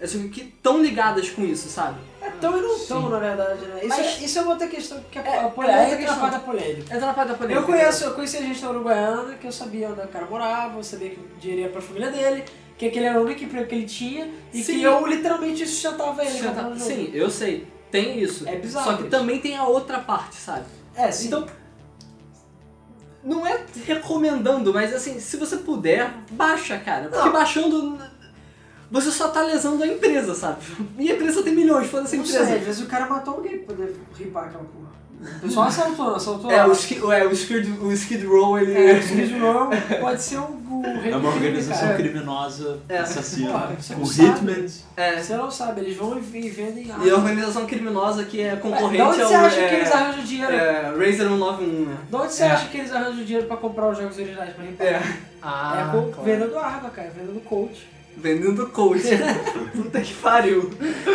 Speaker 3: Assim, que estão ligadas com isso, sabe?
Speaker 1: Então e não estão, na verdade, né? Isso,
Speaker 3: Mas-
Speaker 1: é, isso é uma outra questão que é,
Speaker 3: É,
Speaker 1: a polêmica.
Speaker 3: é
Speaker 1: na parte da polêmica.
Speaker 3: Na parte da polêmica.
Speaker 1: Eu conheço, eu conheci a gente na Uruguaiana, que eu sabia onde o cara morava, eu sabia que o dinheiro ia pra família dele, que aquele era o único emprego que ele tinha, e
Speaker 3: Sim.
Speaker 1: que eu literalmente sustentava ele.
Speaker 3: Já
Speaker 1: comprando jogo.
Speaker 3: Sim, eu sei. Tem isso.
Speaker 1: É bizarro
Speaker 3: Só que
Speaker 1: isso.
Speaker 3: também tem a outra parte, sabe?
Speaker 1: É, sim.
Speaker 3: Então, não é recomendando, mas assim, se você puder, baixa, cara. Porque
Speaker 1: Não.
Speaker 3: baixando. você só tá lesando a empresa, sabe? E a empresa tem milhões, foda-se a
Speaker 1: Não sei, às
Speaker 3: empresa.
Speaker 1: vezes o cara matou alguém pra poder ripar aquela porra. O pessoal assaltou, assaltou.
Speaker 3: É, o Skid, é, o Skid, o Skid Row, ele...
Speaker 1: É, o Skid Row pode ser o, o
Speaker 4: É
Speaker 1: do
Speaker 4: uma organização criminosa
Speaker 3: É.
Speaker 4: assassina.
Speaker 1: Porra, você sabe.
Speaker 4: hitmen.
Speaker 3: É,
Speaker 1: Você não sabe, eles vão e e vendem
Speaker 3: e a
Speaker 1: armas.
Speaker 3: organização criminosa que é concorrente
Speaker 1: Da onde
Speaker 3: ao...
Speaker 1: você acha
Speaker 3: é,
Speaker 1: que eles arranjam dinheiro?
Speaker 3: É, Razer 191, né?
Speaker 1: Da onde você
Speaker 2: É.
Speaker 1: acha que eles arranjam dinheiro pra comprar os jogos originais pra ripar?
Speaker 3: É,
Speaker 2: Ah,
Speaker 1: é com
Speaker 2: claro.
Speaker 1: vendendo arma, cara, vendendo coach.
Speaker 3: Vendendo coach. Puta que pariu.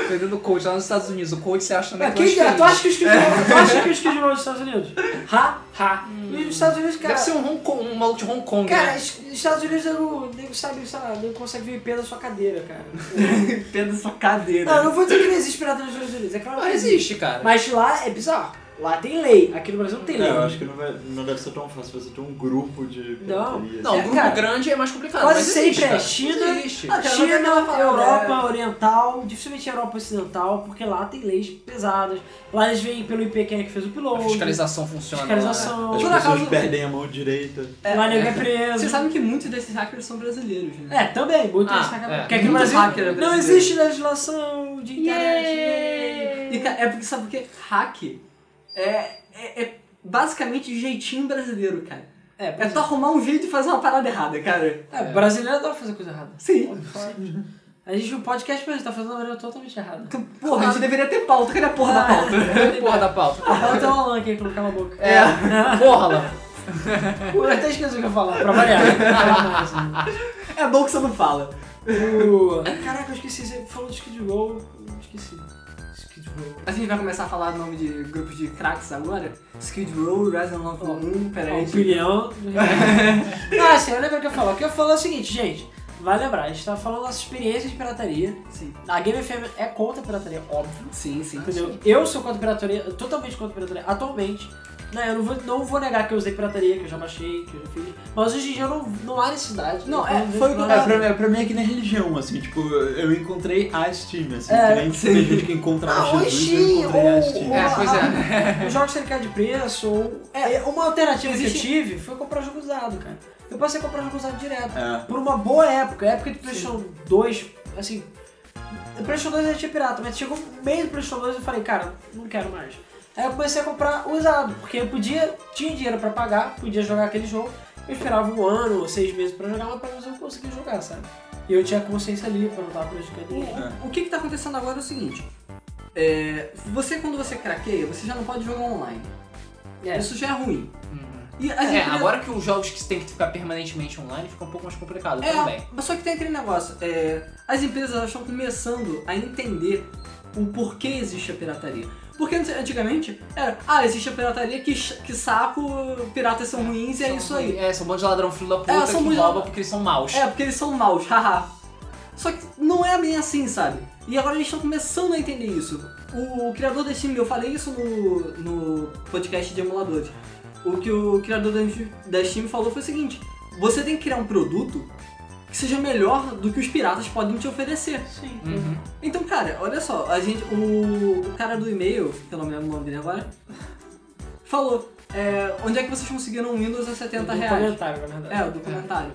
Speaker 2: Vendendo coach lá nos Estados Unidos. O coach você acha
Speaker 1: quem,
Speaker 2: é
Speaker 1: tu acha que o Skid Row, tu acha que o Skid Row é dos Estados Unidos? Ha, ha. E os Estados Unidos, cara...
Speaker 2: Deve ser um, Hong Kong, um maluco de Hong Kong,
Speaker 1: Cara,
Speaker 2: né?
Speaker 1: os Estados Unidos não, nem sabe, sei lá, não consegue ver pé da sua cadeira, cara.
Speaker 3: Pedro sua cadeira.
Speaker 1: Não, eu não vou dizer que não existe pirata nos Estados Unidos, é claro
Speaker 2: Não
Speaker 1: que
Speaker 2: existe, cara.
Speaker 1: Mas lá é bizarro. Lá tem lei, aqui no Brasil não tem lei.
Speaker 4: É, eu acho que não, vai, não deve ser tão fácil você ter um grupo de
Speaker 1: Não.
Speaker 2: Não,
Speaker 1: É,
Speaker 2: um grupo
Speaker 1: cara,
Speaker 2: grande é mais complicado,
Speaker 1: quase
Speaker 2: mas existe,
Speaker 1: sempre é. China,
Speaker 2: Existe.
Speaker 1: China,
Speaker 3: mas é
Speaker 1: Europa
Speaker 3: é.
Speaker 1: Oriental, dificilmente Europa Ocidental, porque lá tem leis pesadas. Lá eles vêm pelo IP quem é que fez o
Speaker 2: A
Speaker 1: piloto.
Speaker 2: fiscalização funciona.
Speaker 1: Fiscalização.
Speaker 4: As
Speaker 3: Por
Speaker 4: pessoas
Speaker 3: acaso-
Speaker 4: perdem a mão direita.
Speaker 3: É,
Speaker 1: lá ninguém
Speaker 3: é.
Speaker 1: é preso.
Speaker 3: Vocês sabem que muitos desses hackers são brasileiros, né?
Speaker 1: É, também, muito
Speaker 2: Ah,
Speaker 1: isso,
Speaker 2: é.
Speaker 1: Porque aqui no Brasil
Speaker 3: é
Speaker 1: não
Speaker 3: brasileiro.
Speaker 1: existe legislação de internet.
Speaker 3: E, cara, é porque, sabe por quê? Hack é, é, é basicamente jeitinho brasileiro, cara.
Speaker 1: É,
Speaker 3: É tu arrumar um jeito de fazer uma parada errada, cara.
Speaker 1: É, brasileiro adora fazer coisa errada.
Speaker 3: Sim.
Speaker 1: A gente no podcast, mas a gente tá fazendo uma maneira totalmente errada.
Speaker 3: Então, Porra, a gente deveria ter pauta. Cadê a porra da pauta?
Speaker 2: Porra da pauta.
Speaker 1: Fala até o Alan aqui, que não cala a boca.
Speaker 2: É. Porra, lá.
Speaker 1: Eu até esqueci o que eu ia falar, pra variar.
Speaker 3: É bom que você não fala.
Speaker 1: O- Caraca, eu esqueci, você falou de Skid Row, eu esqueci. Row.
Speaker 3: A gente vai começar a falar o nome de grupos de cracks agora. Skid Row, Resident Evil 1,
Speaker 1: A
Speaker 3: peraí.
Speaker 1: opinião. ah, sim, eu lembro o que eu falar. O que eu falar é o seguinte, gente. Vai lembrar, a gente tá falando da nossa experiência de pirataria.
Speaker 3: Sim,
Speaker 1: A Game FM é contra a pirataria, óbvio.
Speaker 3: sim, sim.
Speaker 1: Entendeu? Eu sou contra a pirataria, totalmente contra a pirataria, atualmente. Né, eu não vou, não vou negar que eu usei pirataria, que eu já baixei, que eu já fiz. Mas hoje em dia não, não há necessidade.
Speaker 3: Não, é, foi o que eu.
Speaker 4: É, pra, mim- pra mim é que nem religião, assim, tipo, eu encontrei a Steam, assim,
Speaker 1: É,
Speaker 4: que nem
Speaker 3: sim.
Speaker 4: tem gente que encontrava
Speaker 1: Ah, ou
Speaker 4: Jesus, eu
Speaker 1: Steam,
Speaker 4: encontrei a
Speaker 1: ou-
Speaker 4: Steam.
Speaker 1: ou-
Speaker 2: É, pois é.
Speaker 1: Os jogos têm cara de preço, ou... É, uma alternativa
Speaker 3: Existe-
Speaker 1: que eu tive foi comprar jogo usado, cara. Eu passei a comprar jogo usado direto.
Speaker 4: É.
Speaker 1: Por uma boa época, época de PlayStation 2, assim... O PlayStation 2 já tinha pirata, mas chegou um mês do PlayStation 2 e eu falei, cara, não quero mais. Aí eu comecei a comprar usado, porque eu podia, tinha dinheiro pra pagar, podia jogar aquele jogo. Eu esperava um ano ou seis meses pra jogar, mas pelo menos eu conseguia jogar, sabe? E eu tinha consciência ali pra não estar prejudicando ninguém.
Speaker 3: O, o que que tá acontecendo agora é o seguinte. É, você, quando você craqueia, você já não pode jogar online.
Speaker 1: É.
Speaker 3: Isso já é ruim.
Speaker 2: Uhum.
Speaker 3: E
Speaker 2: É,
Speaker 3: empresas-
Speaker 2: agora que os jogos que tem que ficar permanentemente online fica um pouco mais complicado também.
Speaker 3: É, mas só que tem aquele negócio. é, as empresas elas estão começando a entender o porquê existe a pirataria. Porque antigamente era, ah, existe a pirataria, que, que saco, piratas são ruins e é
Speaker 2: São
Speaker 3: isso aí.
Speaker 2: É, são um monte de ladrão filho da puta
Speaker 3: É, são
Speaker 2: que rouba porque eles são maus.
Speaker 3: É, porque eles são maus, haha. Só que não é bem assim, sabe? E agora eles estão começando a entender isso. O, o criador da Steam, eu falei isso no, no podcast de emuladores. O que o criador da Steam falou foi o seguinte: você tem que criar um produto que seja melhor do que os piratas podem te oferecer.
Speaker 1: Sim.
Speaker 2: Uhum.
Speaker 3: Então, cara, olha só, a gente, o, o cara do e-mail, que eu não me lembro o nome dele agora, falou: é, onde é que vocês conseguiram um Windows a 70
Speaker 1: No
Speaker 3: reais?
Speaker 1: comentário, na verdade.
Speaker 3: É, o documentário.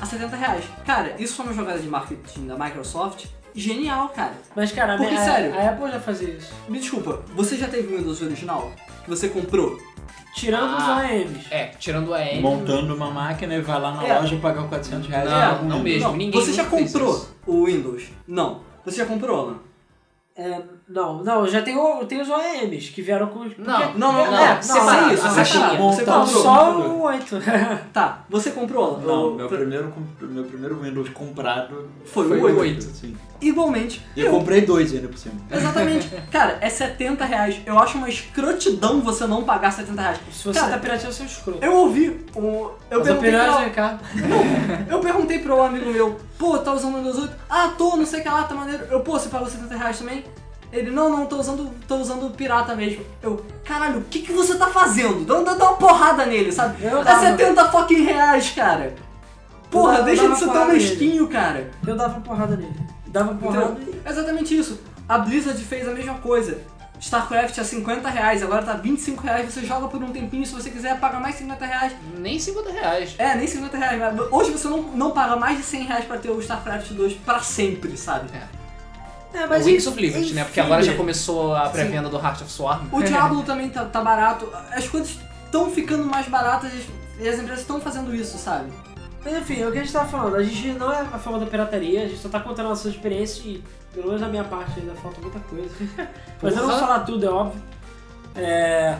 Speaker 3: A 70 reais. Cara, isso foi uma jogada de marketing da Microsoft genial, cara.
Speaker 1: Mas, cara, a,
Speaker 3: Porque,
Speaker 1: minha-
Speaker 3: sério.
Speaker 1: a Apple já fazia isso.
Speaker 3: Me desculpa, você já teve o Windows original? Que você comprou?
Speaker 1: Tirando
Speaker 2: Ah.
Speaker 1: os OEMs.
Speaker 2: É, tirando a M.
Speaker 4: Montando uma máquina e vai lá na
Speaker 3: É.
Speaker 4: loja pagar 400 reais.
Speaker 2: Não, não mesmo.
Speaker 3: não,
Speaker 2: ninguém
Speaker 3: você já comprou
Speaker 2: isso.
Speaker 3: o Windows? Não. Você já comprou, Alan?
Speaker 1: É, não, não, já tem, o, tem os OEMs que vieram com. porque-
Speaker 2: Não,
Speaker 3: Não, não, não.
Speaker 1: É,
Speaker 3: separado,
Speaker 1: isso,
Speaker 3: separado.
Speaker 2: caixinha.
Speaker 3: Você
Speaker 1: Não,
Speaker 3: comprou.
Speaker 1: só o 8.
Speaker 3: Tá, você comprou?
Speaker 4: Não,
Speaker 3: O-
Speaker 4: meu primeiro, meu primeiro Windows comprado
Speaker 3: Foi
Speaker 2: Foi
Speaker 3: o
Speaker 2: o
Speaker 3: 8.
Speaker 2: oito.
Speaker 4: Sim.
Speaker 3: Igualmente.
Speaker 4: E eu comprei dois ainda por cima.
Speaker 3: Exatamente. Cara, é 70 reais. Eu acho uma escrotidão você não pagar 70 reais.
Speaker 1: Se você
Speaker 3: Cara,
Speaker 1: tá pirateando, você é escroto.
Speaker 3: Eu ouvi um. Eu
Speaker 1: Mas
Speaker 3: perguntei, pra,
Speaker 1: cara.
Speaker 3: eu perguntei pro amigo meu, pô, tá usando o Windows 8? Ah, tô, não sei o que lá, tá maneiro. Eu, pô, você pagou 70 reais também? Ele, não, não, tô usando, tô usando o pirata mesmo. Eu, caralho, o que, que você tá fazendo? Dá, dá, dá uma porrada nele, sabe?
Speaker 1: Eu
Speaker 3: É
Speaker 1: dava.
Speaker 3: 70 fucking reais, cara. Porra,
Speaker 1: Eu
Speaker 3: deixa
Speaker 1: dava
Speaker 3: de ser tão
Speaker 1: porrada nele.
Speaker 3: mesquinho, cara.
Speaker 1: Eu dava porrada nele. Dava porrada
Speaker 3: Então, exatamente isso. A Blizzard fez a mesma coisa. StarCraft a 50 reais, agora tá 25 reais, você joga por um tempinho, se você quiser paga mais 50 reais.
Speaker 2: Nem 50 reais.
Speaker 3: É, nem 50 reais. mas Hoje você não, não paga mais de 100 reais pra ter o StarCraft 2 pra sempre, sabe?
Speaker 1: É,
Speaker 2: o Wings
Speaker 1: enfim-
Speaker 2: of Liberty, né? Porque agora já começou a pré-venda do Heart of Swarm.
Speaker 3: O Diablo também tá, tá barato. As coisas estão ficando mais baratas e as empresas estão fazendo isso, sabe?
Speaker 1: Mas enfim, é o que a gente tava falando. A gente não é a favor da pirataria, a gente só tá contando a nossa experiência e, pelo menos da minha parte, ainda falta muita coisa. Mas eu não vou falar tudo, é óbvio. É,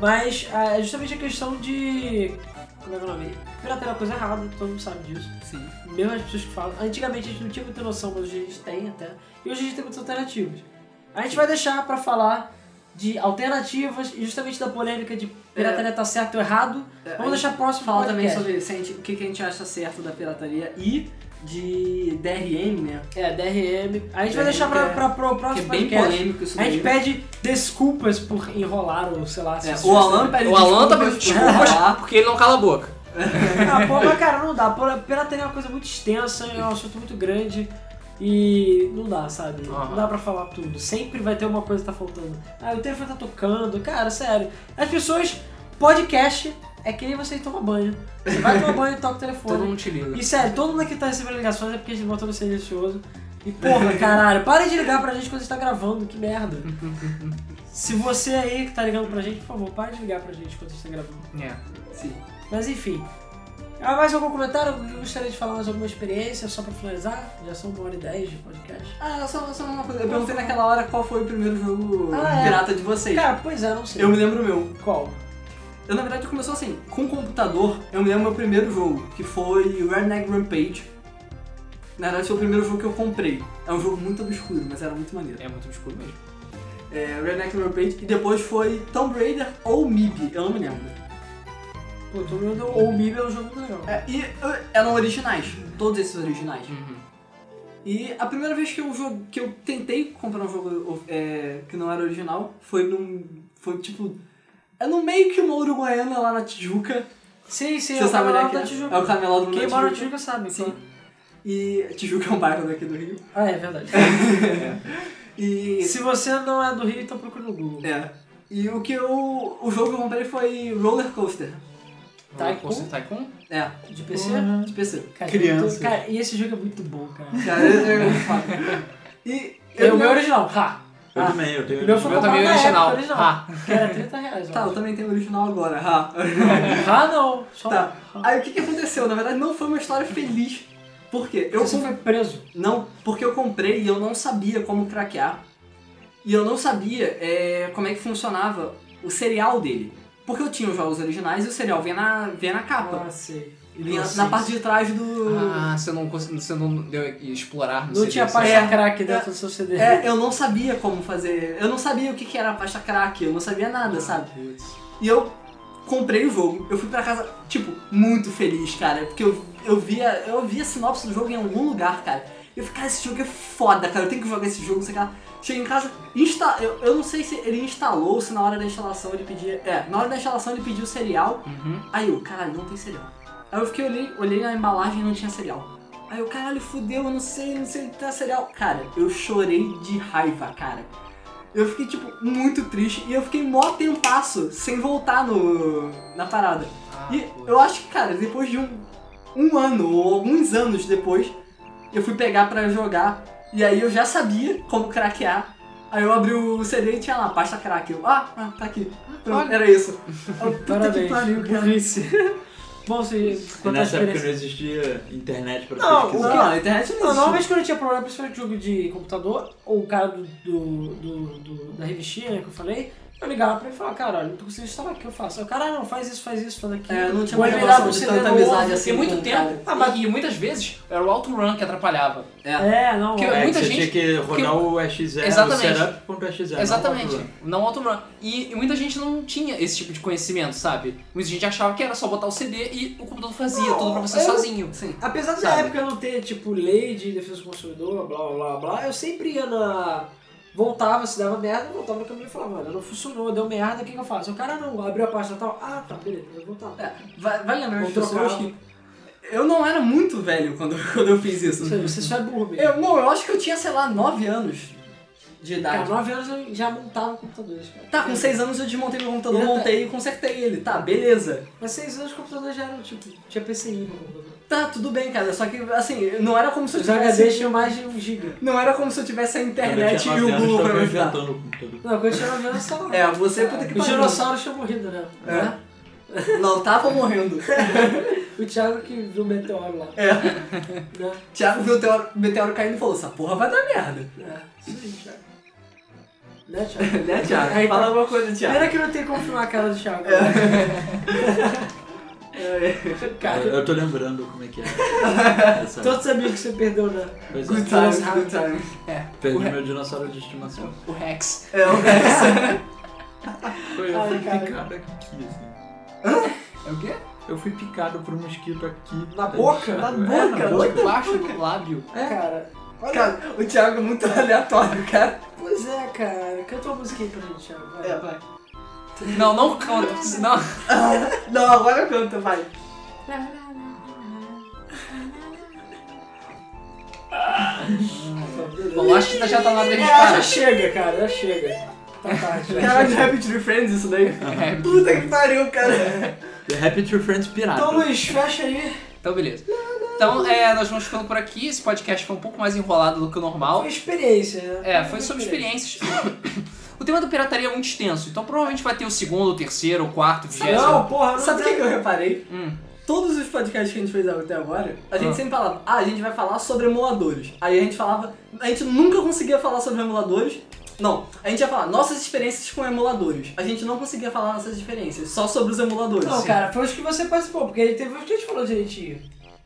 Speaker 1: mas ah, é justamente a questão de. Como é que é o nome? Pirataria é uma coisa errada, todo mundo sabe disso.
Speaker 3: Sim.
Speaker 1: Mesmo as pessoas que falam. Antigamente a gente não tinha muita noção, mas hoje a gente tem até. E hoje a gente tem muitas alternativas. A gente vai deixar pra falar de alternativas e justamente da polêmica de pirataria tá certo ou errado.
Speaker 3: É,
Speaker 1: Vamos deixar próximo
Speaker 3: falar
Speaker 1: pro
Speaker 3: também sobre gente- o que, que a gente acha certo da pirataria e de DRM, né?
Speaker 1: É, DRM. A gente vai
Speaker 3: DRM
Speaker 1: deixar pra,
Speaker 3: é-
Speaker 1: pra, pro
Speaker 3: Que é bem
Speaker 1: podcast.
Speaker 3: polêmico isso
Speaker 1: A gente
Speaker 3: daí.
Speaker 1: pede desculpas por enrolar ou sei lá.
Speaker 3: É, o Alan pede
Speaker 2: O Alan tá pedindo desculpas porque ele não cala a boca.
Speaker 1: Ah, pô, mas cara, não dá. Pirataria é uma coisa muito extensa, é um assunto muito grande. E não dá, sabe? Não
Speaker 2: Aham.
Speaker 1: dá pra falar tudo. Sempre vai ter uma coisa que tá faltando. Ah, o telefone tá tocando. Cara, sério. As pessoas, podcast é que nem você ir tomar banho. Você vai tomar banho e toca o
Speaker 2: Todo
Speaker 1: telefone.
Speaker 2: mundo te liga.
Speaker 1: E sério, todo mundo aqui tá recebendo ligações é porque a gente botou no silencioso. E porra, caralho, para de ligar pra gente quando a gente tá gravando, que merda. Se você aí que tá ligando pra gente, por favor, para de ligar pra gente quando a gente tá gravando.
Speaker 2: É.
Speaker 3: Sim.
Speaker 1: Mas enfim. Ah, mais algum comentário? Eu gostaria de falar mais alguma experiência, só pra finalizar? Já são uma hora e dez de podcast.
Speaker 3: Ah, só, só uma coisa. Eu perguntei naquela hora qual foi o primeiro jogo
Speaker 1: Ah, é.
Speaker 3: pirata de vocês.
Speaker 1: Cara, pois é, não sei.
Speaker 3: eu me lembro o meu.
Speaker 1: Qual?
Speaker 3: Eu, na verdade, começou assim. Com computador, eu me lembro meu primeiro jogo, que foi Redneck Rampage. Na verdade, foi o primeiro jogo que eu comprei. É um jogo muito obscuro, mas era muito maneiro.
Speaker 2: É muito escuro mesmo.
Speaker 3: É, Redneck Rampage. E depois foi Tomb Raider ou MIB, eu não me lembro.
Speaker 1: Pô, tô vendo o MIB é um jogo muito legal.
Speaker 3: É, e uh, eram originais, todos esses originais.
Speaker 2: Uhum.
Speaker 3: E a primeira vez que eu, jogo, que eu tentei comprar um jogo é, que não era original foi num. Foi tipo. É no meio que uma uruguaiana lá na Tijuca.
Speaker 1: Sim, sim,
Speaker 3: Você
Speaker 1: é o
Speaker 3: sabe é
Speaker 1: da
Speaker 3: é?
Speaker 1: Tijuca.
Speaker 3: É o camelódromo
Speaker 1: Quem mora na
Speaker 3: Tijuca.
Speaker 1: Sabe.
Speaker 3: Sim. E Tijuca é um bairro daqui do Rio.
Speaker 1: Ah, é verdade.
Speaker 3: E.
Speaker 1: Se você não é do Rio, então procura no Google.
Speaker 3: É. E o que eu. O jogo que eu comprei foi Roller Coaster.
Speaker 1: Tycoon?
Speaker 2: Você Tycoon?
Speaker 3: É,
Speaker 1: De PC?
Speaker 3: de PC.
Speaker 1: Cara,
Speaker 4: Criança.
Speaker 1: eu tô- Cara, e esse jogo é muito bom, cara.
Speaker 3: Cara, é muito foda. E.
Speaker 1: É o
Speaker 3: me
Speaker 1: meu original, ha!
Speaker 4: Eu
Speaker 1: Ah.
Speaker 4: também, eu tenho.
Speaker 1: O meu foi
Speaker 2: O meu também é original.
Speaker 1: original.
Speaker 2: Ah.
Speaker 1: Que era 30 reais, eu
Speaker 3: Tá, eu também tenho o original agora. Ha.
Speaker 1: Ah, não. Só
Speaker 3: Tá.
Speaker 1: Ha.
Speaker 3: Aí o que, que aconteceu? Na verdade, não foi uma história feliz. Por quê? Eu
Speaker 1: Você
Speaker 3: com-
Speaker 1: foi preso.
Speaker 3: Não, porque eu comprei e eu não sabia como craquear. E eu não sabia é, como é que funcionava o serial dele. Porque eu tinha os jogos originais e o serial vinha na, vinha na capa.
Speaker 1: Ah, sei.
Speaker 3: vinha na parte de trás do.
Speaker 2: Ah, você não, você não deu explorar no
Speaker 1: Não
Speaker 2: CD,
Speaker 1: tinha pasta
Speaker 3: É,
Speaker 1: crack
Speaker 3: é.
Speaker 1: dentro do seu CD.
Speaker 3: É, eu não sabia como fazer. Eu não sabia o que, que era a pasta crack, eu não sabia nada, sabe?
Speaker 2: Putz.
Speaker 3: E eu comprei o jogo, eu fui pra casa, tipo, muito feliz, cara. Porque eu, eu via. Eu via a sinopse do jogo em algum lugar, cara. E eu falei, cara, esse jogo é foda, cara. Eu tenho que jogar esse jogo, não sei o que lá. Cheguei em casa, insta... eu, eu não sei se ele instalou ou se na hora da instalação ele pedia. É, na hora da instalação ele pediu cereal.
Speaker 2: Uhum.
Speaker 3: Aí eu, caralho, não tem cereal. Aí eu fiquei, olhei, olhei na embalagem e não tinha cereal. Aí eu, caralho, fudeu, eu não sei, não sei se tem cereal. Cara, eu chorei de raiva, cara. Eu fiquei, tipo, muito triste e eu fiquei mó tempasso sem voltar no, na parada.
Speaker 2: Ah,
Speaker 3: E eu acho que, cara, depois de um, um ano ou alguns anos depois, eu fui pegar pra jogar e aí eu já sabia como craquear. Aí eu abri o CD e tinha lá, pasta crack. Eu, ah, ah, tá aqui. Pronto,
Speaker 2: olha.
Speaker 3: era isso. Eu, Puta
Speaker 1: Parabéns.
Speaker 3: que pariu, cara.
Speaker 1: Bom, se
Speaker 4: E
Speaker 1: quanto à
Speaker 4: nessa época
Speaker 1: experiência.
Speaker 4: não existia internet pra
Speaker 1: Não, o
Speaker 4: pesquisar.
Speaker 1: que-
Speaker 3: Não, a internet não
Speaker 1: Não,
Speaker 3: existe.
Speaker 1: normalmente quando eu tinha problema, principalmente jogo de computador, ou o cara do, do, do- do- da revistinha né, que eu falei, eu ligava pra ele e falava, cara, olha, não tô conseguindo instalar, o que eu faço? O cara, não, faz isso, faz isso, faz aquilo.
Speaker 3: É, não tinha
Speaker 1: Ou
Speaker 3: mais
Speaker 1: ele dava
Speaker 3: relação
Speaker 1: um
Speaker 3: de
Speaker 1: CD
Speaker 3: tanta amizade assim.
Speaker 2: E muito tempo.
Speaker 1: Ah, mas-
Speaker 2: e, muitas vezes era o autorun que atrapalhava.
Speaker 3: É.
Speaker 1: É, não,
Speaker 2: Que
Speaker 1: é.
Speaker 2: Muita
Speaker 4: que você
Speaker 2: gente-
Speaker 4: tinha que rodar o
Speaker 2: Exatamente.
Speaker 4: o setup.xz. não
Speaker 2: Exatamente,
Speaker 4: o
Speaker 2: não autorun. E, e muita gente não tinha esse tipo de conhecimento, sabe? Muita gente achava que era só botar o CD e o computador fazia
Speaker 1: Não,
Speaker 2: tudo pra você
Speaker 1: eu-
Speaker 2: sozinho.
Speaker 3: Sim.
Speaker 1: Apesar da época não ter, tipo, lei de defesa do consumidor, blá blá blá blá, eu sempre ia na. Voltava, se dava merda, voltava no caminho e falava, mano, não funcionou, deu merda, o que, que eu faço? O cara não, abriu a pasta tal, ah, tá, beleza, eu vou voltar.
Speaker 3: É, vai, vai lembrar
Speaker 1: trocar.
Speaker 3: pessoas que. Eu não era muito velho quando, quando eu fiz isso.
Speaker 1: Você, você só é burro mesmo.
Speaker 3: Eu, não, eu acho que eu tinha, sei lá, 9 anos. De
Speaker 1: Cara,
Speaker 3: idade.
Speaker 1: 9 anos eu já montava computadores, cara.
Speaker 3: Tá, com 6 anos eu desmontei meu computador,
Speaker 1: tá-
Speaker 3: montei e consertei ele. Tá, beleza.
Speaker 1: Mas 6 anos o computador já era, tipo, tinha PCI no computador.
Speaker 3: Tá, tudo bem, cara. Só que, assim, não era como se eu
Speaker 1: Os
Speaker 3: tivesse...
Speaker 1: HDs tinham mais de 1 GB.
Speaker 3: Não era como se eu tivesse a
Speaker 4: Cara,
Speaker 3: internet
Speaker 4: tinha
Speaker 3: e o Google pra me ajudar.
Speaker 4: o.
Speaker 1: Não, quando eu tinha 9 anos, só.
Speaker 3: É, você puta que
Speaker 1: Os
Speaker 3: pariu.
Speaker 1: dinossauros tinham morrido, né?
Speaker 3: É. Não, tava morrendo.
Speaker 1: O Thiago que viu o meteoro lá.
Speaker 3: É.
Speaker 1: Né?
Speaker 3: Thiago viu o meteoro, meteoro caindo e falou, essa porra vai dar merda.
Speaker 1: É, isso aí, Thiago. Né, Thiago?
Speaker 3: Né, Thiago?
Speaker 1: Aí,
Speaker 3: Fala
Speaker 1: tá.
Speaker 3: alguma coisa, Thiago.
Speaker 1: Pena que não tem como filmar a cara do Thiago.
Speaker 3: É.
Speaker 1: Cara,
Speaker 4: Eu, eu tô lembrando como é que é. Essa-
Speaker 1: todos os amigos que você perdeu, né?
Speaker 4: Pois
Speaker 3: Good
Speaker 4: é.
Speaker 3: times, good times.
Speaker 2: É,
Speaker 4: Perdi
Speaker 2: o, Re-
Speaker 4: meu dinossauro de estimação.
Speaker 2: o Rex.
Speaker 3: É, o Rex.
Speaker 4: Foi, eu
Speaker 1: Ai,
Speaker 4: fui
Speaker 1: cara.
Speaker 4: picado aqui, assim.
Speaker 2: É o quê?
Speaker 4: Eu fui picado por um mosquito aqui.
Speaker 1: Na boca?
Speaker 3: Na
Speaker 4: É,
Speaker 3: boca?
Speaker 2: Muito baixo do lábio.
Speaker 1: Cara, olha.
Speaker 3: Cara, o Thiago é muito aleatório, cara.
Speaker 1: Pois é, cara. Canta uma musiquinha pra gente, Thiago. vai.
Speaker 3: É, vai.
Speaker 2: Não, não canta, senão.
Speaker 3: Não, agora canta, vai.
Speaker 2: Bom, acho que já tá na hora da gente
Speaker 1: É, já chega, cara, já chega. Tá tarde. já
Speaker 3: Caralho,
Speaker 1: chega.
Speaker 3: Happy Tree Friends isso daí.
Speaker 2: É,
Speaker 3: Puta que pariu, cara.
Speaker 4: The Happy Tree Friends pirata.
Speaker 1: Então, Luiz, fecha aí.
Speaker 2: Então, beleza. Então, é, nós vamos ficando por aqui. Esse podcast foi um pouco mais enrolado do que o normal.
Speaker 1: Foi experiência, né?
Speaker 2: É, foi sobre experiências. O tema da pirataria é muito extenso, então provavelmente vai ter o segundo, o terceiro, o quarto, o vigésimo.
Speaker 1: Não, porra, não
Speaker 3: Sabe o que, que eu reparei?
Speaker 2: Hum.
Speaker 3: Todos os podcasts que a gente fez até agora, a gente
Speaker 2: Ah.
Speaker 3: sempre falava, ah, a gente vai falar sobre emuladores. Aí a gente falava, a gente nunca conseguia falar sobre emuladores. Não, a gente ia falar nossas experiências com emuladores. A gente não conseguia falar nossas experiências, só sobre os emuladores.
Speaker 1: Não, cara, foi os que você participou, porque aí teve os que a gente falou direitinho.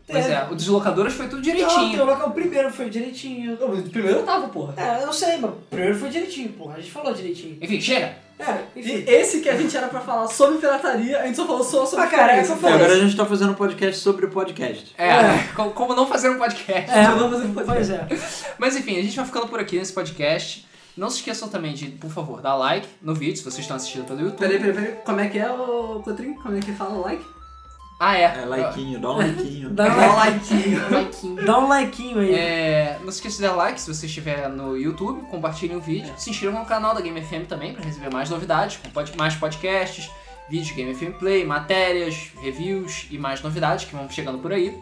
Speaker 2: Pois é, o deslocadoras foi tudo direitinho.
Speaker 1: Não, o primeiro foi direitinho.
Speaker 3: Não, mas Primeiro eu tava, porra.
Speaker 1: É, eu não sei, mas o primeiro foi direitinho, porra. A gente falou direitinho.
Speaker 2: Enfim, chega.
Speaker 1: É,
Speaker 3: E
Speaker 1: enfim.
Speaker 3: esse que a gente era pra falar sobre pirataria, a gente só falou só sobre
Speaker 1: Ah, cara, é.
Speaker 4: E agora a gente tá fazendo um podcast sobre o podcast.
Speaker 2: É,
Speaker 1: É.
Speaker 2: co- como não fazer um podcast.
Speaker 1: É,
Speaker 3: Só não fazer um podcast.
Speaker 1: pois é.
Speaker 2: Mas enfim, a gente vai ficando por aqui nesse podcast. Não se esqueçam também de, por favor, dar like no vídeo, se vocês estão assistindo pelo YouTube.
Speaker 3: Peraí, peraí, peraí. Como é que é, o Cotrim? Como é que fala like?
Speaker 2: Ah, é.
Speaker 4: É, likeinho, dá um likeinho.
Speaker 1: Dá,
Speaker 3: Dá um. Likezinho.
Speaker 1: dá um likeinho aí.
Speaker 2: É, não se esqueça de dar like se você estiver no YouTube, compartilhem o vídeo, se inscrevam no canal da Game FM também para receber mais novidades, com pod- mais podcasts, vídeos de Game FM Play, matérias, reviews e mais novidades que vão chegando por aí.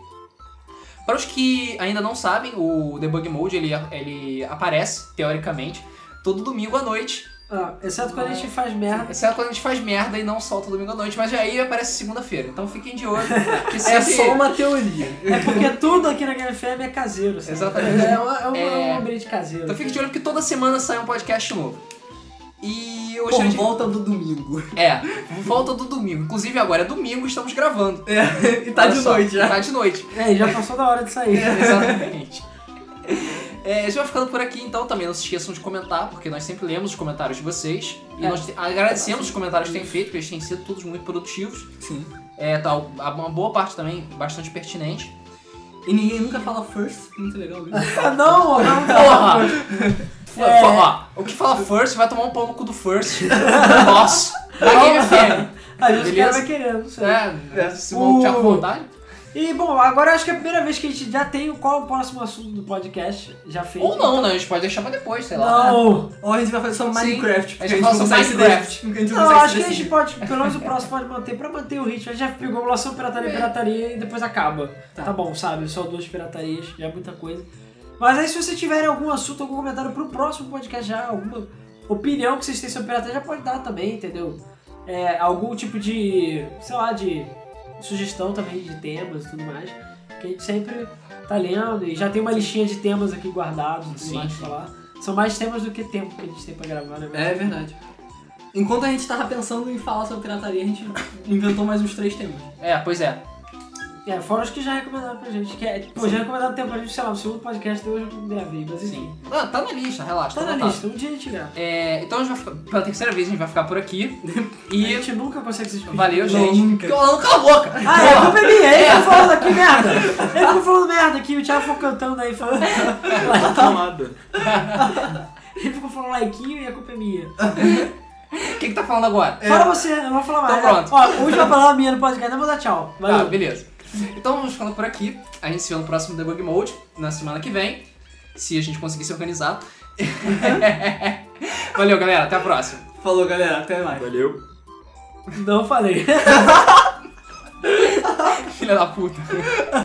Speaker 2: Para os que ainda não sabem, o Debug Mode ele, ele aparece, teoricamente, todo domingo à noite,
Speaker 1: Ah, exceto quando a gente faz merda.
Speaker 2: exceto quando a gente faz merda e não solta domingo à noite, mas aí aparece segunda-feira, então fiquem de olho.
Speaker 3: É só uma teoria.
Speaker 1: É porque tudo aqui na Game FM é caseiro, sabe?
Speaker 2: Exatamente.
Speaker 1: É, um- é um,
Speaker 2: É.
Speaker 1: é um ambiente caseiro.
Speaker 2: Então fique de olho porque toda semana sai um podcast novo. E eu
Speaker 3: Por
Speaker 2: de...
Speaker 3: volta do domingo.
Speaker 2: É, volta do domingo. Inclusive agora é domingo, estamos gravando.
Speaker 3: É, e tá
Speaker 2: Olha
Speaker 3: de
Speaker 2: só,
Speaker 3: noite já.
Speaker 2: Tá de noite.
Speaker 1: É, já passou da hora de sair.
Speaker 2: Exatamente. É, a gente vai ficando por aqui então também. Não se esqueçam de comentar, porque nós sempre lemos os comentários de vocês. E
Speaker 1: É.
Speaker 2: nós te- agradecemos os comentários que têm feito, porque eles têm sido todos muito produtivos.
Speaker 3: Sim.
Speaker 2: É, tá, uma boa parte também bastante pertinente.
Speaker 3: E ninguém nunca fala first. Muito legal.
Speaker 1: Ah, não, não.
Speaker 2: Porra!
Speaker 1: É.
Speaker 2: Ó, o que fala first vai tomar um pau no cu do first. Nosso. Da Game FM.
Speaker 1: Os
Speaker 2: Beleza?
Speaker 1: caras vai querendo, não sei.
Speaker 2: É, se
Speaker 1: O-
Speaker 2: vão tiver com vontade.
Speaker 1: E bom, agora eu acho que é a primeira vez que a gente já tem o qual é o próximo assunto do podcast. Já fez.
Speaker 2: Ou não, né? A gente pode deixar pra depois, sei lá.
Speaker 1: Não.
Speaker 3: Ou a gente vai fazer
Speaker 2: Sim.
Speaker 3: Minecraft.
Speaker 2: A gente fala sobre
Speaker 3: consegue se
Speaker 2: Minecraft.
Speaker 3: não
Speaker 1: Não, acho que a gente pode, pelo menos o próximo pode manter, pra manter o ritmo. A gente já pegou emulação, pirataria,
Speaker 2: É.
Speaker 1: pirataria e depois acaba.
Speaker 3: Tá.
Speaker 1: Tá. bom, sabe? Só duas piratarias, já é muita coisa. Mas aí se vocês tiverem algum assunto, algum comentário pro próximo podcast já, alguma opinião que vocês têm sobre pirataria, já pode dar também, entendeu? É, algum tipo de, sei lá, de sugestão também de temas e tudo mais. Que a gente sempre tá lendo e já tem uma listinha de temas aqui guardados e tudo
Speaker 2: Sim,
Speaker 1: mais
Speaker 2: sim.
Speaker 1: pra falar. São mais temas do que tempo que a gente tem pra gravar, né?
Speaker 3: É verdade. Enquanto a gente tava pensando em falar sobre pirataria, a gente inventou mais uns três temas.
Speaker 2: É, pois é.
Speaker 1: É, fora os que já recomendaram pra gente. Que é, pô, já recomendaram tempo pra gente, sei lá, o segundo podcast de hoje eu gravei, mas enfim.
Speaker 2: Sim. Ah, tá na lista, relaxa.
Speaker 1: Tá na
Speaker 2: anotado.
Speaker 1: lista, um dia a gente grava.
Speaker 2: É, então a gente vai ficar, pela terceira vez a gente vai ficar por aqui.
Speaker 1: A
Speaker 2: E
Speaker 1: gente nunca consegue se despedir.
Speaker 2: valeu, gente.
Speaker 3: nunca.
Speaker 2: Cala cala a boca!
Speaker 1: Ah, é, a culpa é minha, ele ficou falando aqui merda. Ele ficou falando merda aqui, o Thiago ficou cantando aí, falando.
Speaker 4: Tá.
Speaker 1: Ele ficou falando likezinho e a culpa é minha.
Speaker 2: O que que tá falando agora?
Speaker 1: Fala você, eu não vou falar mais.
Speaker 2: Então pronto.
Speaker 1: Ó, a última palavra minha no podcast, não vou dar tchau.
Speaker 2: Tá,
Speaker 1: Valeu.
Speaker 2: beleza. Então vamos ficando por aqui. A gente se vê no próximo Debug Mode, na semana que vem, se a gente conseguir se organizar. Uhum. Valeu, galera. Até a próxima.
Speaker 3: Falou, galera. Até mais.
Speaker 4: Valeu.
Speaker 1: Não falei.
Speaker 2: Filha da puta.